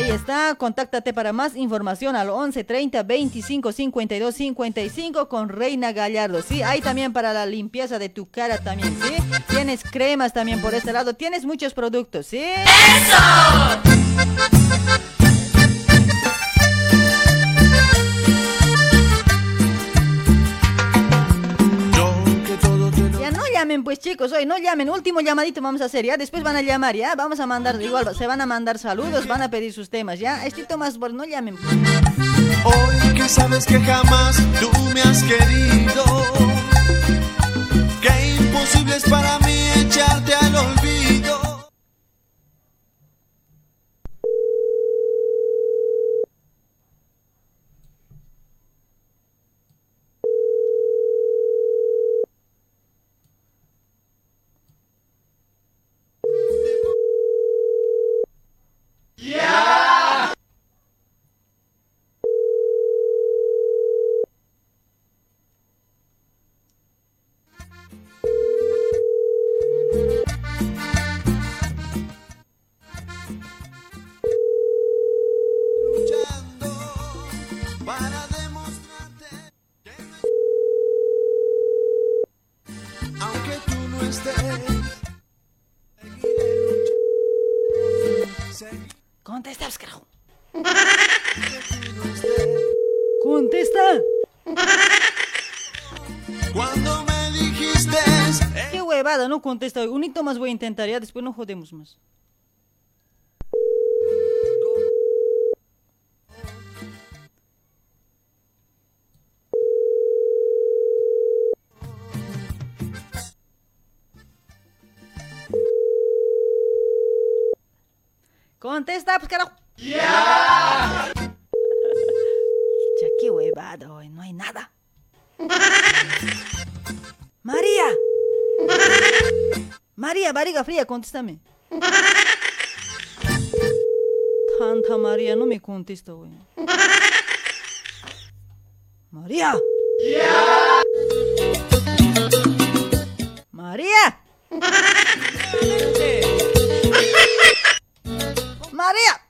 Ahí está, contáctate para más información al 11 30 25 52 55 con Reina Gallardo. Sí, hay también para la limpieza de tu cara también, ¿sí? Tienes cremas también por este lado, tienes muchos productos, ¿sí? Ya pues chicos, hoy no llamen, último llamadito vamos a hacer, ya después van a llamar, ya, vamos a mandar, igual se van a mandar saludos, van a pedir sus temas, ya, Estito más por no llamen. Hoy que sabes que jamás tú me has querido. Que imposible es para mí echarte al olvido. Para Contesta, carajo. Contesta. Cuando me dijiste Qué huevada, no contesta. Un hito más voy a intentar, ya después no jodemos más. Contesta, pues carajo. Ya. qué hueva. huevada hoy, no hay nada. María. María, barriga fría, contéstame. Tanta María, no me contesta hoy. María. María. María.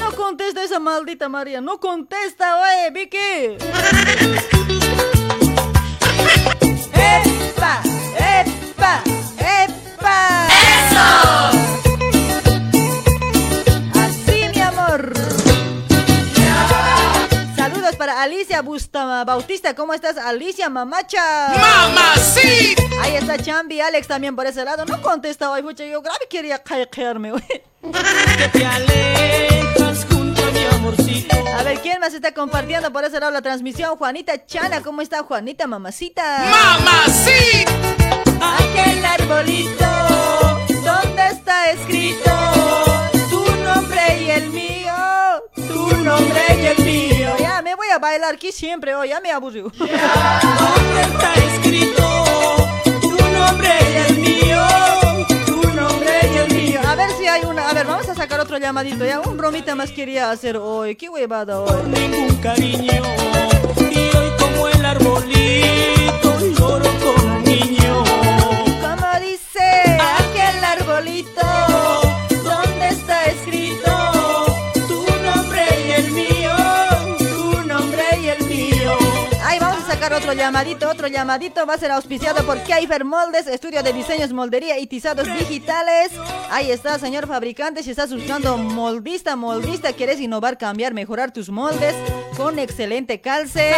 No contesta esa maldita María, no contesta, oye, Vicky. Alicia Busta Bautista. ¿Cómo estás, Alicia Mamacha? ¡Mamacita! Ahí está Chambi, Alex también por ese lado. No contesta hoy, mucho. Yo grave quería caerme hoy. A ver, ¿quién más está compartiendo por ese lado la transmisión? Juanita Chana, ¿cómo está Juanita, mamacita? ¡Mamacita! Aquel arbolito, bailar aquí siempre hoy, ya me aburrió. ¿Dónde está escrito? Tu nombre y el mío, tu nombre y el mío. A ver si hay una, a ver, vamos a sacar otro llamadito, ya, un bromita más quería hacer hoy, qué huevada hoy. Ningún cariño y hoy como el arbolito lloro como un niño. Otro llamadito, otro llamadito. Va a ser auspiciado por Kaifer Moldes, estudio de diseños, moldería y tizados digitales. Ahí está, señor fabricante. Si estás buscando moldista, moldista, quieres innovar, cambiar, mejorar tus moldes con excelente calce,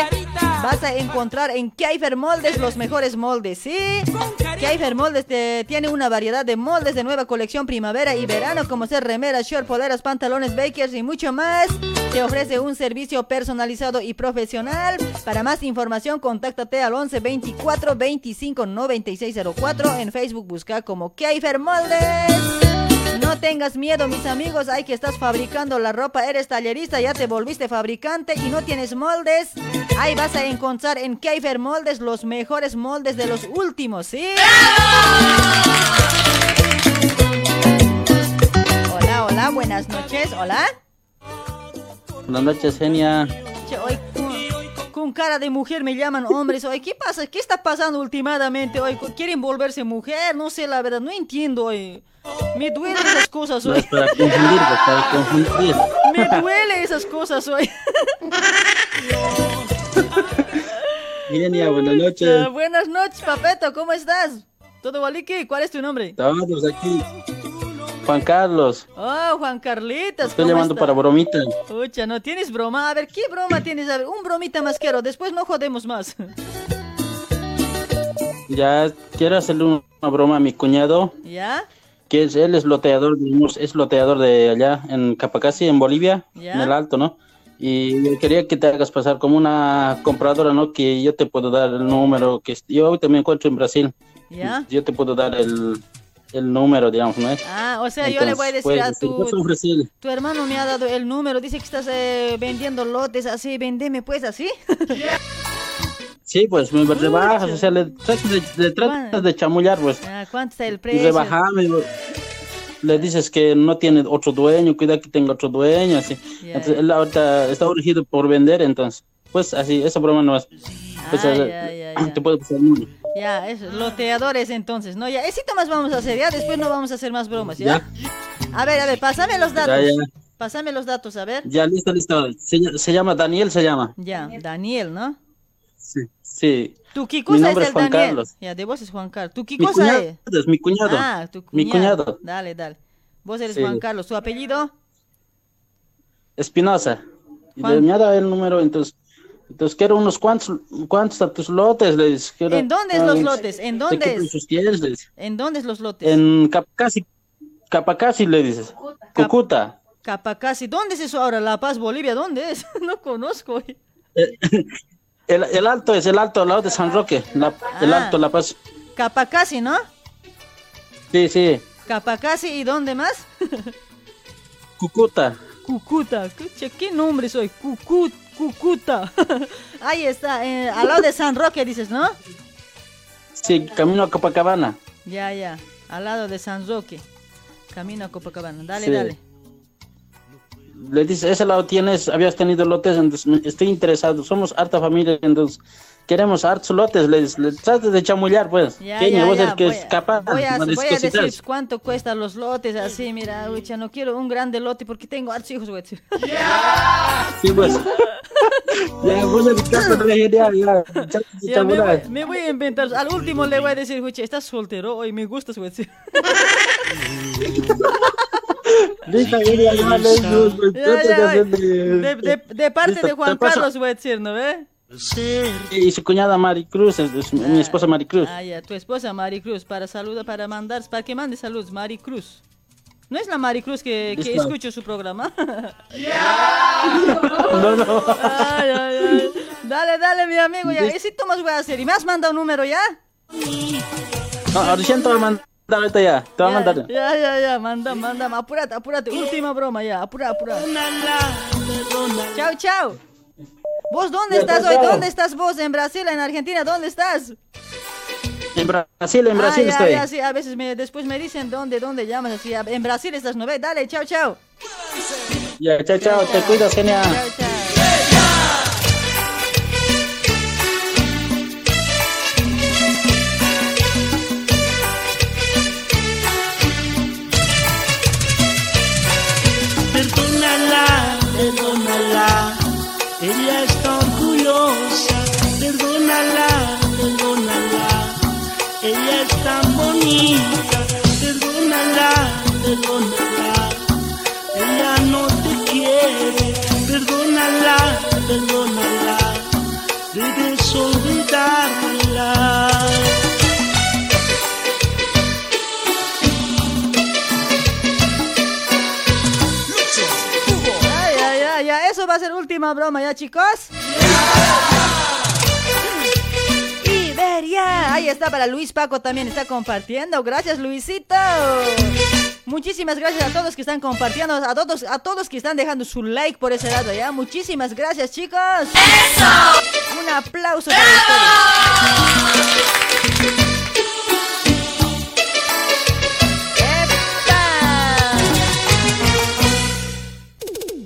vas a encontrar en Kaifer Moldes los mejores moldes, ¿sí? Kaifer Moldes te- tiene una variedad de moldes de nueva colección primavera y verano, como ser remeras, short, poleras, pantalones, bakers y mucho más. Te ofrece un servicio personalizado y profesional. Para más información, contáctate al 11 24 25 96 04. En Facebook busca como Kaifer Moldes. No tengas miedo, mis amigos. Hay que estás fabricando la ropa, eres tallerista, ya te volviste fabricante y no tienes moldes. Ahí vas a encontrar en Kaifer Moldes los mejores moldes de los últimos, ¿sí? Hola, hola, buenas noches. Hola. Buenas noches, Genia. Hoy con, cara de mujer me llaman hombres. Hoy, ¿qué pasa? ¿Qué está pasando últimamente? Hoy quieren volverse mujer, no sé la verdad, no entiendo. Hoy. Me duelen esas cosas No hoy. es para confundir, para confundir. Me duele esas cosas hoy. Genia, buenas Ah, noches. buenas noches, Papeto, ¿cómo estás? ¿Todo valiki? ¿Cuál es tu nombre? Estamos aquí. Juan Carlos, Oh, Juan Carlitos, estoy ¿cómo llamando para bromita. Pucha, no tienes broma. A ver, ¿qué broma tienes? A ver, un bromita más quiero. Después no jodemos más. Ya quiero hacerle un- una broma a mi cuñado, ¿Ya? que es, él es loteador, es loteador de allá en Capacasi, en Bolivia, Ya. en el Alto, ¿no? Y quería que te hagas pasar como una compradora, ¿no? Que yo te puedo dar el número, que yo también encuentro en Brasil. ¿Ya? Yo te puedo dar el, el número, digamos, ¿no? Ah, o sea, yo le voy a decir a pues, te tu... Tu hermano me ha dado el número, dice que estás eh, vendiendo lotes así, vendeme pues así. Sí, pues me rebajas, o sea, le tratas de, le tratas de chamullar, pues. Ah, ¿Cuánto está el precio? rebajame, le dices que no tiene otro dueño, cuida que tenga otro dueño, así. Entonces, él ahorita está urgido por vender, entonces, pues así, esa broma no es. Pues, Ah, eh, ya, ya, te puedo pasar número. Ya, eso, loteadores entonces, ¿no? Ya, esito más vamos a hacer, ya, después no vamos a hacer más bromas, ¿ya? A ver, a ver, pásame los datos. Ya, ya. Pásame los datos, a ver. Ya, listo, listo. Se, ll- se llama Daniel, se llama. Ya, Daniel, ¿no? Sí. Sí. ¿Tú qué Mi cosa es nombre el es Juan Daniel? Carlos. Ya, de vos es Juan Carlos. ¿Tú qué Mi cosa cuñado es? es mi cuñado. Ah, tu Mi cuñado. Dale, dale. Vos eres Sí. Juan Carlos. ¿Tu apellido? Espinosa. Y ha dado el número, entonces. Entonces quiero unos cuantos, cuantos a tus lotes, le dice. quiero- ¿En dónde es los lotes? ¿En de dónde es? precios tienes, le dice. ¿En dónde es los lotes? En Capacasi, Capacasi le dices. Cucuta. Capacasi. ¿Dónde es eso ahora? La Paz, Bolivia. ¿Dónde es? no conozco. El, el alto es el alto al lado de San Roque. la- el Ah. alto La Paz. Capacasi, ¿no? Sí, sí. Capacasi. ¿Y dónde más? Cucuta. Cucuta. ¿Qué nombre soy? Cucut, Cucuta. Ahí está, eh, al lado de San Roque dices, ¿no? Sí, camino a Copacabana. Ya, ya. Al lado de San Roque. Camino a Copacabana. Dale, Sí. dale. Le dice, ese lado tienes, habías tenido lotes, entonces estoy interesado. Somos harta familia, entonces queremos hartos lotes. Les, les trates de chamullar, pues. Ya, Kenia, ya, vos ya, eres que voy es a- capaz. Voy a, no voy a decir cuánto cuestan los lotes, así, mira, ucha, no quiero un grande lote porque tengo hartos hijos, a decir. Sí, pues. ya, vos de ya, ya. Ya, me, voy, me voy a inventar. Al último le voy a decir, ucha, estás soltero hoy, me gustas, a decir. Listo, ya, de de- De, parte de Juan Carlos, voy a decir, ¿no ve? Y su cuñada Maricruz, es, es mi esposa Maricruz. Ah, ya, tu esposa Maricruz, para saludar, para mandar, para que mande saludos, Maricruz. ¿No es la Maricruz que, que Listo. escucho su programa? No, no. Ay, ay, ay. Dale, dale, mi amigo, ya. ¿Y si tomas voy a hacer? ¿Y me has mandado un número ya? No, ahorita te voy a mandar, ahorita ya. Te voy a mandar. Ya, ya, ya, manda, manda, apúrate, apúrate, última broma ya, apura, apura. Chao, chao. ¿Vos dónde Ya, estás hoy? ¿Dónde estás vos? ¿En Brasil? ¿En Argentina? ¿Dónde estás? En Brasil, en Brasil ah, ya, estoy. ya, sí, a veces me, después me dicen dónde, dónde llamas, así, en Brasil estás, ¿no ves? Dale, chao, chao. Ya, chao, chao, te cuidas, genia. Chao, chao. Perdónala, perdónala, ella perdónala, ella no te quiere. Perdónala, perdónala, debes olvidarla. Ay, ay, ay, ya, eso va a ser última broma, ¿ya, chicos? Iberia, ahí está para Luis Paco también está compartiendo. Gracias, Luisito. Muchísimas gracias a todos que están compartiendo, a todos, a todos que están dejando su like por ese lado, ¿ya? Muchísimas gracias, chicos. ¡Eso! Un aplauso para ustedes.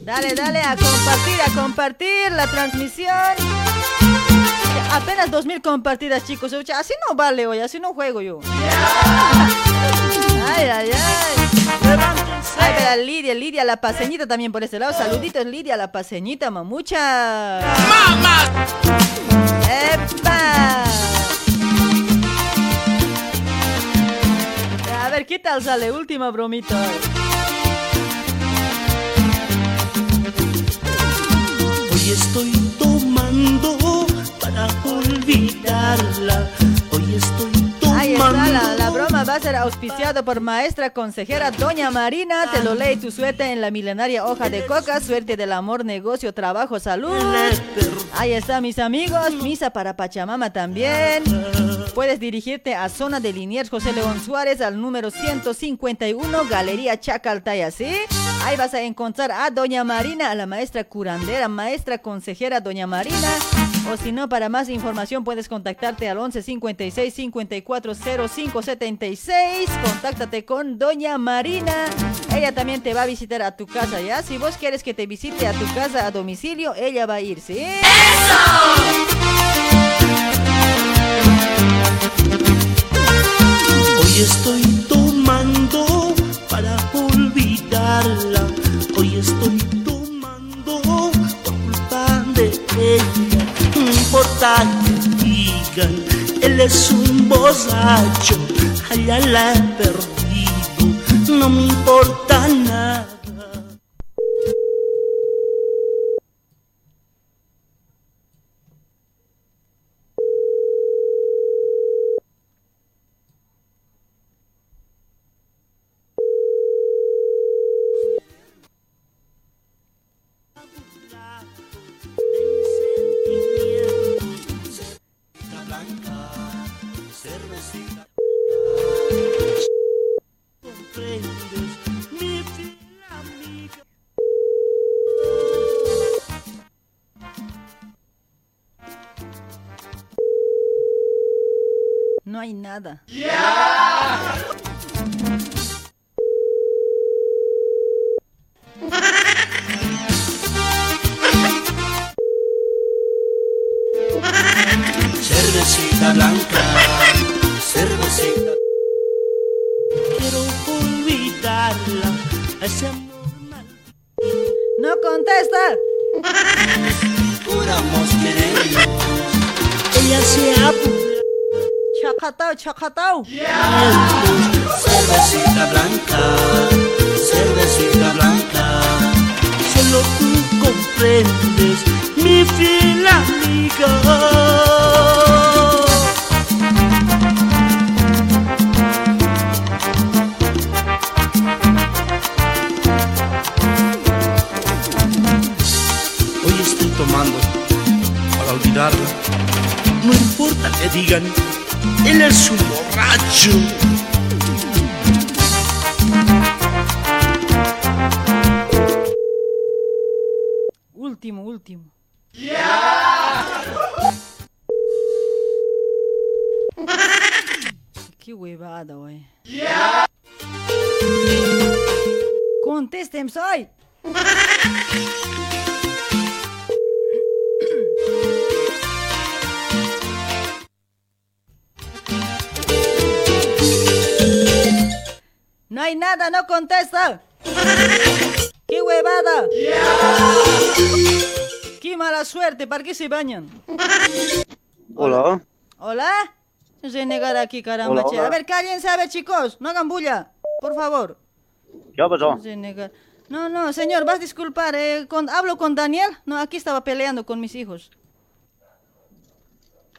Dale, dale, a compartir, a compartir la transmisión. Apenas 2000 compartidas, chicos. Así no vale hoy, así no juego yo. Ay, ay, ay. Ay, pero Lidia, Lidia la paseñita también por este lado. Saluditos, Lidia la paseñita, mamucha. ¡Mamá! ¡Epa! A ver, ¿qué tal sale? Última bromita. Hoy estoy olvidarla. Hoy estoy Ahí está, la, la broma va a ser auspiciada por maestra consejera Doña Marina. Te lo lee tu suerte en la milenaria hoja de coca. Suerte del amor, negocio, trabajo, salud. Ahí está, mis amigos. Misa para Pachamama también. Puedes dirigirte a zona de Liniers José León Suárez al número 151, Galería Chacaltaya, ¿sí? Ahí vas a encontrar a Doña Marina, a la maestra curandera, maestra consejera Doña Marina. O si no, para más información puedes contactarte al 11 56 54 05 76. Contáctate con Doña Marina. Ella también te va a visitar a tu casa, ¿ya? Si vos quieres que te visite a tu casa a domicilio, ella va a ir, ¿sí? Hoy estoy tomando para olvidarla. Hoy estoy tomando por culpa de. Importa que digan, él es un borracho. Allá la he perdido, no me importa nada. No hay nada. Cervecita blanca, cervecita. Quiero olvidarla, a ese amor No contesta. juramos querernos. Ella se apura. Chacatao, chacatao. Cervecita blanca, cervecita blanca. Solo tú comprendes mi fiel amiga. Tomando para olvidarla. No importa que digan, él es un borracho. Último, último. Qué huevada, güey. Contesten, soy. No hay nada, no contesta. ¡Qué huevada! ¡Qué mala suerte! ¿Para qué se bañan? Hola. ¿Hola? Renegar aquí, caramba. Hola, che. hola. A ver, cállense, a ver, chicos. No hagan bulla. Por favor. ¿Qué pasó? Renegar. No, no, señor, vas a disculpar. eh, con- ¿Hablo con Daniel? No, aquí estaba peleando con mis hijos.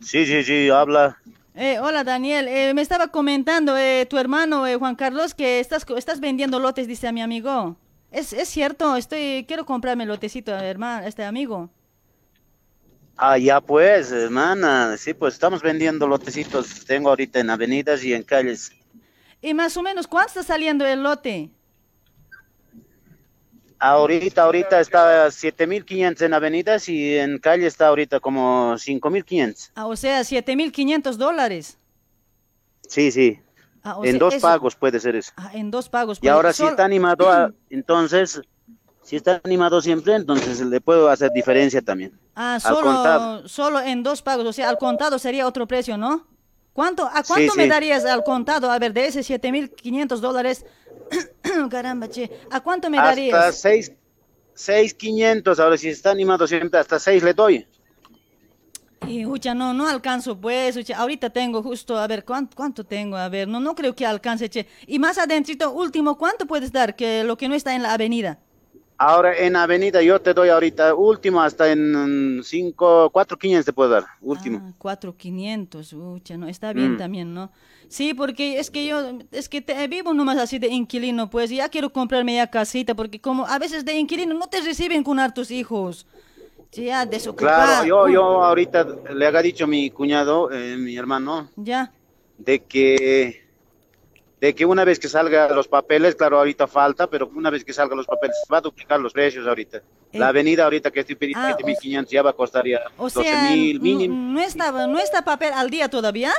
Sí, sí, sí, habla. Eh, hola, Daniel. Eh, me estaba comentando eh, tu hermano eh, Juan Carlos que estás, estás vendiendo lotes, dice a mi amigo. Es, es cierto, estoy quiero comprarme lotecito, hermano, este amigo. Ah, ya pues, hermana. Sí, pues estamos vendiendo lotecitos. Tengo ahorita en avenidas y en calles. Y más o menos, ¿cuánto está saliendo el lote? Ahorita, ahorita está 7500 en avenidas y en calle está ahorita como 5500. Ah, o sea, 7.500 dólares. Sí, sí. Ah, en sea, dos eso- pagos puede ser eso. Ah, en dos pagos. Y ahora si está animado, a- entonces, si está animado siempre, entonces le puedo hacer diferencia también. Ah, solo, solo en dos pagos, o sea, al contado sería otro precio, ¿no? ¿Cuánto, ¿A Sí, cuánto me sí. darías al contado? A ver, de ese 7.500 dólares, caramba, che, ¿a cuánto me darías? Hasta seis, seis quinientos, ahora si está animado siempre, hasta seis le doy. Y, ucha, no, no alcanzo, pues, ucha, ahorita tengo justo, a ver, ¿cuánto, cuánto tengo? A ver, no, no creo que alcance, che. Y más adentrito, último, ¿cuánto puedes dar? Que lo que no está en la avenida. Ahora en avenida yo te doy ahorita último hasta en mm, cinco, cuatro quinientos te puedo dar, último. 4.500, ucha, no, está bien Mm. también, ¿no? Sí, porque es que yo, es que te- vivo nomás así de inquilino, pues, ya quiero comprarme ya casita, porque como a veces de inquilino no te reciben con hartos hijos. Ya desocupado. Claro, yo, yo ahorita le haga dicho a mi cuñado, eh, mi hermano, Ya. de que de que una vez que salga los papeles, claro, ahorita falta, pero una vez que salgan los papeles va a duplicar los precios ahorita. La Eh, avenida ahorita que estoy pidiendo ah, 7.500 ya va a costar ya O sea, 12.000 no, mínimo. no está, no está papel al día todavía.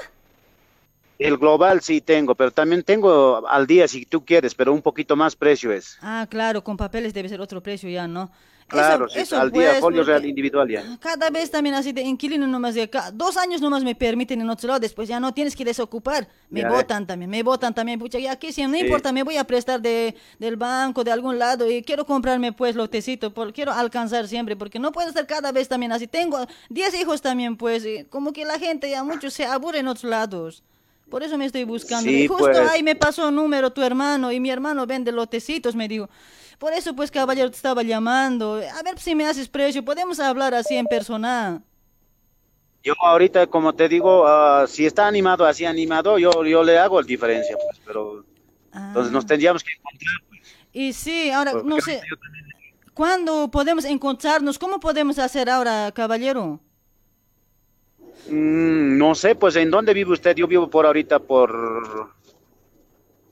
El global sí tengo, pero también tengo al día si tú quieres, pero un poquito más precio es. Ah, claro, con papeles debe ser otro precio ya, ¿no? Claro, eso, sí, eso al día folio porque real individual ya. Cada vez también así de inquilino nomás de acá. Dos años nomás me permiten en otro lado, después ya no tienes que desocupar. Me votan también, me votan también. Pucha, ya aquí si no Sí. importa, me voy a prestar de, del banco, de algún lado y quiero comprarme pues lotecito, por, quiero alcanzar siempre, porque no puedo estar cada vez también así. Tengo 10 hijos también pues, y como que la gente ya mucho se aburre en otros lados. Por eso me estoy buscando. Sí, Y justo pues. ahí me pasó número tu hermano y mi hermano vende lotecitos, me dijo. Por eso pues caballero te estaba llamando. A ver si me haces precio, podemos hablar así en persona. Yo ahorita, como te digo, ah, si está animado así animado, yo, yo le hago la diferencia, pues, pero entonces Ah. nos tendríamos que encontrar. Y sí, ahora Porque no sé, ¿cuándo podemos encontrarnos? ¿Cómo podemos hacer ahora, caballero? Mm, no sé, pues, ¿en dónde vive usted? Yo vivo por ahorita por...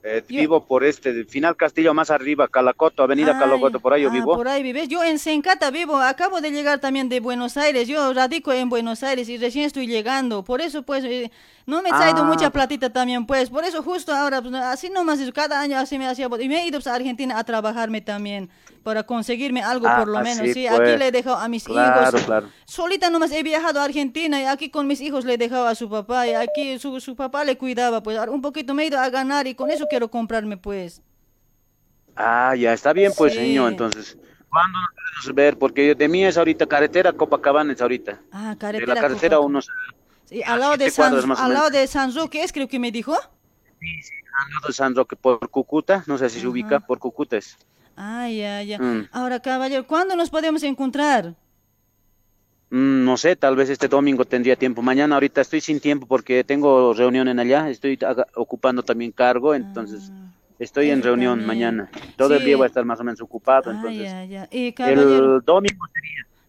Eh, vivo por este, final Castillo más arriba, Calacoto, Avenida Ay, Calacoto, por ahí yo ah, vivo. Por ahí vives. Yo en Sencata vivo. Acabo de llegar también de Buenos Aires. Yo radico en Buenos Aires y recién estoy llegando. Por eso, pues, eh, no me he traído Ah. mucha platita también, pues. Por eso, justo ahora, pues, así nomás, cada año así me hacía. Y me he ido pues, a Argentina a trabajarme también para conseguirme algo, Ah, por lo menos. sí, Sí, pues. aquí le he dejado a mis Claro, hijos. claro. Solita nomás he viajado a Argentina y aquí con mis hijos le he dejado a su papá y aquí su, su papá le cuidaba, pues. Un poquito me he ido a ganar y con eso quiero comprarme, pues. Ah, ya está bien, pues, Sí. señor, entonces. ¿Cuándo nos podemos ver? Porque de mí es ahorita carretera Copacabana, es ahorita. Ah, De carretera. la carretera unos Sí, al lado de San, al lado de San Roque, ¿es creo que me dijo? al lado de San Roque por Cúcuta, no sé si se ubica, por Cúcuta es. Ah, ya, ya. Mm. Ahora, caballero, ¿cuándo nos podemos encontrar? Mm, no sé, tal vez este domingo tendría tiempo. Mañana ahorita estoy sin tiempo porque tengo reunión en allá, estoy ocupando también cargo, entonces estoy en reunión mañana. Todo el Sí. día voy a estar más o menos ocupado, Ah, entonces. ya, ya. El domingo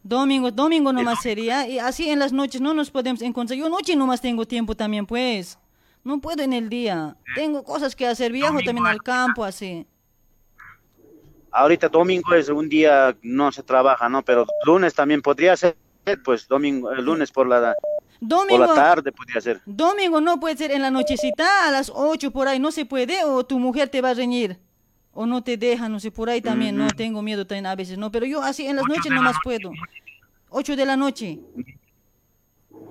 domingo, domingo nomás sería. Y así en las noches no nos podemos encontrar. Yo noche nomás tengo tiempo también, pues. No puedo en el día. Tengo cosas que hacer. Viajo también al campo, así. Ahorita domingo es un día no se trabaja, ¿no? Pero lunes también podría ser, pues domingo, el lunes por la Domingo. por la tarde podría ser. Domingo no puede ser en la nochecita, a las 8 por ahí, no se puede, o tu mujer te va a reñir, o no te deja, no sé, por ahí también, no, tengo miedo también a veces, no, pero yo así en las noches nomás puedo. 8 de la noche.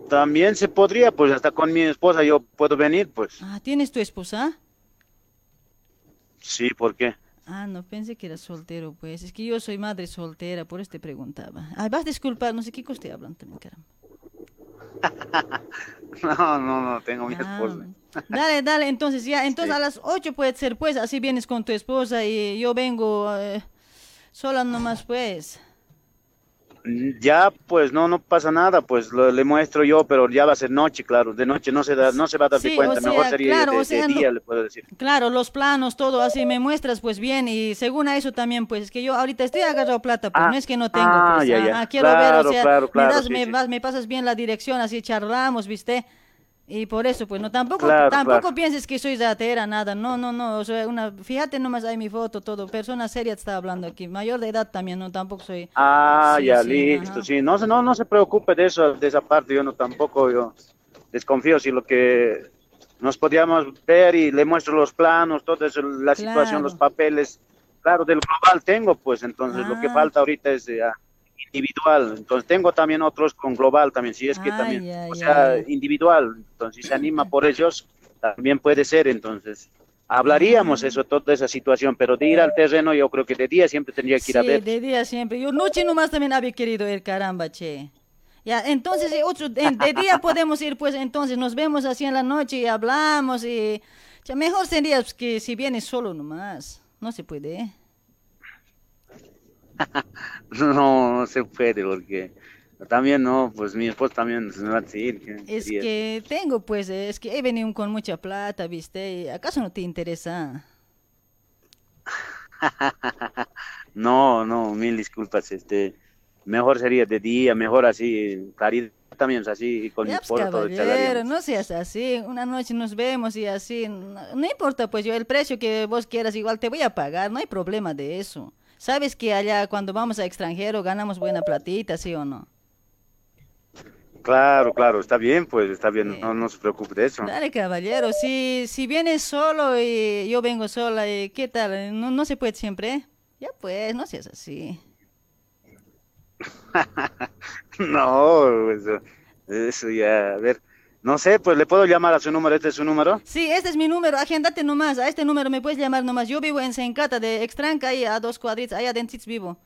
También se podría, pues hasta con mi esposa yo puedo venir, pues. Ah, ¿tienes tu esposa? Sí, ¿por qué? Ah, no, pensé que eras soltero, pues, es que yo soy madre soltera, por eso te preguntaba. Ay, vas a disculpar, no sé qué cosa te hablan también, caramba. No, no, no, tengo mi Ah, esposa. Dale, dale, entonces ya, entonces a las 8 puede ser, pues, así vienes con tu esposa y yo vengo eh, sola nomás, pues. Ya, pues no, no pasa nada, pues lo- le muestro yo, pero ya va a ser noche, claro. De noche no se da, no se va a dar Sí, cuenta. o sea, Mejor sería claro, de, o de sea, no- día, le puedo decir. Claro, los planos, todo así, me muestras pues bien y según a eso también, pues, es que yo ahorita estoy agarrado plata, pues, no es que no tengo, ah, pues, ya, ah, ya. ah, quiero ver, Claro, o sea, claro, claro, me, das, sí, me, sí. vas- me pasas bien la dirección, así charlamos, ¿viste? Y por eso, pues, no, tampoco, Claro, tampoco claro. pienses que soy ratera, nada, no, no, no, o sea, una, fíjate nomás ahí mi foto, todo, persona seria te está hablando aquí, mayor de edad también, no, tampoco soy... Ah, Sí, ya, sí, listo, ajá. sí. No, se- no, no se preocupe de eso, de esa parte, yo no tampoco, yo desconfío si lo que nos podíamos ver y le muestro los planos, toda la situación, los papeles. Claro, del global tengo, pues, entonces lo que Ah. falta ahorita es ah, individual. Entonces tengo también otros con global también, si es que Ah, también, ya, o sea, ya. individual. Entonces, si se anima por ellos, también puede ser, entonces. Hablaríamos eso, toda esa situación, pero de ir al terreno yo creo que de día siempre tendría que ir a Sí, ver. de día siempre. Yo noche nomás también había querido ir, caramba, che. Ya, entonces eh, otro, de, de día podemos ir, pues entonces nos vemos así en la noche y hablamos y... ya, mejor sería pues, que si vienes solo nomás. No se puede. No, no se puede porque también no, pues mi esposa también se me va a decir que Es que tengo, pues, es que he venido con mucha plata, ¿viste? Y ¿Acaso no te interesa? No, no, mil disculpas, este, mejor sería de día, mejor así, claridad también, así, con Ya, pues, caballero, no seas así. Una noche nos vemos y así. No, no importa, pues yo el precio que vos quieras, igual te voy a pagar. No hay problema de eso. Sabes que allá cuando vamos a extranjero ganamos buena platita, ¿sí o no? Claro, claro, está bien, pues está bien, no, no se preocupe de eso. Dale, caballero. Si, si vienes solo y yo vengo sola, ¿y ¿qué tal? ¿No, no se puede siempre? Ya pues, no seas así. No, eso, eso ya, a ver, no sé, pues le puedo llamar a su número, este es su número. Sí, este es mi número, agéndate nomás, a este número me puedes llamar nomás. Yo vivo en Sencata, de Extranca, ahí a dos cuadritos, ahí adentro vivo.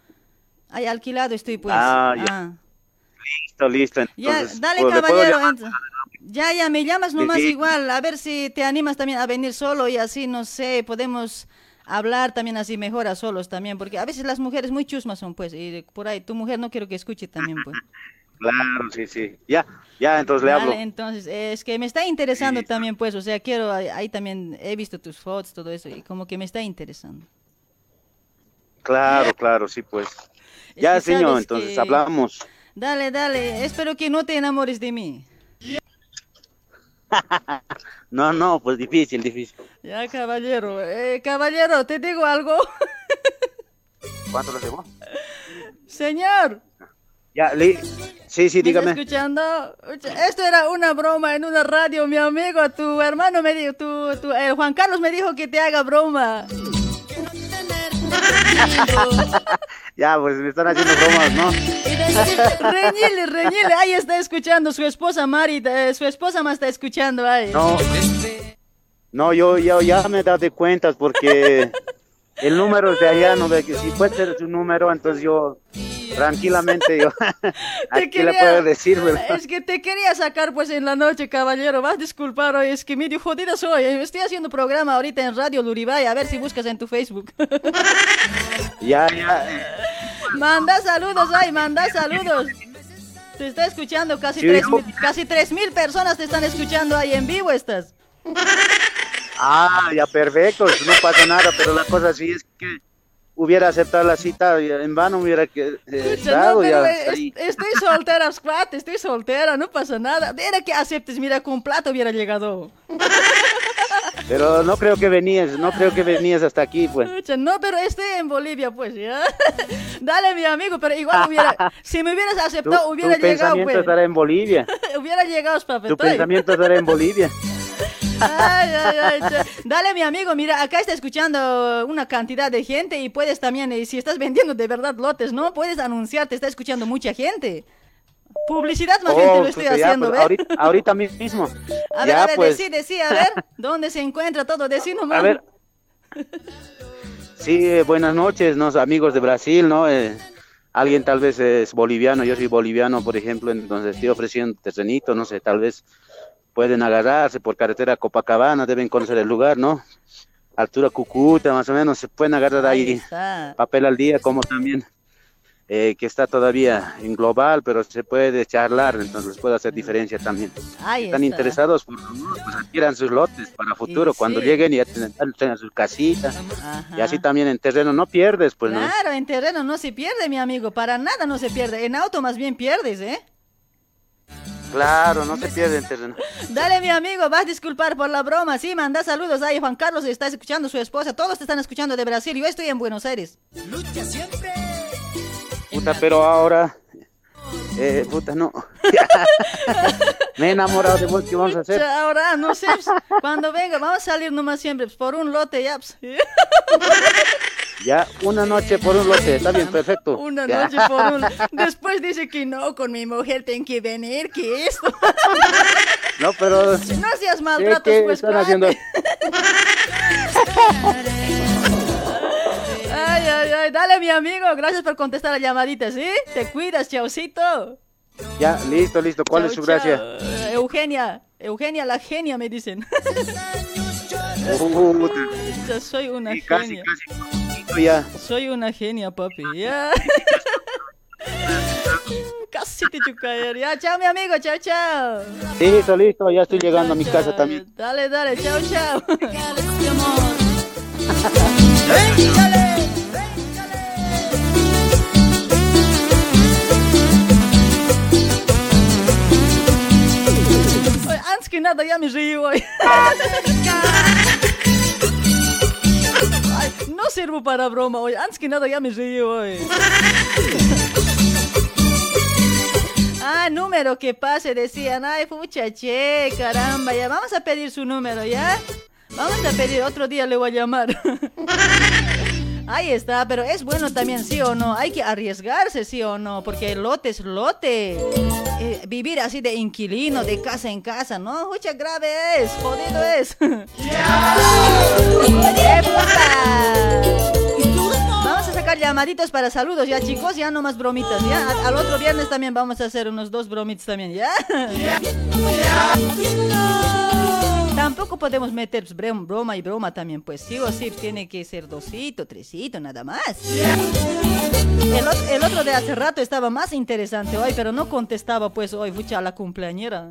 Ahí alquilado estoy, pues. Ah, ya. Ah. Listo, listo, Ya, dale, pues, caballero. Ya, ya, me llamas nomás sí. igual, a ver si te animas también a venir solo y así, no sé, podemos hablar también así mejor a solos también, porque a veces las mujeres muy chusmas son, pues, y por ahí, tu mujer no quiero que escuche también, pues. Claro, sí, sí, ya, ya, entonces le hablo. Entonces, es que me está interesando también, pues, o sea, quiero, ahí, también he visto tus fotos, todo eso, y como que me está interesando. Claro, claro, sí, pues. Es Ya, señor, entonces que- hablamos. Dale, dale, espero que no te enamores de mí. No, no, pues difícil, difícil. Ya, caballero. Eh, caballero, te digo algo. ¿Cuánto lo debo? Señor. Ya, sí, sí, ¿Me dígame. está escuchando? Esto era una broma en una radio, mi amigo. Tu hermano me dijo, tu, tu- eh, Juan Carlos me dijo que te haga broma. Ya, pues me están haciendo bromas, ¿no? reñile, reñile. Ahí está escuchando su esposa Mari. eh, su esposa me está escuchando ahí. No. No, yo, yo ya me he dado de cuentas porque el número es de allá, no ve que si puede ser su número, entonces yo tranquilamente yo aquí le puedo decir, ¿verdad? Es que te quería sacar pues en la noche, caballero. Vas a disculpar hoy, es que medio jodida soy. eh. Estoy haciendo programa ahorita en Radio Luribay, a ver si buscas en tu Facebook. Ya, ya. manda saludos ahí, manda saludos. Te está escuchando casi Sí, tres hijo. mil, casi tres mil personas te están escuchando ahí en vivo estás. Ah, ya perfecto, no pasa nada, pero la cosa sí es que hubiera aceptado la cita en vano hubiera que, eh, no, pero es- estoy soltera, squat, estoy soltera, no pasa nada. Mira que aceptes, mira, con plata hubiera llegado. Pero no creo que venías, no creo que venías hasta aquí, pues. No, pero estoy en Bolivia, pues, ¿ya? Dale, mi amigo, pero igual hubiera, si me hubieras Tu, aceptado, tu hubiera llegado, pensamiento pues. estará en Bolivia. hubiera llegado, Tu pensamiento estará en Bolivia. Ay, ay, ay. Dale, mi amigo, mira, acá está escuchando una cantidad de gente y puedes también, eh, si estás vendiendo de verdad lotes, ¿no? Puedes anunciar, te está escuchando mucha gente. Publicidad más bien te Oh, lo estoy pues ya, haciendo, pues, ¿ves? ahorita, ahorita mismo. A ver, ya, a ver, pues. decí, decí, a ver, ¿dónde se encuentra todo? Decí nomás. A ver. Sí, eh, buenas noches, ¿no? amigos de Brasil, ¿no? Eh, alguien tal vez es boliviano, yo soy boliviano, por ejemplo, entonces estoy ofreciendo terrenito, no sé, tal vez pueden agarrarse por carretera Copacabana, deben conocer el lugar, ¿no? Altura Cucuta, más o menos, se pueden agarrar ahí, papel al día, como también, eh, que está todavía en global, pero se puede charlar, entonces puede hacer diferencia también. Ahí Están está. interesados, por favor, pues adquieran sus lotes para futuro, cuando sí. lleguen y tengan sus casitas, y así también en terreno no pierdes, pues no. Claro, en terreno no se pierde, mi amigo, para nada no se pierde. En auto más bien pierdes, ¿eh? Claro, no se pierde en terreno. Dale, mi amigo, vas a disculpar por la broma. Sí, manda saludos ahí. Juan Carlos está escuchando, su esposa. Todos te están escuchando de Brasil. Yo estoy en Buenos Aires. Puta, pero ahora, eh, puta, no. Me he enamorado de vos, ¿qué vamos a hacer? Ahora, no sé, pues, cuando venga, vamos a salir nomás siempre pues, por un lote ya. Ya, una noche por un lote, está bien, perfecto. Una noche por un... Después dice que no, con mi mujer tengo que venir, que esto. No, pero... No seas ¿qué, maltratos, qué pues, están haciendo? Ay, ay, ay, dale mi amigo, gracias por contestar la llamadita, ¿sí? Te cuidas, chaucito. Ya, listo, listo, ¿cuál es su gracia? chau. Eugenia, Eugenia la genia me dicen. Puta, Ya soy una casi, genia. casi, ya. Soy una genia, papi, ya. Casi te echo caer. Ya, chao, mi amigo, chao, chao. Listo, listo, ya estoy llegando a mi casa también. Dale, dale, chao, chao. Oye, Antes que nada, ya me reí hoy. Sirvo para broma hoy. Antes que nada, ya me reí hoy. Ah, número que pase, decían. Ay, pucha, che, caramba, ya vamos a pedir su número, ¿ya? Vamos a pedir, otro día le voy a llamar. Ahí está, pero es bueno también, sí o no. Hay que arriesgarse, sí o no, porque lote es lote. Eh, vivir así de inquilino, de casa en casa, ¿no? Mucha grave es, jodido es. ¡Eh! Vamos a sacar llamaditos para saludos ya, chicos, ya no más bromitas, ya. Al, al otro viernes también vamos a hacer unos dos bromitas también, ¿ya? Tampoco podemos meter broma y broma también, pues sí o sí tiene que ser dosito, tresito, nada más. El, ot- el otro de hace rato estaba más interesante hoy, pero no contestaba pues hoy, fucha a la cumpleañera.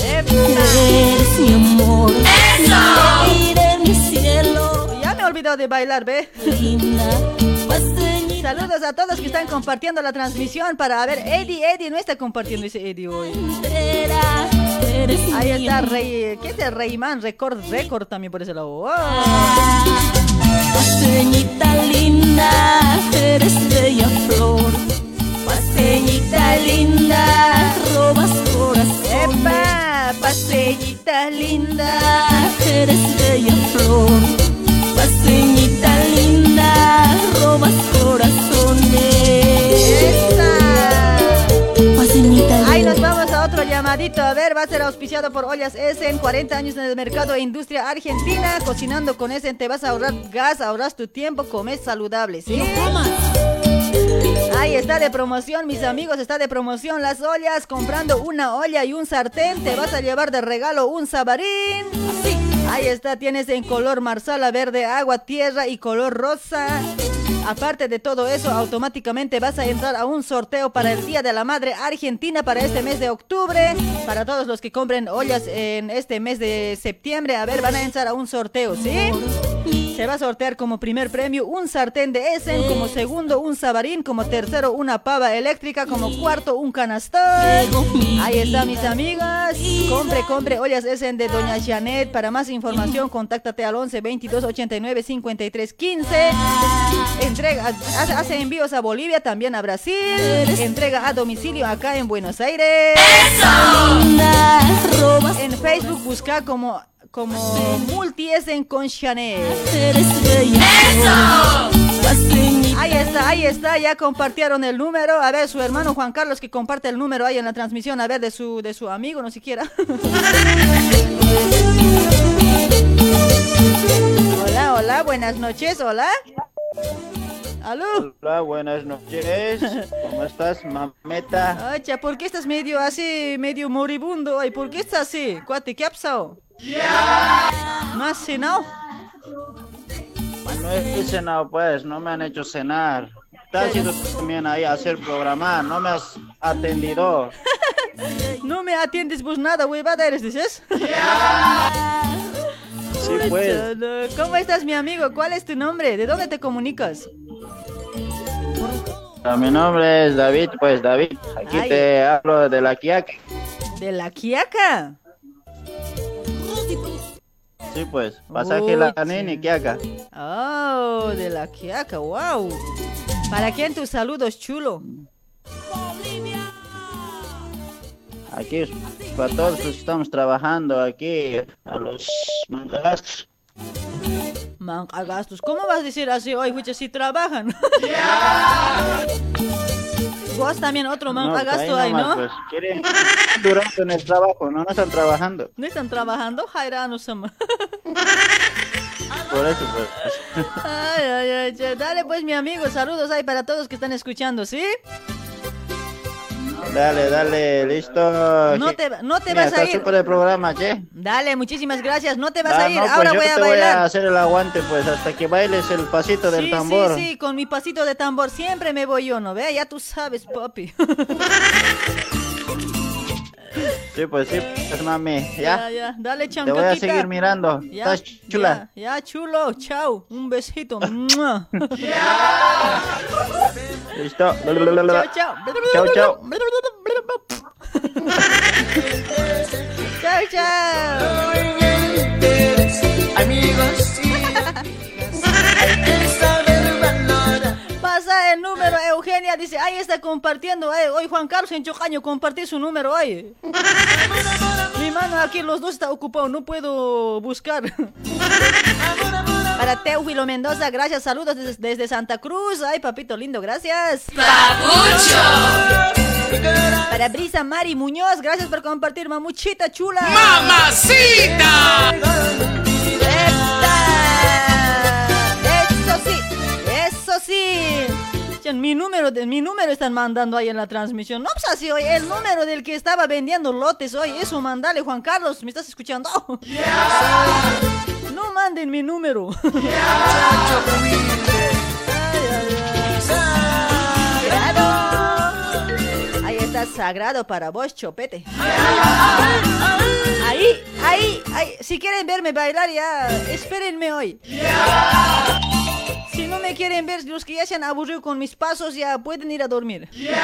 Eres mi amor, de mi cielo. Ya me he olvidado de bailar, ¿ve? Saludos a todos que están compartiendo la transmisión para ver, Eddie, Eddie no está compartiendo ese Eddie hoy. Ahí está Rey, ¿qué es el Reyman? Record, Record también por ese lado. ¡Wow! Paseñita linda, eres bella flor. Paseñita linda, robas corazón. ¡Epa! Paseñita linda, eres bella flor. Linda, robas corazones. Ahí nos vamos a otro llamadito. A ver, va a ser auspiciado por Ollas Essen. 40 años en el mercado e industria argentina. Cocinando con Essen te vas a ahorrar gas, ahorras tu tiempo, comes saludable, ¿sí? Ahí está de promoción, mis amigos, está de promoción las ollas. Comprando una olla y un sartén, te vas a llevar de regalo un sabarín. Ahí está, tienes en color marsala, verde, agua, tierra y color rosa. Aparte de todo eso, automáticamente vas a entrar a un sorteo para el Día de la Madre Argentina para este mes de octubre. Para todos los que compren ollas en este mes de septiembre, a ver, van a entrar a un sorteo, ¿sí? Se va a sortear como primer premio un sartén de Essen, como segundo un sabarín, como tercero una pava eléctrica, como cuarto un canastón. Ahí está, mis amigas. Compre, compre ollas Essen de Doña Janet. Para más información, contáctate al 11 22 89 53 15. Entrega, hace, hace envíos a Bolivia, también a Brasil. Entrega a domicilio acá en Buenos Aires. En Facebook busca como como Multi Essen con Chanel. Ahí está, ahí está, ya compartieron el número. A ver, su hermano Juan Carlos que comparte el número ahí en la transmisión, a ver, de su, de su amigo, no siquiera. hola, hola, buenas noches, hola. ¿Aló? Hola, buenas noches. ¿Cómo estás, mameta? Ay, cha, ¿por qué estás medio así, medio moribundo? Ay, ¿por qué estás así? Cuate, ¿qué ha pasado? ¿No has cenado? No he cenado, pues, no me han hecho cenar. Te has ido también ahí a hacer programa, no me has atendido. No me atiendes pues nada, huevada eres, dices. Sí, pues. ¿Cómo estás, mi amigo? ¿Cuál es tu nombre? ¿De dónde te comunicas? Ah, Mi nombre es David, pues, David. Aquí Ay. te hablo de la Quiaca. ¿De la Quiaca? Sí, pues, pasaje la nini, Quiaca. Oh, de la Quiaca, wow. ¿Para quién tus saludos, chulo? Aquí, para todos los que estamos trabajando aquí, a los mangagastos. Mancagastos. ¿Cómo vas a decir así hoy, si trabajan? Vos también otro mancagasto ahí hay, nomás, ¿no? Pues, quieren durante en el trabajo, no, no están trabajando. ¿No están trabajando? Jairano sama. Por eso, pues. Ay, ay, ay. Dale pues, mi amigo, saludos ahí para todos que están escuchando, ¿sí? Dale, dale, listo. No te, no te Mira, vas a está ir. súper el programa, che. Dale, muchísimas gracias. No te vas Ah, a ir. no, pues Ahora yo voy a te voy a bailar. hacer el aguante, pues, hasta que bailes el pasito del sí, tambor. Sí, sí, con mi pasito de tambor siempre me voy yo, ¿no? Ve, ya tú sabes, papi. Sí, pues sí, pues, mami, ya, ya. ya. Dale, Te chancaquita. voy a seguir mirando. Ya, Estás chula. Ya, ya, chulo. Chao. Un besito. Mua. Listo. Chao, chao. Chao, chao. Chao, chao. Dice, ahí está compartiendo, eh, hoy Juan Carlos en Chocaño, compartí su número hoy. Mi mano aquí, los dos está ocupado, no puedo buscar. Para Teófilo Mendoza, gracias, saludos desde, desde Santa Cruz. Ay, papito lindo, gracias. Para Brisa Mari Muñoz, gracias por compartir, mamuchita chula. ¡Mamacita! Eso sí, eso sí. Mi número, mi número están mandando ahí en la transmisión. No, pues así, oye, el número del que estaba vendiendo lotes hoy. Eso, mandale, Juan Carlos, ¿me estás escuchando? No manden mi número. Ahí está sagrado para vos, chopete. Ahí, ahí, ahí. Si quieren verme bailar ya, espérenme hoy. No me quieren ver, los que ya se han aburrido con mis pasos ya pueden ir a dormir. Bien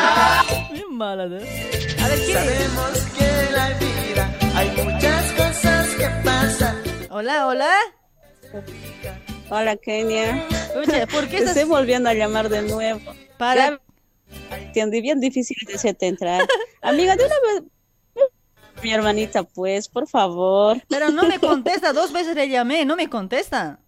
mala, ¿no? A ver, ¿quién? Sabemos que la vida Hay muchas cosas que pasan. Hola, hola. Hola, Kenia. Escucha, ¿por qué Te estás- estoy volviendo a llamar de nuevo. Para- Ya bien difícil de hacerte entrar. Amiga, de una vez. Mi hermanita, pues, por favor. Pero no me contesta, dos veces le llamé, no me contesta.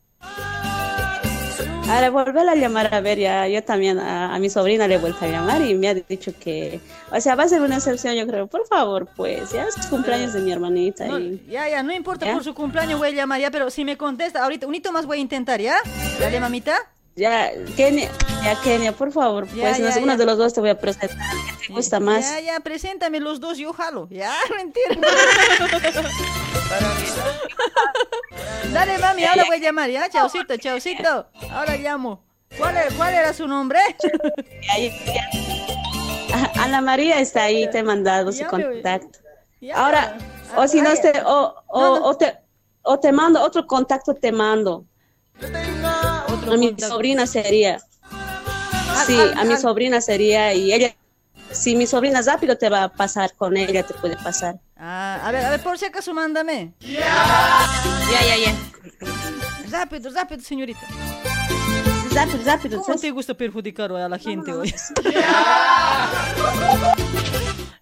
Ahora, volver a llamar a ver, ya yo también a, a mi sobrina le he vuelto a llamar y me ha dicho que, o sea, va a ser una excepción, yo creo. Por favor, pues, ya es cumpleaños de mi hermanita. No, y... ya, ya, no importa ¿Ya? por su cumpleaños, voy a llamar ya, pero si me contesta, ahorita, un hito más voy a intentar, ¿ya? Dale, mamita. Ya, Kenia, ya, Kenia, por favor, Ya, pues, ya, uno ya. de los dos te voy a presentar. ¿Qué te gusta más? Ya, ya, preséntame los dos, yo jalo. Ya, mentira. Dale, mami, ahora voy a llamar, ¿ya? Chaucito, chaucito. Ahora llamo. ¿Cuál, es- cuál era su nombre? Ajá, Ana María está ahí, te he mandado su contacto. Ya. Ahora, o si no, te, o, o, o te, o te mando otro contacto, te mando. A mi sobrina sería. Sí, al- a mi al- sobrina sería y ella, si mi sobrina rápido te va a pasar con ella, te puede pasar. Ah, a ver, a ver, por si acaso, mándame. Ya, ya, ya. Rápido, rápido, señorita. Rápido, rápido. ¿Cómo te gusta perjudicar a la gente hoy?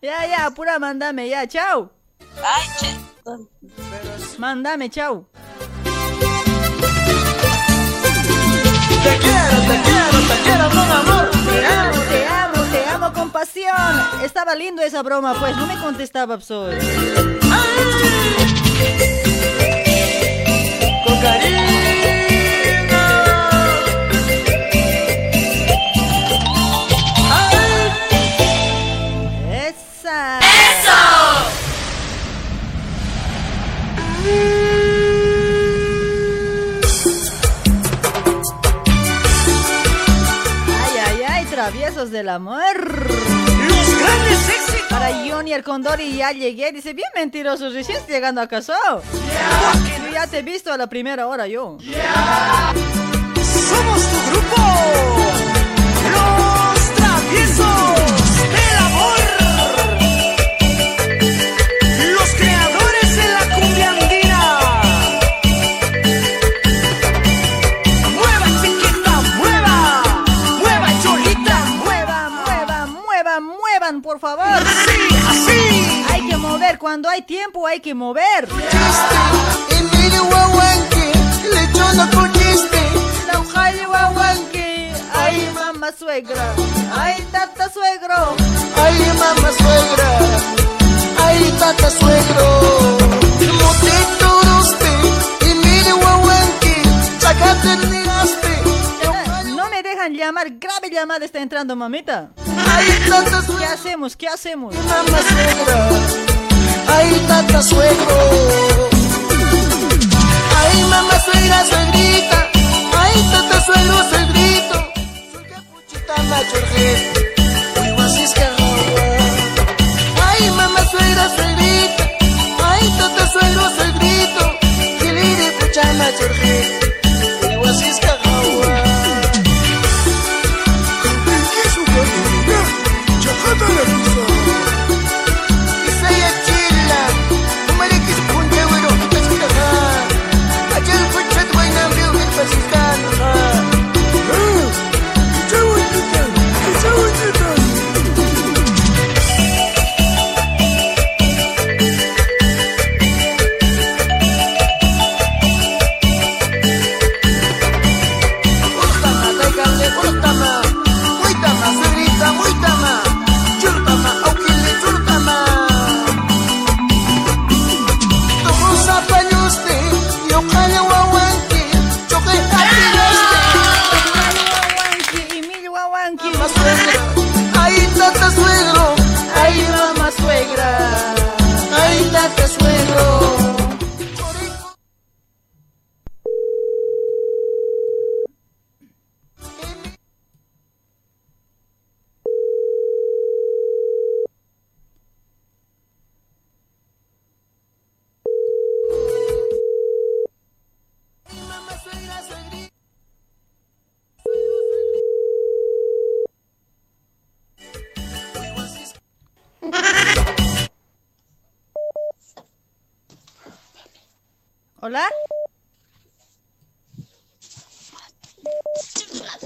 ya, ya, apura, mándame, ya, chao. Ay, che. Mándame, chao. Te quiero, te quiero, te quiero con amor. Te amo. Te amo, te amo con pasión. Estaba lindo esa broma, pues no me contestaba, Psoe. Con cariño. Traviesos del amor. Los grandes éxitos. Para Johnny el Condori ya llegué. Dice, bien mentiroso, recién llegando a casa. Yo ya te he visto a la primera hora yo. Somos tu grupo. Los traviesos mover. Cuando hay tiempo hay que mover. Ay, mamá suegra. Ay, tata suegro. Ay, mamá suegra. Ay, tata suegro. Motito roste, Emilio Huahuanque, chaca terminaste. No me dejan llamar. Grave llamada está entrando, mamita. ¿Qué hacemos? ¿Qué hacemos? Mamá suegra. Ay, tata suegro. Ay, mamá suegra, suegrita. Ay, tata suegro, suegrito. Soy capuchita machorje. Uy, guasisca, Ay, mamá suegra, suegrita. Ay, tata suegro, suegrito. Quiliri, pucha machorje.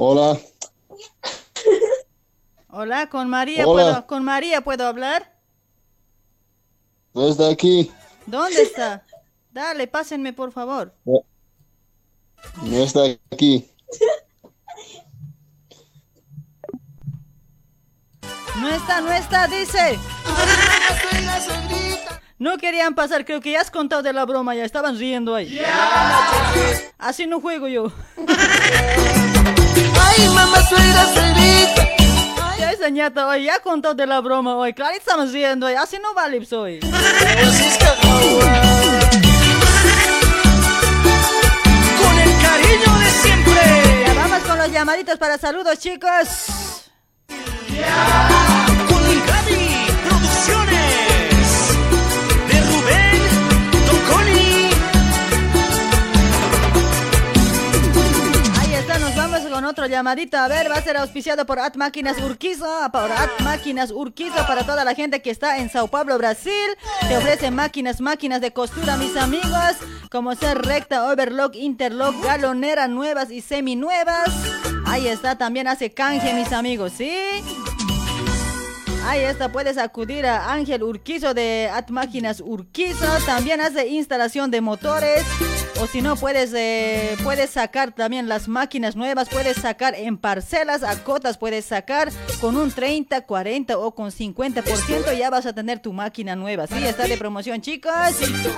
Hola, Hola, con María Hola. puedo con María puedo hablar. desde aquí, ¿Dónde está? Dale, pásenme por favor. desde aquí. No está, no está, dice. No querían pasar, creo que ya has contado de la broma, ya estaban riendo ahí. Así no juego yo. Ay, mamá, suegra, suegrita. Ya esa ñata hoy, ya contado de la broma hoy. Claro, estamos riendo hoy, así no vale hoy. Con el cariño de siempre. Ya vamos con los llamaditos para saludos, chicos. Con otro llamadito. A ver, va a ser auspiciado por At Máquinas Urquizo. Por At Máquinas Urquizo para toda la gente que está en Sao Paulo, Brasil. Te ofrece máquinas, máquinas de costura, mis amigos. Como ser recta, overlock, interlock, galonera, nuevas y seminuevas. Ahí está, también hace canje, mis amigos, ¿sí? Ahí está, puedes acudir a Ángel Urquizo de At Máquinas Urquizo. También hace instalación de motores. O si no, puedes, eh, puedes sacar también las máquinas nuevas. Puedes sacar en parcelas, a cotas puedes sacar con un 30, 40 o con 50%. Ya vas a tener tu máquina nueva. Sí, está de promoción, chicos.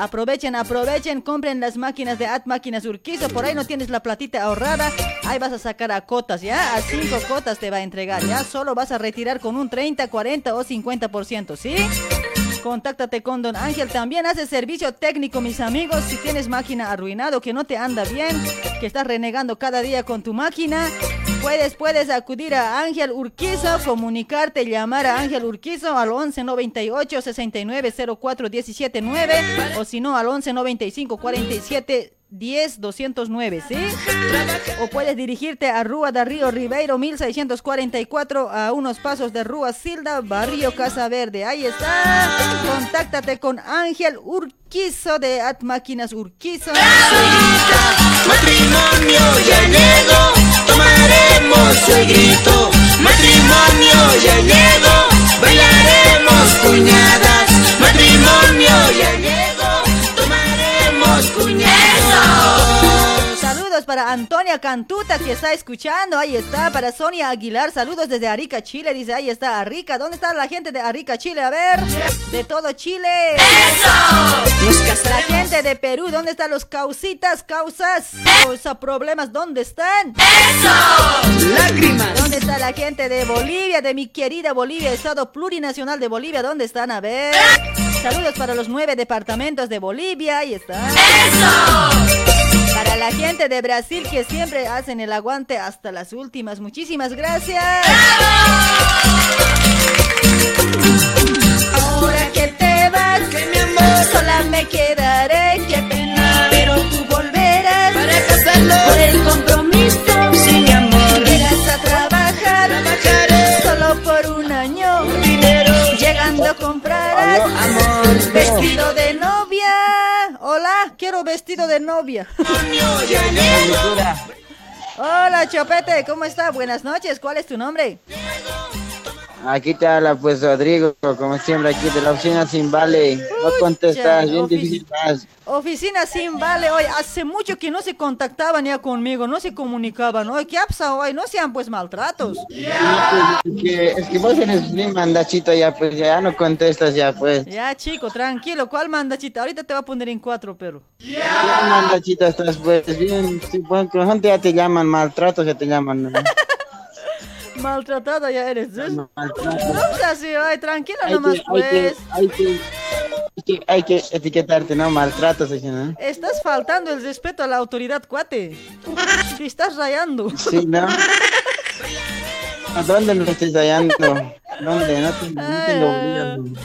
Aprovechen, aprovechen. Compren las máquinas de At Máquinas Urquizo. Por ahí no tienes la platita ahorrada. Ahí vas a sacar a cotas, ¿ya? A 5 cotas te va a entregar, ¿ya? Solo vas a retirar con un 30, 40 o 50%, ¿sí? Contáctate con Don Ángel. También hace servicio técnico, mis amigos. Si tienes máquina arruinado, que no te anda bien, que estás renegando cada día con tu máquina, puedes, puedes acudir a Ángel Urquizo, comunicarte, llamar a Ángel Urquizo al 11 98 69 04 17 9 o si no al 11 95 47 10 209, ¿sí? O puedes dirigirte a Rúa da Río Ribeiro 1644 a unos pasos de Rúa Silda, Barrio Casa Verde. Ahí está. Contáctate con Ángel Urquizo de At Máquinas Urquizo. Matrimonio ya llegó, tomaremos suegrito. Matrimonio ya llegó, bailaremos cuñadas. Matrimonio ya llegó, tomaremos cuñadas. Saludos para Antonia Cantuta que está escuchando. Ahí está. Para Sonia Aguilar. Saludos desde Arica, Chile. Dice, ahí está Arica. ¿Dónde está la gente de Arica, Chile? A ver. De todo Chile. La gente de Perú. ¿Dónde están los causitas, causas? Causa problemas. ¿Dónde están? Lágrimas. ¿Dónde está la gente de Bolivia? De mi querida Bolivia, Estado Plurinacional de Bolivia. ¿Dónde están? A ver. Saludos para los nueve departamentos de Bolivia. Ahí está. Para la gente de Brasil que siempre hacen el aguante hasta las últimas. Muchísimas gracias. Ahora que te vas, mi amor, sola me quedaré. Qué pena, pero tú volverás Para casarnos. por el compromiso. Vestido de novia. Hola, quiero vestido de novia. Hola, Chopete, ¿cómo está? Buenas noches, ¿cuál es tu nombre? Aquí te habla pues Rodrigo, como siempre aquí de la oficina sin vale. No contestas, bien difícil estás. Oficina sin vale, hoy hace mucho que no se contactaban ya conmigo, no se comunicaban. Hoy, ¿qué ha pasado hoy? No sean pues maltratos. Es que, es que vos eres bien mandachito ya, pues ya no contestas ya, pues. Ya, chico, tranquilo, ¿cuál mandachita? Ahorita te voy a poner en cuatro, pero. Bien mandachito estás, pues bien. Pues, que la gente ya te llaman maltratos, ya te llaman. ¿no? Maltratada ya eres. ¿ves? No seas así, ay, tranquilo Hay nomás, que, hay, que, pues. hay, que, hay, que, hay que etiquetarte, ¿no? Maltratos, así, ¿no? Estás faltando el respeto a la autoridad, cuate. Te estás rayando. Sí, ¿no? ¿A dónde me estoy hallando? ¿Dónde? No, te- no tengo brillo.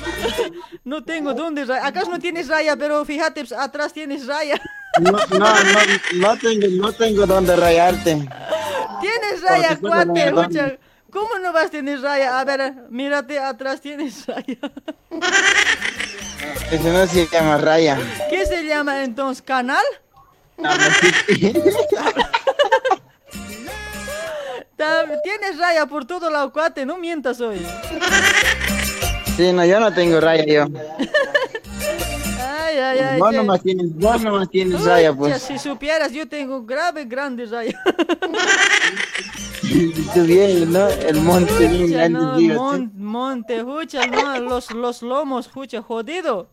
No tengo dónde raya. Acaso no tienes raya, pero fíjate, pues, atrás tienes raya. No, no, no, no tengo, no tengo dónde rayarte. Tienes raya, cuate. bueno, no, mucha- ¿Cómo no vas a tener raya? A ver, mírate, atrás tienes raya. Eso no se llama raya. ¿Qué se llama entonces? ¿Canal? Ta- Tienes raya por todo lado, cuate, no mientas hoy. Sí, no, yo no tengo raya, yo. Ay, ay, ay. Vos nomás tienes, vos nomás tienes Uy, raya, pues. Si supieras, yo tengo grave, grande raya. Bien, ¿no? El monte bien Pucha, grande, no, digo, mon- monte, hucha, no, los, los lomos, hucha, jodido.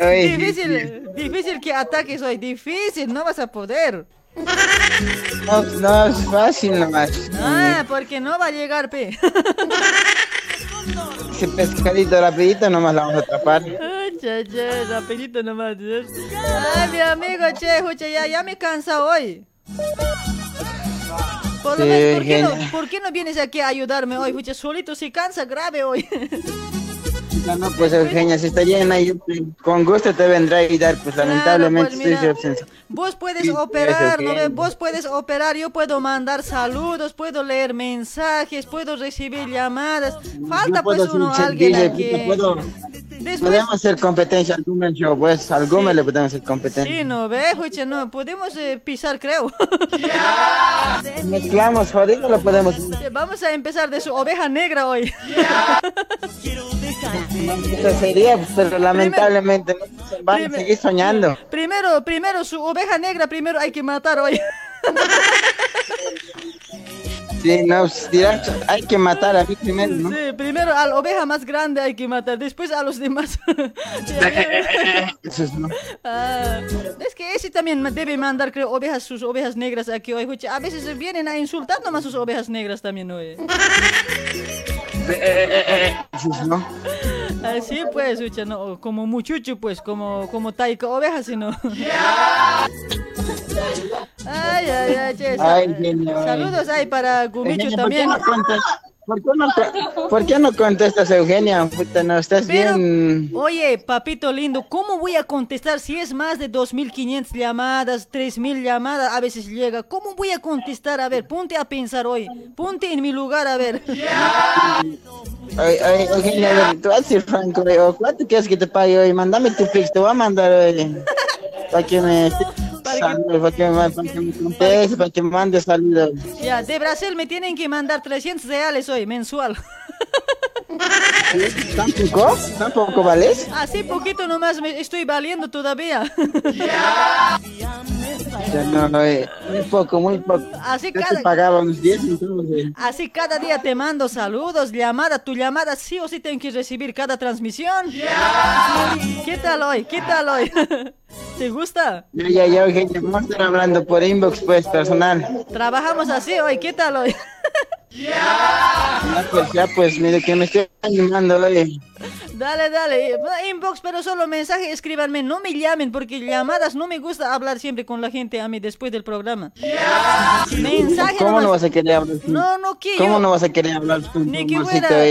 Difícil, difícil que ataques hoy, difícil, no vas a poder. No, no, es fácil nomás. Ah, porque no va a llegar, pe. Ese pescadito rapidito nomás la vamos a atrapar. Ay, che, che, rapidito nomás. Ay, mi amigo, che, escucha, ya, ya me cansa hoy. Por, lo Sí, menos, ¿por, qué no, por qué no vienes aquí a ayudarme hoy? Escucha, solito se cansa grave hoy. No, no, pues Eugenia, si está llena, yo con gusto te vendré a ayudar, pues lamentablemente pues, estoy mira. ausente. Vos puedes Sí, operar, ¿no. Vos puedes operar, yo puedo mandar saludos, puedo leer mensajes, puedo recibir llamadas. Falta pues uno, alguien DJ, aquí. Después, Podemos hacer competencia al Gumen Show, pues al Gumen le podemos hacer competencia. sí, no ve, escucha, no, podemos eh, pisar, creo. Mezclamos, jodido, lo podemos hacer. Vamos a empezar de su oveja negra hoy. Eso sería, pero lamentablemente no van a seguir soñando. Primero, primero su oveja negra, primero hay que matar hoy. Sí, no, dirás, hay que matar a mí primero, ¿no? Sí, primero a la oveja más grande hay que matar, después a los demás. Ah, es que ese también debe mandar, creo, ovejas, sus ovejas negras aquí hoy. A veces vienen a insultar nomás sus ovejas negras también hoy. Eso es, no. Así pues, escucha, no, como muchucho, pues, como, como taika oveja, sino. Ay, ay, ay, che, sa- Ay, genio, ay. Saludos ahí para Gumicho Eugenia, ¿por qué también. ¿Por qué no, co- por qué no contestas, Eugenia? Puta, no, estás Pero, bien... oye, papito lindo, ¿cómo voy a contestar si es más de 2.500 llamadas, 3.000 llamadas, a veces llega? ¿Cómo voy a contestar? A ver, ponte a pensar hoy, ponte en mi lugar, a ver. Ay, ay, Eugenia, a ver, tú vas a ser franco, eh, ¿cuánto quieres que te pague hoy? Mándame tu Pix, te voy a mandar hoy. Para que me... Saludos, para que me, para que me contestes, para que me mandes saludos. Ya, de Brasil me tienen que mandar 300 reales hoy, mensual. ¿Tampoco? ¿Tampoco vales? Así poquito nomás me estoy valiendo todavía. Ya No, eh, muy poco, muy poco. Así cada- pagaba unos 10 entonces. Así cada día te mando saludos, llamada, tu llamada sí o sí tengo que recibir cada transmisión. ¿Qué tal hoy? ¿Qué tal hoy? ¿Te gusta? Ya, ya, ya, Eugenia, vamos a estar hablando por inbox, pues, personal. Trabajamos así hoy, ¿qué tal hoy? Ya, pues, ya, pues, mire que me estoy animando hoy. Dale, dale, inbox, pero solo mensaje, escríbanme, no me llamen porque llamadas no me gusta hablar siempre con la gente a mí después del programa. Mensaje ¿Cómo nomás. no vas a querer hablar? tú? No, no quiero. ¿Cómo no vas a querer hablar tú, Ni que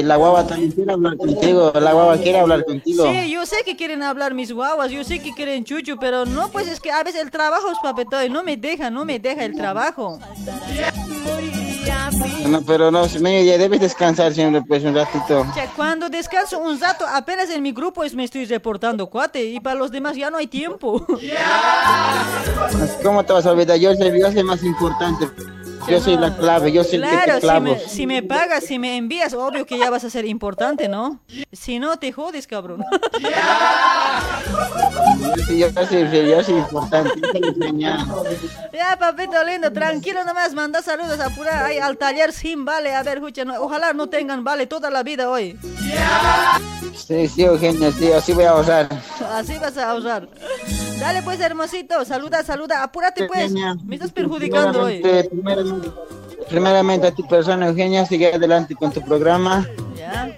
La guagua también quiere hablar contigo. La guagua quiere hablar contigo. Sí, yo sé que quieren hablar mis guaguas, yo sé que quieren chuchu, pero no, pues es que a veces el trabajo es papetoy, no me deja, no me deja el trabajo. No, pero no, medio día debes descansar siempre, pues, un ratito. Cuando descanso un rato, apenas en mi grupo es me estoy reportando, cuate, y para los demás ya no hay tiempo. ¿Cómo te vas a olvidar? Yo soy, yo soy más importante. Yo soy la clave, yo soy el que Claro, te si me, si me pagas, si me envías, obvio que ya vas a ser importante, ¿no? Si no, te jodes, cabrón. Soy, yo soy, yo soy importante. Ya, papito lindo, tranquilo nomás, manda saludos, apura ahí al taller sin vale. A ver, escucha, no- ojalá no tengan vale toda la vida hoy. Sí, sí, Eugenia, sí, así voy a ahorrar. Así vas a ahorrar. Dale pues, hermosito, saluda, saluda, apúrate pues. Me estás perjudicando hoy. Primeramente, a tu persona, Eugenia, sigue adelante con tu programa. Ya.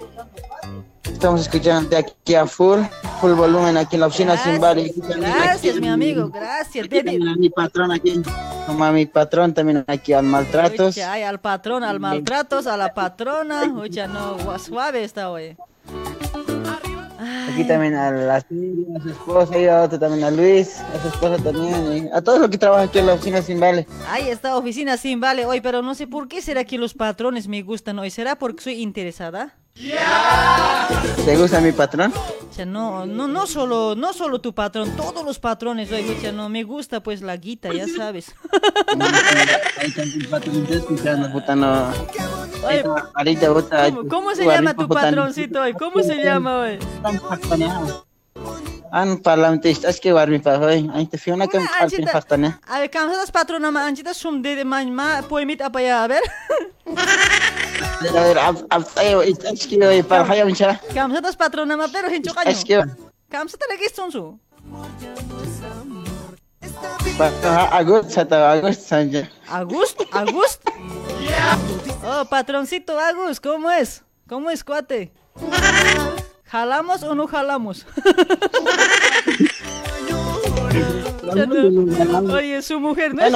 Estamos escuchando aquí a full, full volumen aquí en la oficina sin bar. y aquí también Gracias, aquí mi amigo, gracias. también a mi patrón aquí, como a mi patrón también aquí al maltratos. Oye, ay, al patrón, al maltratos, a la patrona. Oye, no, suave está hoy. Aquí también a la Silvia, a su esposa, y a otro también a Luis, a su esposa también, a todos los que trabajan aquí en la oficina sin vale. Ay, esta oficina sin vale hoy, pero no sé por qué será que los patrones me gustan hoy. ¿Será porque soy interesada? ¿Te gusta mi patrón? O sea, no, no, no solo, no solo tu patrón, todos los patrones, oye, no me gusta pues la guita, ya sabes. Puta. ¿Cómo, cómo se llama tu patroncito hoy? ¿Cómo se llama hoy? An parlamentaista aske warmi pa hoy. Ay te fiona kan alpin fastane. A ver, camsadas patrona ma anchita sum de de man ma poemit apa ya, a ver. A ver, ab ab ayo aske hoy para haya uncha. Camsadas patrona ma pero hincho kaño. Aske. Kamsata lagi sunsu. Pa agust sata agust sanja. ¿Agust? ¿Agust? Oh, patroncito Agus, ¿cómo es? ¿Cómo es, cuate? ¿Jalamos o no jalamos? Oye, su mujer no es...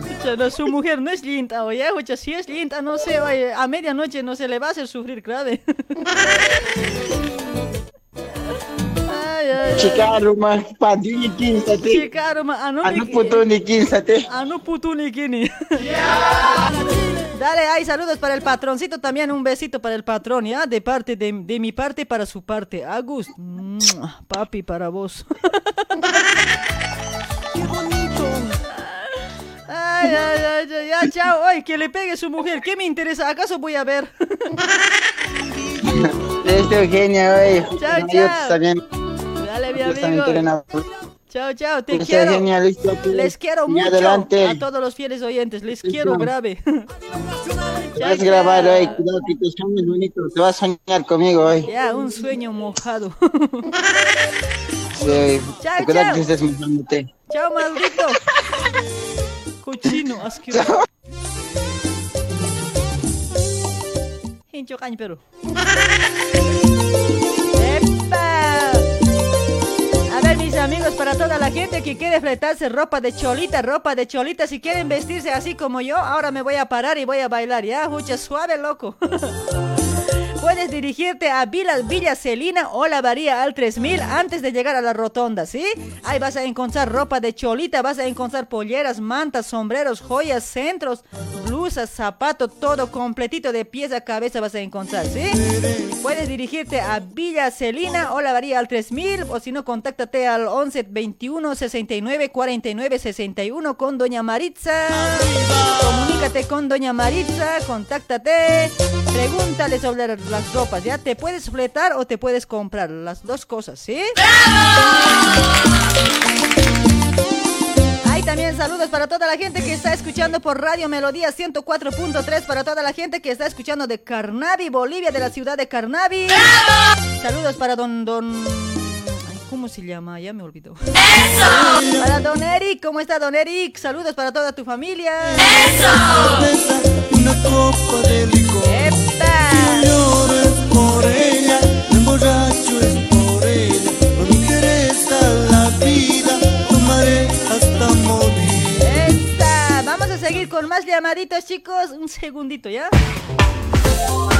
Pucha, no, su mujer no es linda, oye, oye, si es linda, no sé, oye, a medianoche no se le va a hacer sufrir grave. Ay, ay, ay. Chica rumah padi kinsa te. Chica rumah anu Anu putu ni kinsa te. Anu putu ni kini. Dale, ay, saludos para el patroncito también, un besito para el patrón, ¿ya? De parte, de, de mi parte para su parte. Agus, papi, para vos. Ay, ay, ay, ay, ya, chao. Ay, que le pegue su mujer. ¿Qué me interesa? ¿Acaso voy a ver? Este Eugenia, hoy. Chao, chao. también. Dale, mi amigo. Chao, chao, te quiero. Les quiero mucho adelante. a todos los fieles oyentes. Les quiero grave. Vas a grabar hoy, cuidado que te sueñes bonito. Te vas a soñar conmigo hoy. Ya, un sueño mojado. Sí, Chao, cuidado chao. que estés mojándote. Chao, maldito. Cochino, asqueroso. Hincho caño, pero. ¡Epa! Amigos, para toda la gente que quiere fletarse ropa de cholita, ropa de cholita, si quieren vestirse así como yo, ahora me voy a parar y voy a bailar, ¿ya? Mucha suave, loco. Puedes dirigirte a Villa, Villa Celina o la Varía al 3000 antes de llegar a la rotonda, ¿sí? Ahí vas a encontrar ropa de cholita, vas a encontrar polleras, mantas, sombreros, joyas, centros, blusas, zapatos, todo completito de pies a cabeza vas a encontrar, ¿sí? Puedes dirigirte a Villa Celina o la Varía al 3000 o si no, contáctate al 11 21 69 49 61 con Doña Maritza. Comunícate con Doña Maritza, contáctate, pregúntale sobre las ropas, ¿ya? Te puedes fletar o te puedes comprar, las dos cosas, ¿sí? Hay también saludos para toda la gente que está escuchando por Radio Melodía 104.3, para toda la gente que está escuchando de Carnavi, Bolivia, de la ciudad de Carnavi. Saludos para don don ¿Cómo se llama? Ya me olvidó. ¡Eso! Para don Eric, ¿cómo está don Eric? Saludos para toda tu familia. Una copa de licor. ¡Epa! Lloro es por ella, me emborracho es por ella. No me interesa la vida, tomaré hasta morir. ¡Esta! Vamos a seguir con más llamaditos, chicos. Un segundito, ¿ya?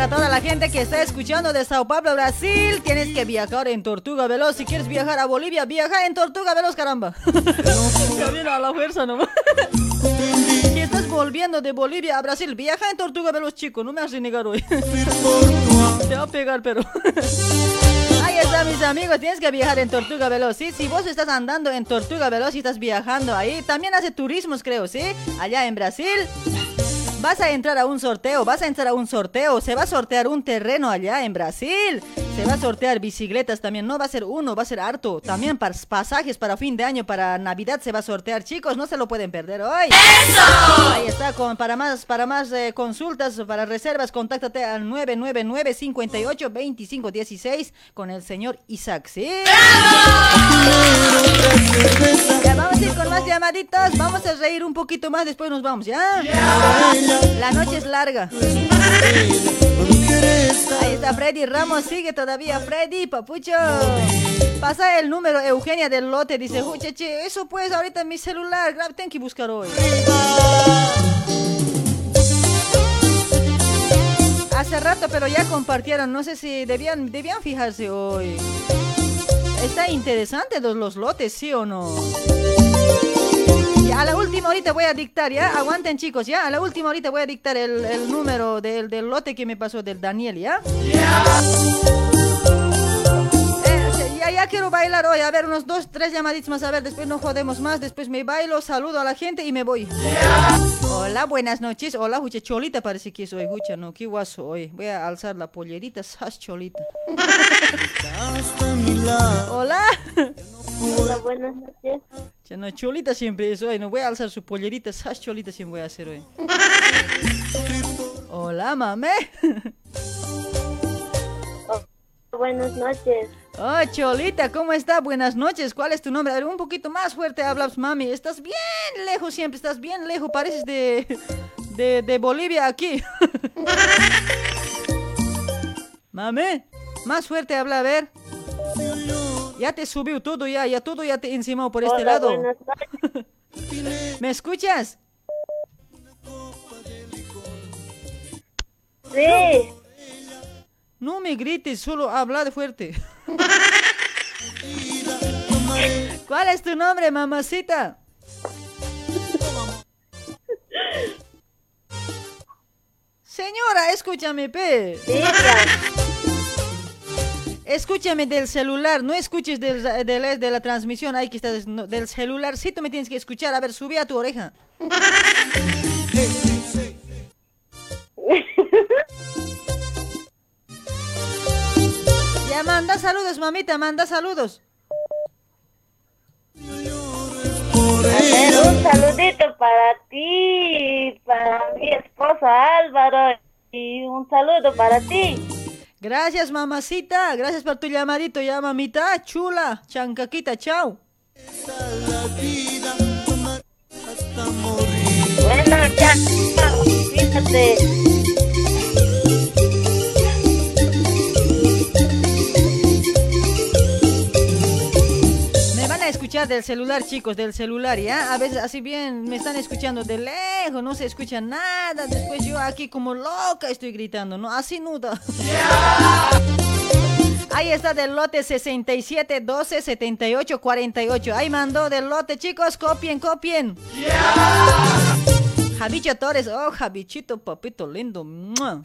para toda la gente que está escuchando de Sao Paulo, Brasil. Tienes que viajar en Tortuga Veloz. Si quieres viajar a Bolivia, viaja en Tortuga Veloz, caramba. Camino a la fuerza nomás. Si estás, volviendo de Bolivia a Brasil. Viaja en Tortuga Veloz, chico. No me has renegar hoy. Te va a pegar, pero. Ahí está, mis amigos. Tienes que viajar en Tortuga Veloz. ¿sí? Si vos estás andando en Tortuga Veloz y estás viajando ahí, también hace turismos, creo, ¿sí? Allá en Brasil. Vas a entrar a un sorteo, vas a entrar a un sorteo, se va a sortear un terreno allá en Brasil, se va a sortear bicicletas también, no va a ser uno, va a ser harto, también para pasajes para fin de año, para Navidad se va a sortear, chicos, no se lo pueden perder hoy. ¡Eso! Ahí está, con, para más, para más eh, consultas, para reservas, contáctate al 999 58 25 16 con el señor Isaac, ¿sí? Ya vamos a ir con más llamaditas, vamos a reír un poquito más, después nos vamos, ¿ya? La noche es larga. Ahí está Freddy Ramos, sigue todavía Freddy, papucho. Pasa el número Eugenia del lote, dice, che, eso pues ahorita en mi celular, grab, tengo que buscar hoy. Hace rato, pero ya compartieron, no sé si debían, debían fijarse hoy. Está interesante los, los lotes, ¿sí o no? Ya, a la última ahorita voy a dictar, ¿ya? Aguanten chicos, ¿ya? A la última ahorita voy a dictar el, el número del, del lote que me pasó del Daniel, ¿ya? Eh, ya, ya quiero bailar hoy, a ver, unos dos, tres llamaditos más, a ver, después no jodemos más, después me bailo, saludo a la gente y me voy. Hola, buenas noches, hola, Jucha, Cholita parece que soy, Jucha, no, qué guaso hoy, voy a alzar la pollerita, sas Cholita. Hola. Hola, buenas noches. Ya no, Cholita siempre es hoy, no voy a alzar su pollerita, sas Cholita siempre voy a hacer hoy. Hola, mame. Buenas noches. Oh, Cholita, ¿cómo está? Buenas noches. ¿Cuál es tu nombre? A ver, un poquito más fuerte hablas, mami. Estás bien lejos siempre, estás bien lejos. Pareces de, de, de Bolivia aquí. Mami, más fuerte habla, a ver. Ya te subió todo ya, ya todo ya te encimó por este lado. ¿Me escuchas? Sí. No me grites, solo habla de fuerte. ¿Cuál es tu nombre, mamacita? Señora, escúchame, pe. Escúchame del celular, no escuches del, de la transmisión, ahí que está no, del celular, sí tú me tienes que escuchar, a ver, sube a tu oreja. Ya manda saludos, mamita, manda saludos. Un saludito para ti, para mi esposo Álvaro y un saludo para ti. Gracias, mamacita, gracias por tu llamadito, ya mamita, chula, chancaquita, chao. Fíjate. Escuchar del celular, chicos, del celular, ¿ya? A veces así bien me están escuchando de lejos, no se escucha nada. Después yo aquí como loca estoy gritando, ¿no? Así nuda. Ahí está del lote 67 12 78 48. Ahí mandó del lote, chicos, copien, copien. Javicho Torres, oh Javichito, papito lindo. ¡mua!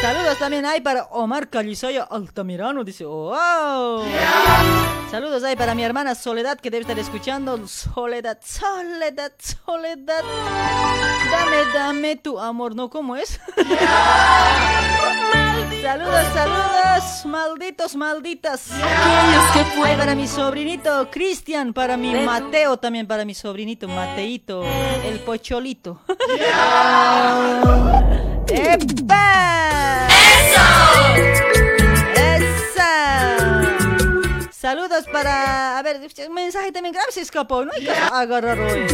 Saludos también hay para Omar Calizaya Altamirano, dice, oh. Saludos ahí para mi hermana Soledad que debe estar escuchando. Soledad, Soledad, Soledad. Dame, dame tu amor, ¿no? ¿Cómo es? saludos, saludos, malditos, malditas. Ay, para mi sobrinito Cristian, para mi Mateo también, para mi sobrinito Mateito, el pocholito. ¡Epa! ¡Esa! Saludos para. A ver, mensaje también grave se escapó, no hay que agarrar hoy.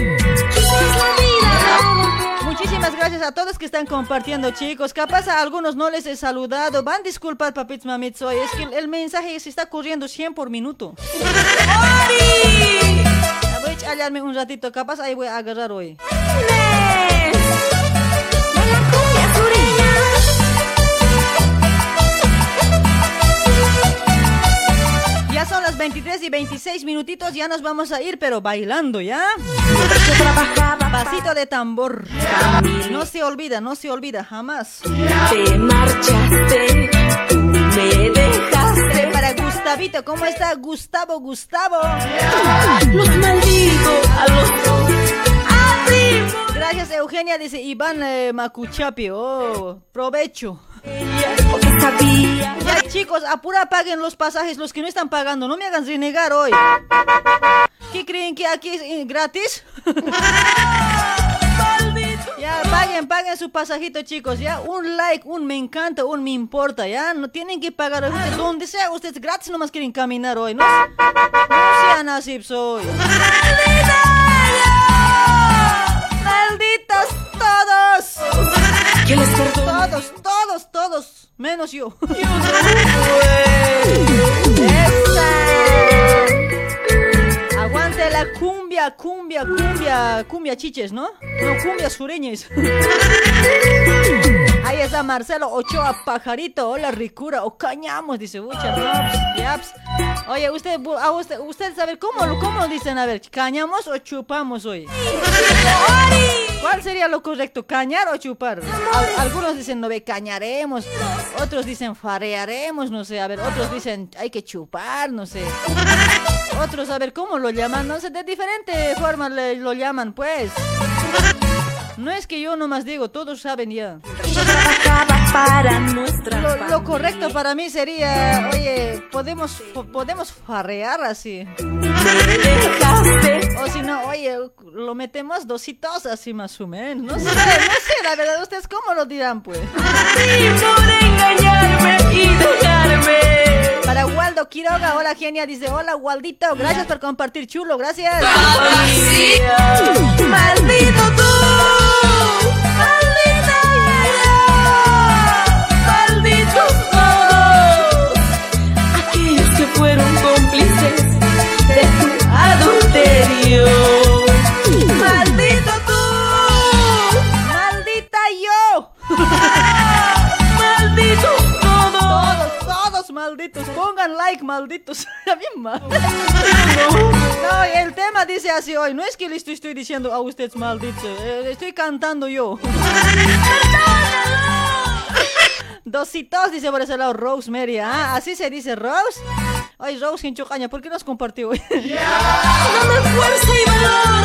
Muchísimas gracias a todos que están compartiendo, chicos. Capaz a algunos no les he saludado. Van a disculpar, papits, mamits, hoy. Es que el, mensaje se está corriendo 100 por minuto. Ya Voy a echarme un ratito, capaz ahí voy a agarrar hoy. Son las 23 y 26 minutitos, ya nos vamos a ir, pero bailando, ¿ya? Pasito de tambor. No se olvida, no se olvida, jamás. Te marchaste, tú me dejaste. Para Gustavito, ¿cómo está Gustavo, Gustavo? Los maldigo a los dos. Gracias, Eugenia, dice Iván eh, Macuchapi. Oh, provecho. Chicos, apura paguen los pasajes, los que no están pagando. No me hagan renegar hoy. ¿Qué creen que aquí es eh, gratis? Ya, paguen, paguen su pasajito, chicos. Ya, un like, un me encanta, un me importa. Ya, no tienen que pagar. Ustedes, donde sea, ustedes gratis nomás quieren caminar hoy. No, no sean así, soy. ¡Malditos todos! Todos, todos, todos, menos yo. ¡Esa! Aguante la cumbia, cumbia, cumbia, cumbia chiches, ¿no? No, cumbia sureñas. Ahí está Marcelo Ochoa Pajarito. Hola, ricura. O cañamos, dice Bucha. No, pues, ya, pues. Oye, usted, a usted, usted sabe cómo, cómo dicen, a ver, ¿cañamos o chupamos hoy? ¿Cuál sería lo correcto? ¿Cañar o chupar? Al- algunos dicen, no ve, cañaremos. Otros dicen, farearemos, no sé. A ver, otros dicen, hay que chupar, no sé. Otros, a ver, ¿cómo lo llaman? No sé, de diferente forma le- lo llaman, pues. No es que yo nomás digo, todos saben ya. Para nuestra Lo, lo correcto para mí sería, oye, podemos, po- podemos farrear así. O si no, oye, lo metemos dositos así más o menos. No sé, no sé, la verdad, ustedes cómo lo dirán, pues. Para Waldo Quiroga, hola genia, dice, hola Waldito, gracias por compartir chulo, gracias. Maldito tú, adulterio. Maldito tú, maldita yo. malditos todos. Todos, todos malditos. Pongan like, malditos. Mí mal. No, el tema dice así hoy. No es que le estoy, diciendo a ustedes malditos. eh, estoy cantando yo. Dositos, dice por ese lado Rosemary. Ah, así se dice Rose. Ay, Rose en Chocaña, ¿por qué nos compartió hoy? Dame fuerza y valor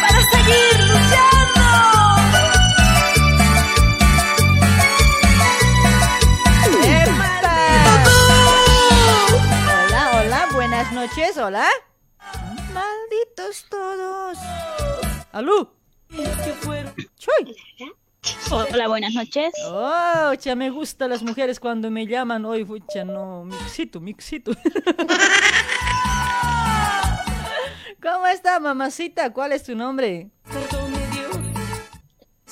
para seguir luchando. Hola, hola, buenas noches, hola. Malditos todos. ¿Aló? Chuy. Hola, buenas noches. Oh, ya me gustan las mujeres cuando me llaman hoy, fucha, no, mixito, mixito. ¿Cómo está, mamacita? ¿Cuál es tu nombre?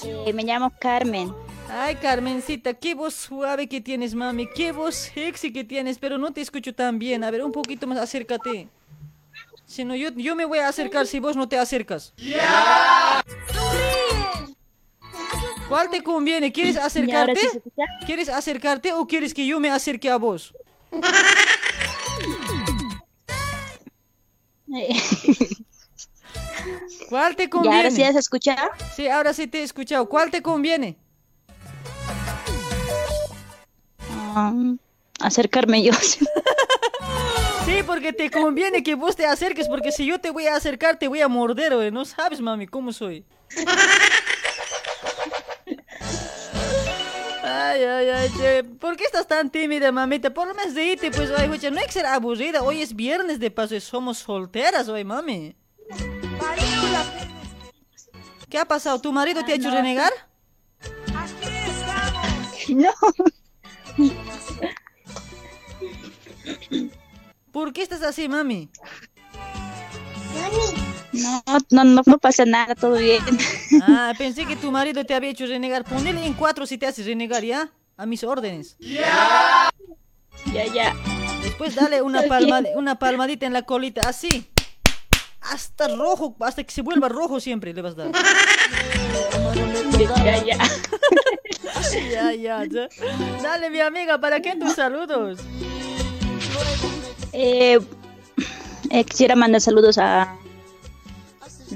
Eh, me llamo Carmen. Ay, Carmencita, qué voz suave que tienes, mami. Qué voz sexy que tienes, pero no te escucho tan bien. A ver, un poquito más, acércate. Si no, yo, yo me voy a acercar si vos no te acercas. ¿Cuál te conviene? ¿Quieres ¿Y acercarte? ¿Quieres acercarte o quieres que yo me acerque a vos? ¿Cuál te ¿Y conviene? ahora sí ya se escucha? Sí, ahora sí te he escuchado. ¿Cuál te conviene? Ah, acercarme yo. Sí, porque te conviene que vos te acerques, porque si yo te voy a acercar, te voy a morder, güey. No sabes, mami, cómo soy. Ay, ay, ay, che. ¿por qué estás tan tímida, mamita? Por lo menos reíte, pues, ay, güey, no hay que ser aburrida. Hoy es viernes de paso y somos solteras, hoy, mami. ¿Qué ha pasado? ¿Tu marido te ha hecho renegar? No. ¿Por qué estás así, mami? No, no, no, no pasa nada, todo bien. Ah, pensé que tu marido te había hecho renegar. Ponele en cuatro si te haces renegar, ¿ya? A mis órdenes. Ya, ya. Después dale una, palma, una palmadita en la colita, así. Hasta rojo, hasta que se vuelva rojo siempre le vas a dar. Ya, ya. ya, ya, ya. Dale, mi amiga, ¿para qué tus saludos? Eh, eh, quisiera mandar saludos a,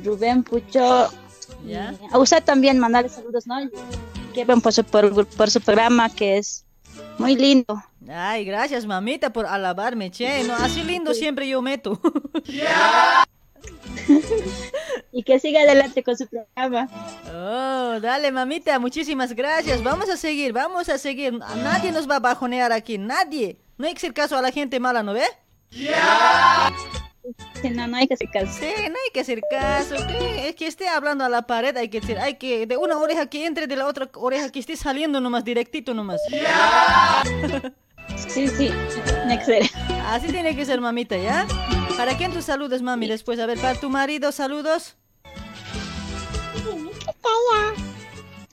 Rubén Pucho. ¿Ya? A usted también mandarle saludos, ¿no? Que ven por su, por, por su programa que es muy lindo. Ay, gracias, mamita, por alabarme, che. No, así lindo siempre yo meto. Y que siga adelante con su programa. Oh, dale, mamita, muchísimas gracias. Vamos a seguir, vamos a seguir. Nadie nos va a bajonear aquí, nadie. No hay que hacer caso a la gente mala, ¿no ve? Sí, no, no hay que hacer caso. Sí, no hay que hacer caso. ¿qué? Es que esté hablando a la pared, hay que decir, hay que de una oreja que entre, de la otra oreja que esté saliendo nomás, directito nomás. Sí, sí, que ser. Así tiene que ser, mamita, ¿ya? ¿Para quién tus saludos, mami? Después, a ver, para tu marido, saludos.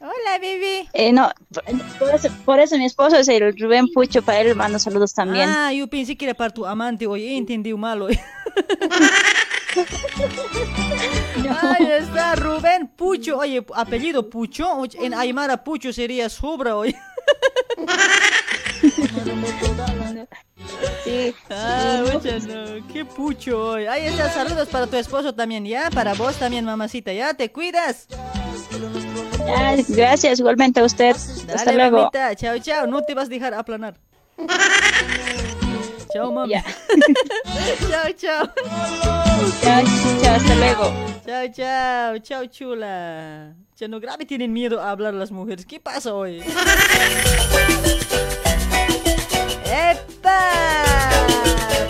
Hola, baby. Eh, no, por eso, por eso mi esposo es el Rubén Pucho, para él mando saludos también. Ah, yo pensé que era para tu amante, oye, entendí mal hoy. Ahí está, Rubén Pucho. Oye, apellido Pucho. oye, En Aymara Pucho sería sobra hoy. Sí. Ah, muchas no. Qué pucho hoy. Ahí está, saludos para tu esposo también, ¿ya? Para vos también, mamacita, ¿ya? ¿Te cuidas? Ay, gracias, igualmente a usted. Hasta luego. mamita. Chao, chao. No te vas a dejar aplanar. Chao, mami. chao, chao. Chao, chao, hasta luego. Chao, chao. Chao, chula. Ya no grave tienen miedo a hablar las mujeres. ¿Qué pasa hoy? ¡Epa!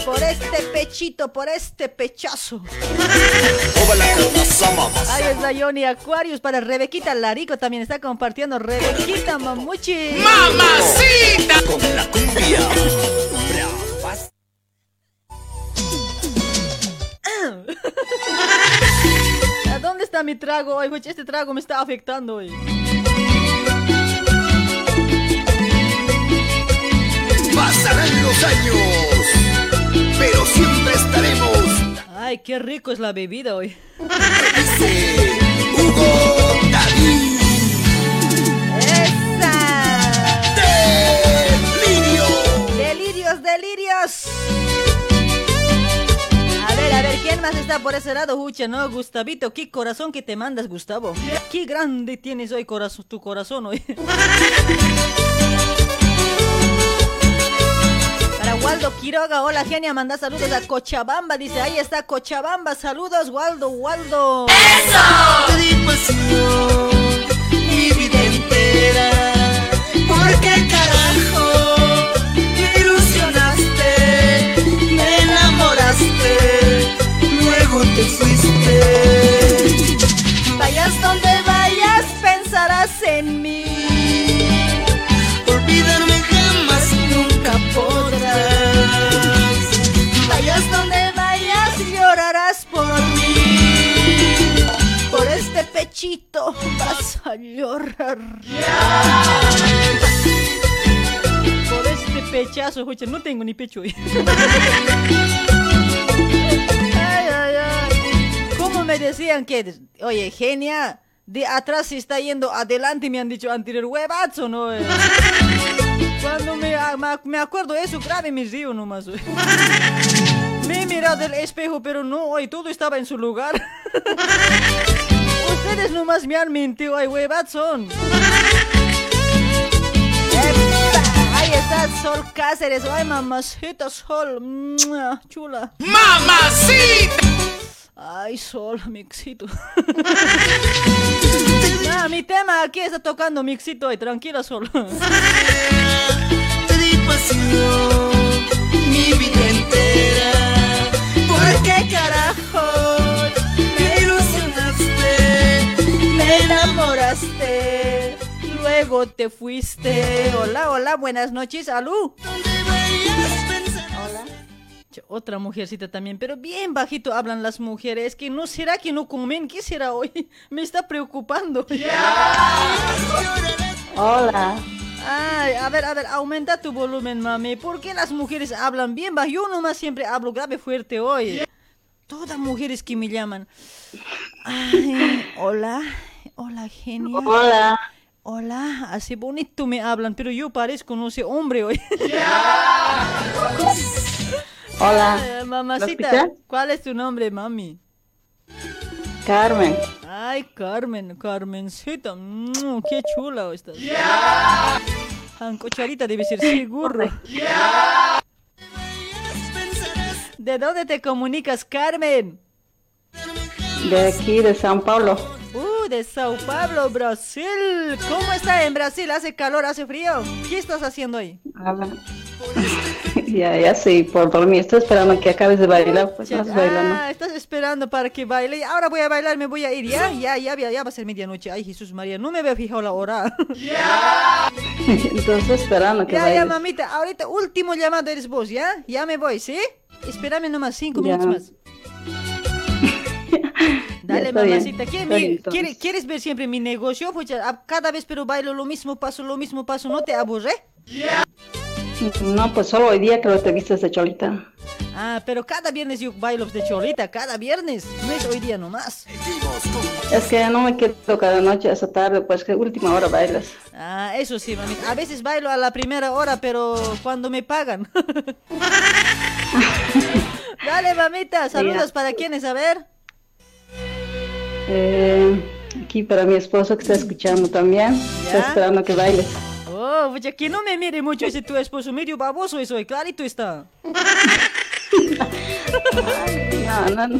Por este pechito, por este pechazo. Ahí está Johnny Aquarius para Rebequita Larico también está compartiendo. Rebequita Mamuchi. ¡Mamacita! Con la cumbia. ¿A dónde está mi trago hoy? Este trago me está afectando hoy. Pasarán los años, pero siempre estaremos. Ay, qué rico es la bebida hoy. Hugo David. ¡Delirios, delirios! A ver, ¿quién más está por ese lado, Hucha? ¿No, Gustavito? ¿Qué corazón que te mandas, Gustavo? Qué grande tienes hoy corazón, tu corazón hoy. Para Waldo Quiroga, hola genia, manda saludos a Cochabamba, dice, ahí está Cochabamba, saludos Waldo, Waldo. Te fuiste. Vayas donde vayas, pensarás en mí. Olvidarme jamás, nunca podrás. Vayas donde vayas, llorarás por mí. Por este pechito vas a llorar. Por este pechazo, escucha, no tengo ni pecho hoy. Ay, ay, ay. ¿Cómo me decían que, oye, genia, de atrás se está yendo adelante, me han dicho anterior, huevazo, ¿no? eh? Cuando me, ah, me acuerdo eso, grave me río nomás. Me he mirado del espejo, pero no, hoy todo estaba en su lugar. Ustedes nomás me han mentido, ay, huevazón. Ahí está Sol Cáceres, ay, mamacita Sol, chula. ¡Mamacita! Ay, Sol, mixito. Ah, mi tema aquí está tocando mixito hoy, tranquila, Sol. Te di pasión, mi vida entera. ¿Por qué carajo me ilusionaste? Me enamoraste, luego te fuiste. Hola, hola, buenas noches, Alú. Hola. Otra mujercita también, pero bien bajito hablan las mujeres. Que no será que no comen, ¿qué será hoy? Me está preocupando. Hola. Ay, a ver, a ver, aumenta tu volumen, mami. ¿Por qué las mujeres hablan bien bajo? Yo nomás siempre hablo grave fuerte hoy. Todas mujeres que me llaman. Ay, hola, hola, genia. Hola. Hola, así bonito me hablan, pero yo parezco, no sé, hombre hoy. Hola. ¿Lo mamacita? ¿cuál es tu nombre, mami? Carmen. Ay, Carmen, Carmencita. mm, qué chula estás. Jancocharita debe ser seguro. ¿De dónde te comunicas, Carmen? De aquí, de San Paulo. Uh, de Sao Paulo, Brasil. ¿Cómo está en Brasil? ¿Hace calor, hace frío? ¿Qué estás haciendo ahí? A ver. Ya, ya sí, por dormir. Estoy esperando que acabes de bailar. Pues no. Ah, estás esperando para que baile. Ahora voy a bailar, me voy a ir. Ya, ya, ya, ya, ya va a ser medianoche. Ay, Jesús María, no me había fijado la hora. Entonces esperando que ya, bailes. ya, mamita. Ahorita último llamado eres vos, ¿ya? Ya me voy, ¿sí? Espérame nomás cinco Ya. minutos más. Dale, bien. mamacita. ¿Qué, Está mi- bien, entonces. ¿quiere- ¿Quieres ver siempre mi negocio? Pues ya, cada vez pero bailo lo mismo paso, lo mismo paso. ¿No te aburre? No, pues solo hoy día que lo te vistes de cholita. Ah, pero cada viernes yo bailo de cholita, cada viernes. No es hoy día nomás. Es que no me quedo cada noche hasta tarde, pues que última hora bailas. Ah, eso sí, mami. A veces bailo a la primera hora, pero cuando me pagan. Dale, mamita. Saludos para quienes, a ver. Eh, aquí para mi esposo que está escuchando también. Está esperando que bailes. Oh, pues que no me mire mucho ese tu esposo, medio baboso eso, clarito está. No, no, no.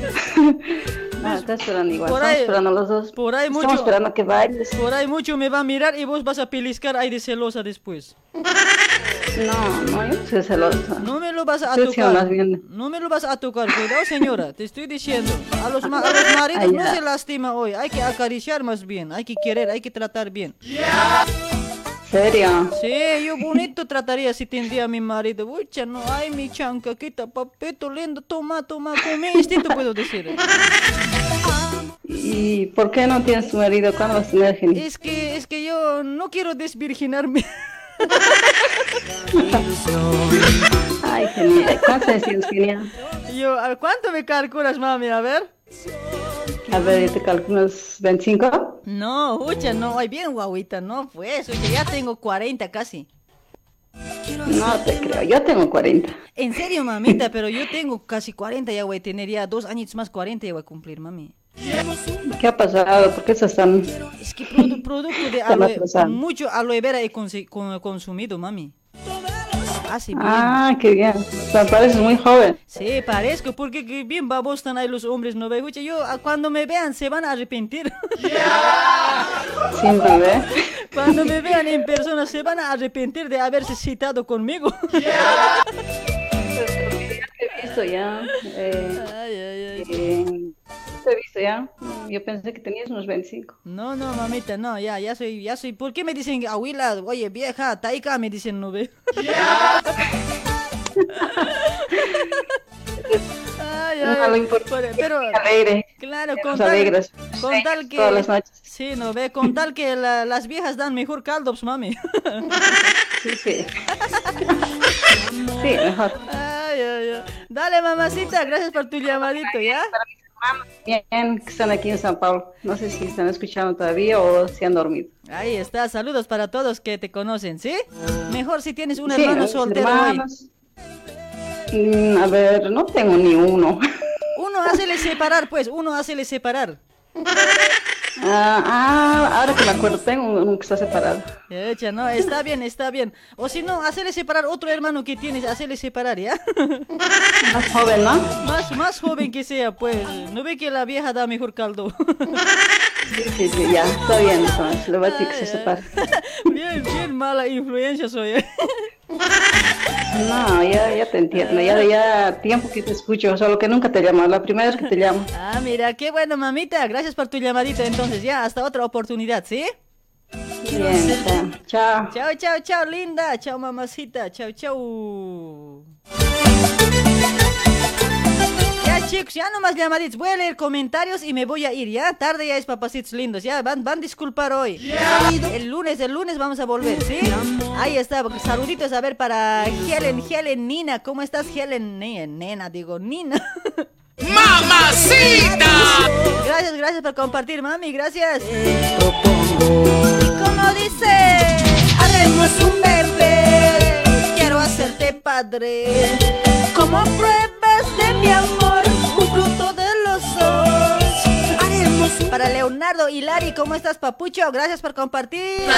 No, está esperando igual. Por Estamos ahí- esperando los dos. Por ahí mucho. Estamos esperando que bailes. Por ahí mucho me va a mirar y vos vas a peliscar ahí de celosa después. No, no, yo soy celosa. No me lo vas a tocar. más bien. No me lo vas a tocar, cuidado señora, te estoy diciendo. A los, ma- a los maridos Ay, no se lastima hoy, hay que acariciar más bien, hay que querer, hay que tratar bien. ¿Serio? Sí, yo bonito trataría si tendría a mi marido. Ucha, no, ay, mi chanca, quita papito lindo, toma, toma, come, instinto puedo decir. ¿Y por qué no tienes tu marido? ¿Cuándo vas a? Es que, es que yo no quiero desvirginarme. Ay, genial. ¿Cuántos años tienes, genial? Yo, ¿a ¿cuánto me calculas, mami? A ver. A ver, yo te calculo unos 25. No, ucha, no, ay, bien guaguita, no, pues, ucha, ya tengo 40 casi. No te creo, yo tengo 40. En serio, mamita, pero yo tengo casi 40, ya voy a tener ya dos años más 40 ya voy a cumplir, mami. ¿Qué ha pasado? ¿Por qué estás tan...? Es que produ- producto de aloe, mucho aloe vera he consumido, mami. Así bien. Ah, qué bien. O sea, pareces muy joven. Sí, parezco, porque que bien babos están ahí los hombres, ¿no? Escucha, yo, ah, cuando me vean se van a arrepentir. Sí, ¿no ve? Cuando me vean en persona se van a arrepentir de haberse citado conmigo. Visto ya. Eh, eh, te he visto ya. Yo pensé que tenías unos 25. No, no, mamita, no, ya, ya soy, ya soy. ¿Por qué me dicen, abuela, oye, vieja, taika, me dicen, no ve? Ay, No, ay, lo importante pero, alegre. claro, con tal, alegres. con tal que, Todas las noches. sí, no ve, con tal que la- las viejas dan mejor caldo, pues, mami. Sí, sí. Sí, mejor. Ay, ay, ay. Dale, mamacita, gracias por tu llamadito, ¿ya? Bien, que están aquí en San Paulo. No sé si están escuchando todavía o si han dormido. Ahí está, saludos para todos que te conocen, ¿sí? Mejor si tienes un Sí, hermano soltero hermanos. Mm, a ver, no tengo ni uno. Uno hácele separar, pues, uno hácele separar. Ah, ah, ahora que me acuerdo, tengo uno que está separado. Echa, no, está bien, está bien. O si no, hacerle separar otro hermano que tienes, hacerle separar, ¿ya? Más joven, ¿no? Más, más joven que sea, pues. ¿No ve que la vieja da mejor caldo? Sí, sí, ya, está bien, entonces, le voy a decir que se separe. Bien, bien mala influencia soy. No, ya, ya te entiendo, ya, ya tiempo que te escucho, solo que nunca te llamo, la primera vez que te llamo. Ah, mira, qué bueno, mamita. Gracias por tu llamadita, entonces, ya, hasta otra oportunidad, ¿sí? Bien, chao. Chao, chao, chao, linda. Chao, mamacita. Chao, chao. Chicos, ya nomás llamaditos. Voy a leer comentarios y me voy a ir, ¿ya? Tarde ya es, papacitos lindos. Ya, van, van a disculpar hoy. El lunes, el lunes vamos a volver, ¿sí? Ahí está. Saluditos, a ver, para Helen, Helen, Nina. ¿Cómo estás, Helen? Ne- Nena, digo, Nina. ¡Mamacita! Gracias, gracias por compartir, mami. Gracias. Y como dice, haremos un bebé. Quiero hacerte padre. Como pruebas de mi amor, fruto de los dos. Haremos Para Leonardo Hilari, ¿cómo estás, Papucho? Gracias por compartir. de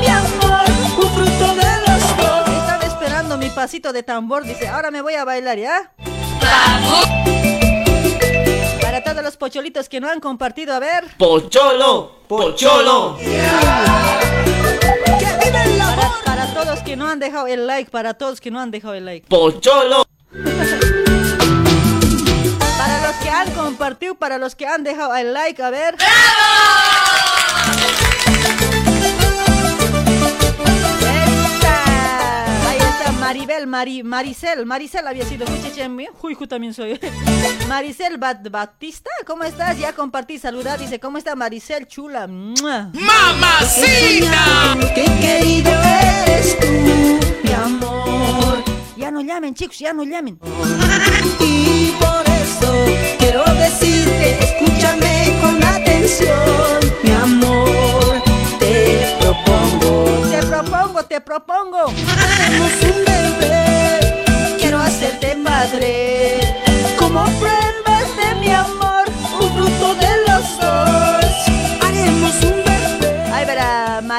mi amor, un fruto de los dos. Están esperando mi pasito de tambor, dice. Ahora me voy a bailar, ¿ya? Para todos los pocholitos que no han compartido, a ver. Pocholo, pocholo. Para, para todos que no han dejado el like, para todos que no han dejado el like. Pocholo. Han compartido, para los que han dejado el like, a ver. ¡Esta! Ahí está Maribel, Mari, Maricel, Maricel había sido yo también soy. Maricel Bat Batista, ¿cómo estás? Ya compartí, saludar, dice, ¿cómo está Maricel? Chula. ¡Mamacita! ¡Qué querido eres tú, mi amor! Ya no llamen, chicos, ya no llamen. Quiero decirte, escúchame con atención, mi amor. Te propongo, Te propongo, te propongo. tenemos un bebé. Quiero hacerte madre.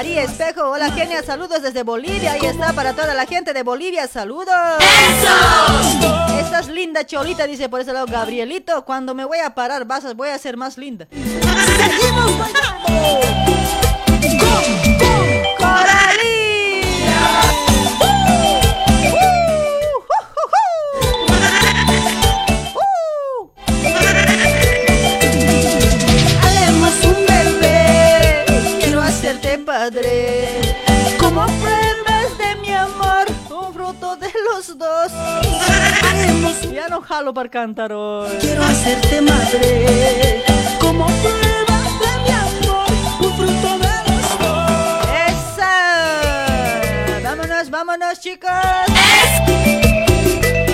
María Espejo, hola genia, saludos desde Bolivia. Ahí está para toda la gente de Bolivia, saludos. ¡Eso! Estás linda, Cholita, dice por ese lado Gabrielito. Cuando me voy a parar, vas a, voy a ser más linda. Seguimos. Padre. Como pruebas de mi amor, Un fruto de los dos. haremos Ya no jalo para cantar hoy. Quiero hacerte madre. Como pruebas de mi amor, un fruto de los dos. ¡Esa! Vámonos, vámonos, chicos.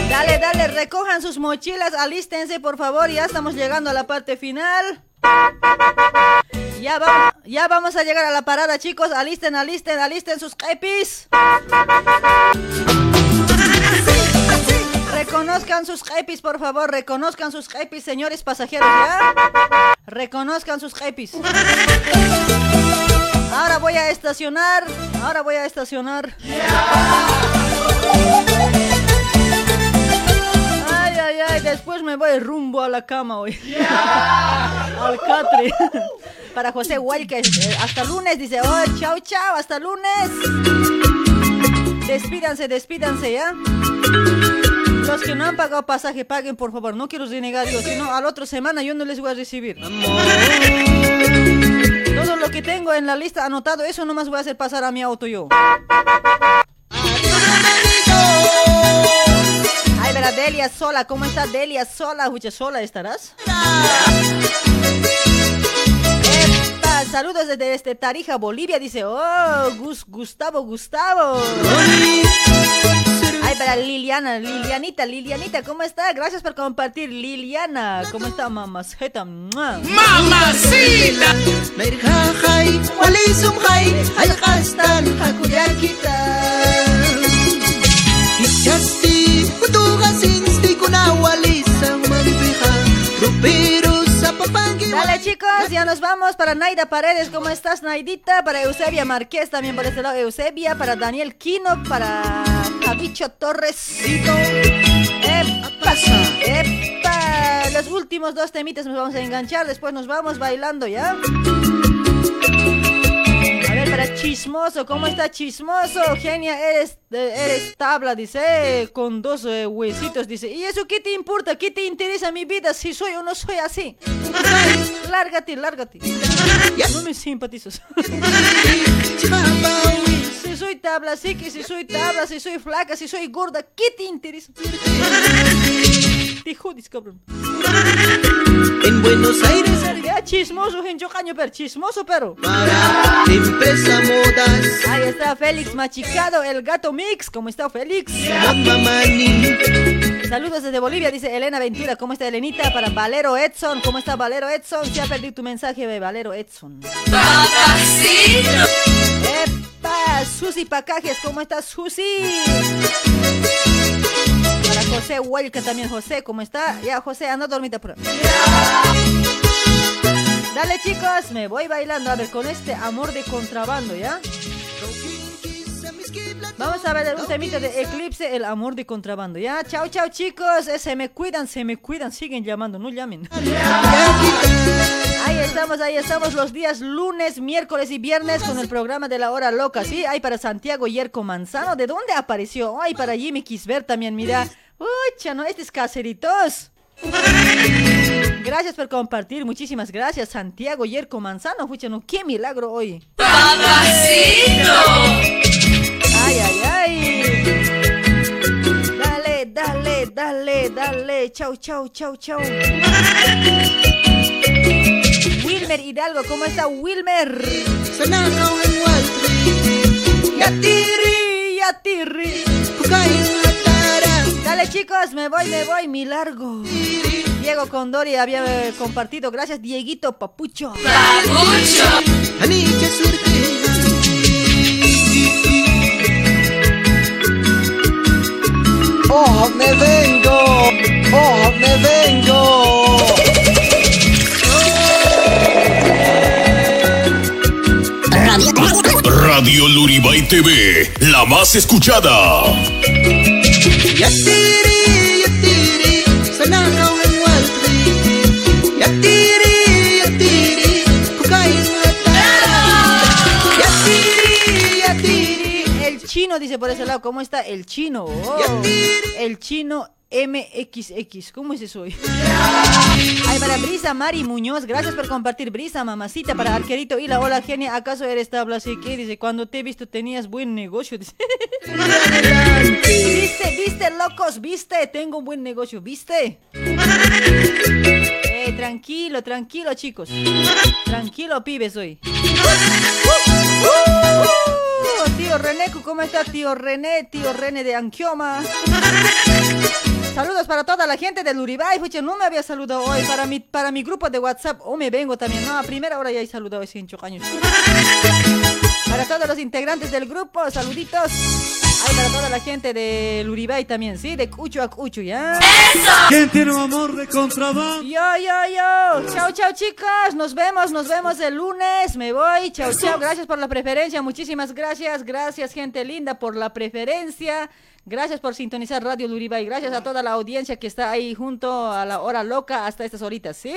Dale, dale, recojan sus mochilas, alístense, por favor. Ya estamos llegando a la parte final. Ya vamos, ya vamos a llegar a la parada, chicos. Alisten, alisten, alisten sus epis. Reconozcan sus epis, por favor. Reconozcan sus epis, señores pasajeros, ¿ya? Reconozcan sus epis. Ahora voy a estacionar. Ahora voy a estacionar. Ay, ay. Después me voy rumbo a la cama hoy. Al catre. Para José Huayques. eh, hasta lunes, dice. Oh, chao, chao. Hasta lunes. Despídanse, despídanse, ¿ya? Los que no han pagado pasaje, paguen, por favor. No quiero renegar yo. Si no, a la otra semana yo no les voy a recibir. Todo lo que tengo en la lista anotado, eso nomás voy a hacer pasar a mi auto yo. Delia sola, ¿cómo está Delia sola? Uche, sola estarás. Epa, saludos desde este Tarija, Bolivia, dice, oh, Gus, Gustavo, Gustavo. Ay, para Liliana, Lilianita, Lilianita, ¿cómo está? Gracias por compartir, Liliana. ¿Cómo está, mamacita? ¡Mamacita! Dale chicos, ya nos vamos para Naida Paredes, ¿cómo estás Naidita? Para Eusebia Márquez, también por este lado Eusebia, para Daniel Quino, para Javicho Torres. ¡Epa! ¡Epa! Los últimos dos temitas nos vamos a enganchar, después nos vamos bailando, ¿ya? Para Chismoso, ¿cómo está Chismoso? Genia, eres, eres tabla, dice, con dos eh, huesitos, dice. ¿Y eso qué te importa? ¿Qué te interesa mi vida si soy o no soy así? lárgate, lárgate. No me simpatizas. si soy tabla, sí que si soy tabla, si soy flaca, si soy gorda, ¿qué te interesa? Te jodis, cabrón. En Buenos Aires, Ya chismoso, yo caño, pero chismoso, pero. para empresa modas, Ahí está Félix Machicado, el gato mix. ¿Cómo está Félix? Saludos desde Bolivia, dice Elena Ventura. ¿Cómo está Elenita? Para Valero Edson. ¿Cómo está Valero Edson? Se ha perdido tu mensaje de Valero Edson. ¡Epa! Susi Pacajes, ¿cómo está Susi? José Huelca también. José, ¿cómo está? Ya, José, anda dormita por ahí. Dale, chicos, me voy bailando. A ver, con este amor de contrabando, ¿ya? Vamos a ver un temita de Eclipse, el amor de contrabando. Ya, chao, chao, chicos. Eh, Se me cuidan, se me cuidan. Siguen llamando, no llamen. Ahí estamos, ahí estamos los días lunes, miércoles y viernes con el programa de la hora loca. Sí, hay para Santiago Yerko Manzano. ¿De dónde apareció? Ay, para Jimmy Kisber también, mira. Uy, no, este es caseritos. Gracias por compartir, muchísimas gracias, Santiago Yerko Manzano. Fucha, no, qué milagro hoy. Ay, ay, ay. Dale, dale, dale, dale. Chau, chau, chau, chau. Wilmer Hidalgo, ¿cómo está Wilmer? Yatiri, yatiri. Dale chicos, me voy, me voy, mi largo. Diego Condori había eh, compartido, gracias Dieguito Papucho. Oh, me vengo, oh, me vengo. Radio Luribay TV, la más escuchada. Dice por ese lado, ¿cómo está el chino? Oh, el chino MXX, ¿cómo es eso hoy? Ay, para Brisa Mari Muñoz, gracias por compartir Brisa, mamacita, para Arquerito y la hola genia, ¿acaso eres tabla así que? Dice, cuando te he visto tenías buen negocio. Dice. ¿Viste, viste, locos? ¿Viste? Tengo un buen negocio, ¿viste? Eh, tranquilo, tranquilo, chicos. Tranquilo, pibes, hoy. Uh, tío René, ¿cómo está tío René? Tío René de Anquioma. Saludos para toda la gente del Uribay. Fuche, no me había saludado hoy para mi, para mi grupo de WhatsApp. O me vengo también. No, a primera hora ya he saludado cinco años. Para todos los integrantes del grupo, saluditos. Ay, para toda la gente del Uribay también, ¿sí? De Cucho a Cucho, ¿ya? ¿Quién tiene un amor de contrabando? Yo, yo, yo. Chao, chao, chicas. Nos vemos, nos vemos el lunes. Me voy. Chao, chao. Gracias por la preferencia. Muchísimas gracias. Gracias, gente linda, por la preferencia. Gracias por sintonizar Radio Luribay. Gracias a toda la audiencia que está ahí junto a la hora loca hasta estas horitas, ¿sí?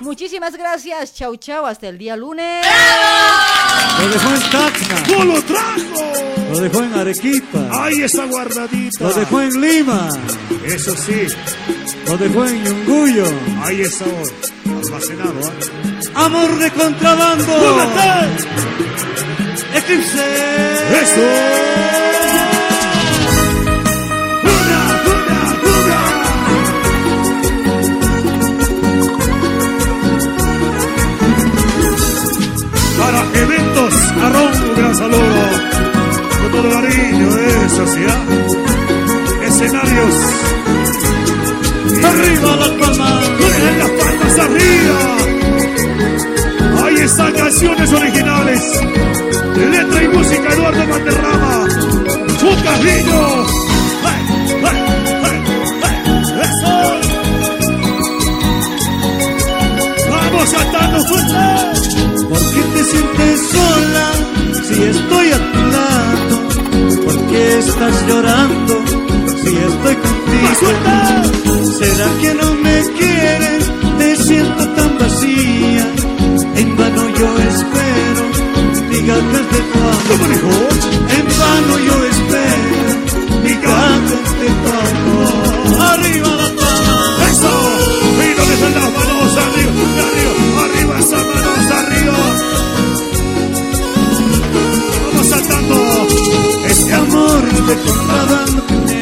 Muchísimas gracias. Chau, chau. Hasta el día lunes. Lo dejó en Tacna. ¡No lo trajo! Lo dejó en Arequipa. Ahí está guardadita. Lo dejó en Lima. Eso sí, Lo dejó en Yunguyo. ahí está hoy. Almacenado, ¿ah? Amor de contrabando. Eclipse. ¡Eso! Gran saludo. Con todo cariño, sí, ¿ah? Escenarios. Arriba las palmas. ¡Con las palmas arriba! Ahí están canciones originales. Letra y música Eduardo Valderrama. Un cariño. ¡Vamos cantando juntos! ¿Por qué te sientes sola si estoy a tu lado? ¿Por qué estás llorando si estoy contigo? ¿Será que no me quieres? Te siento tan vacía. En vano yo espero, digas desde cuándo. En vano yo espero, cuándo. Arriba la palma. ¡Eso! ¿Y dónde están las manos? Arriba, arriba, arriba, esas manos arriba. Amor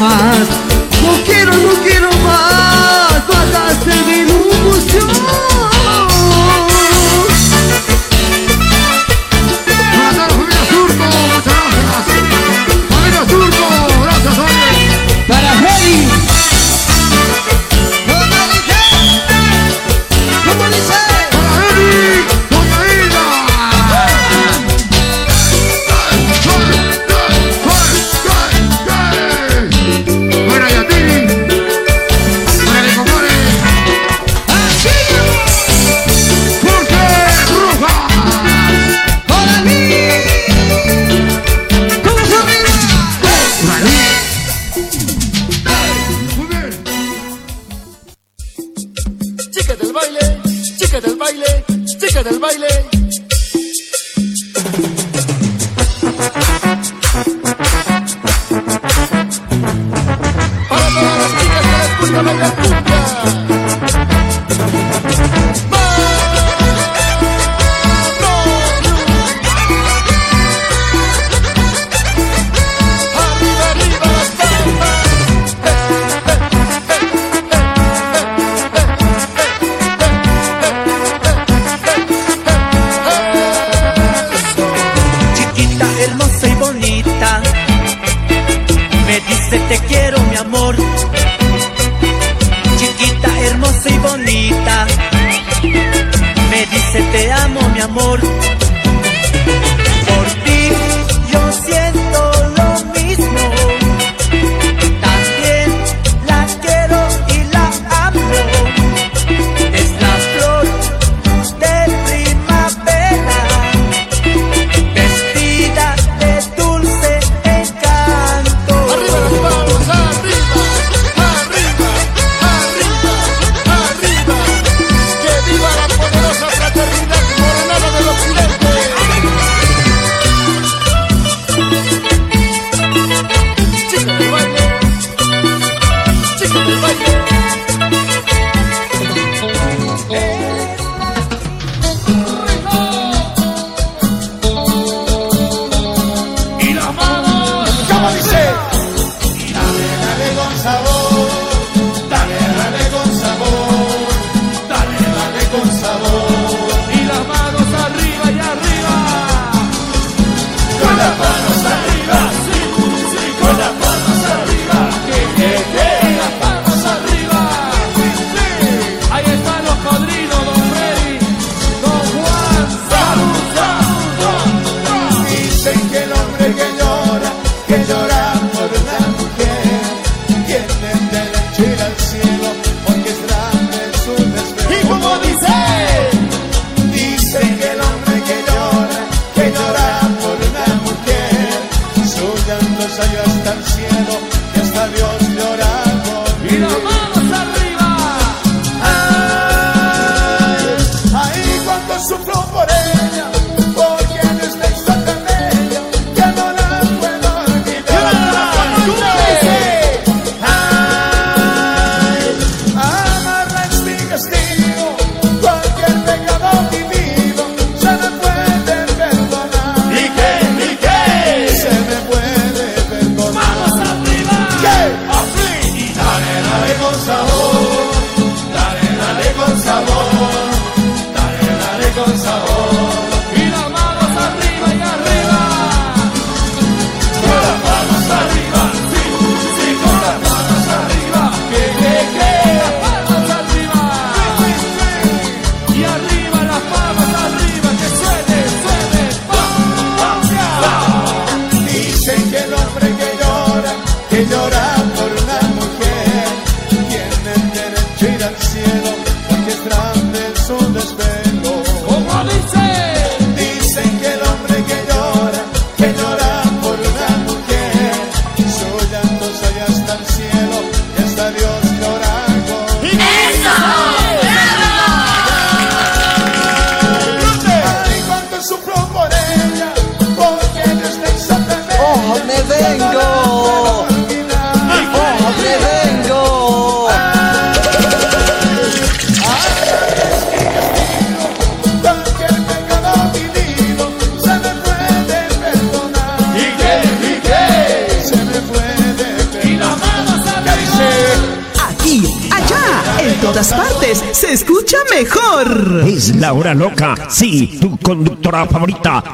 No quiero, no quiero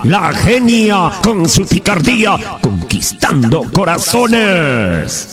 la genia, con su picardía, conquistando corazones.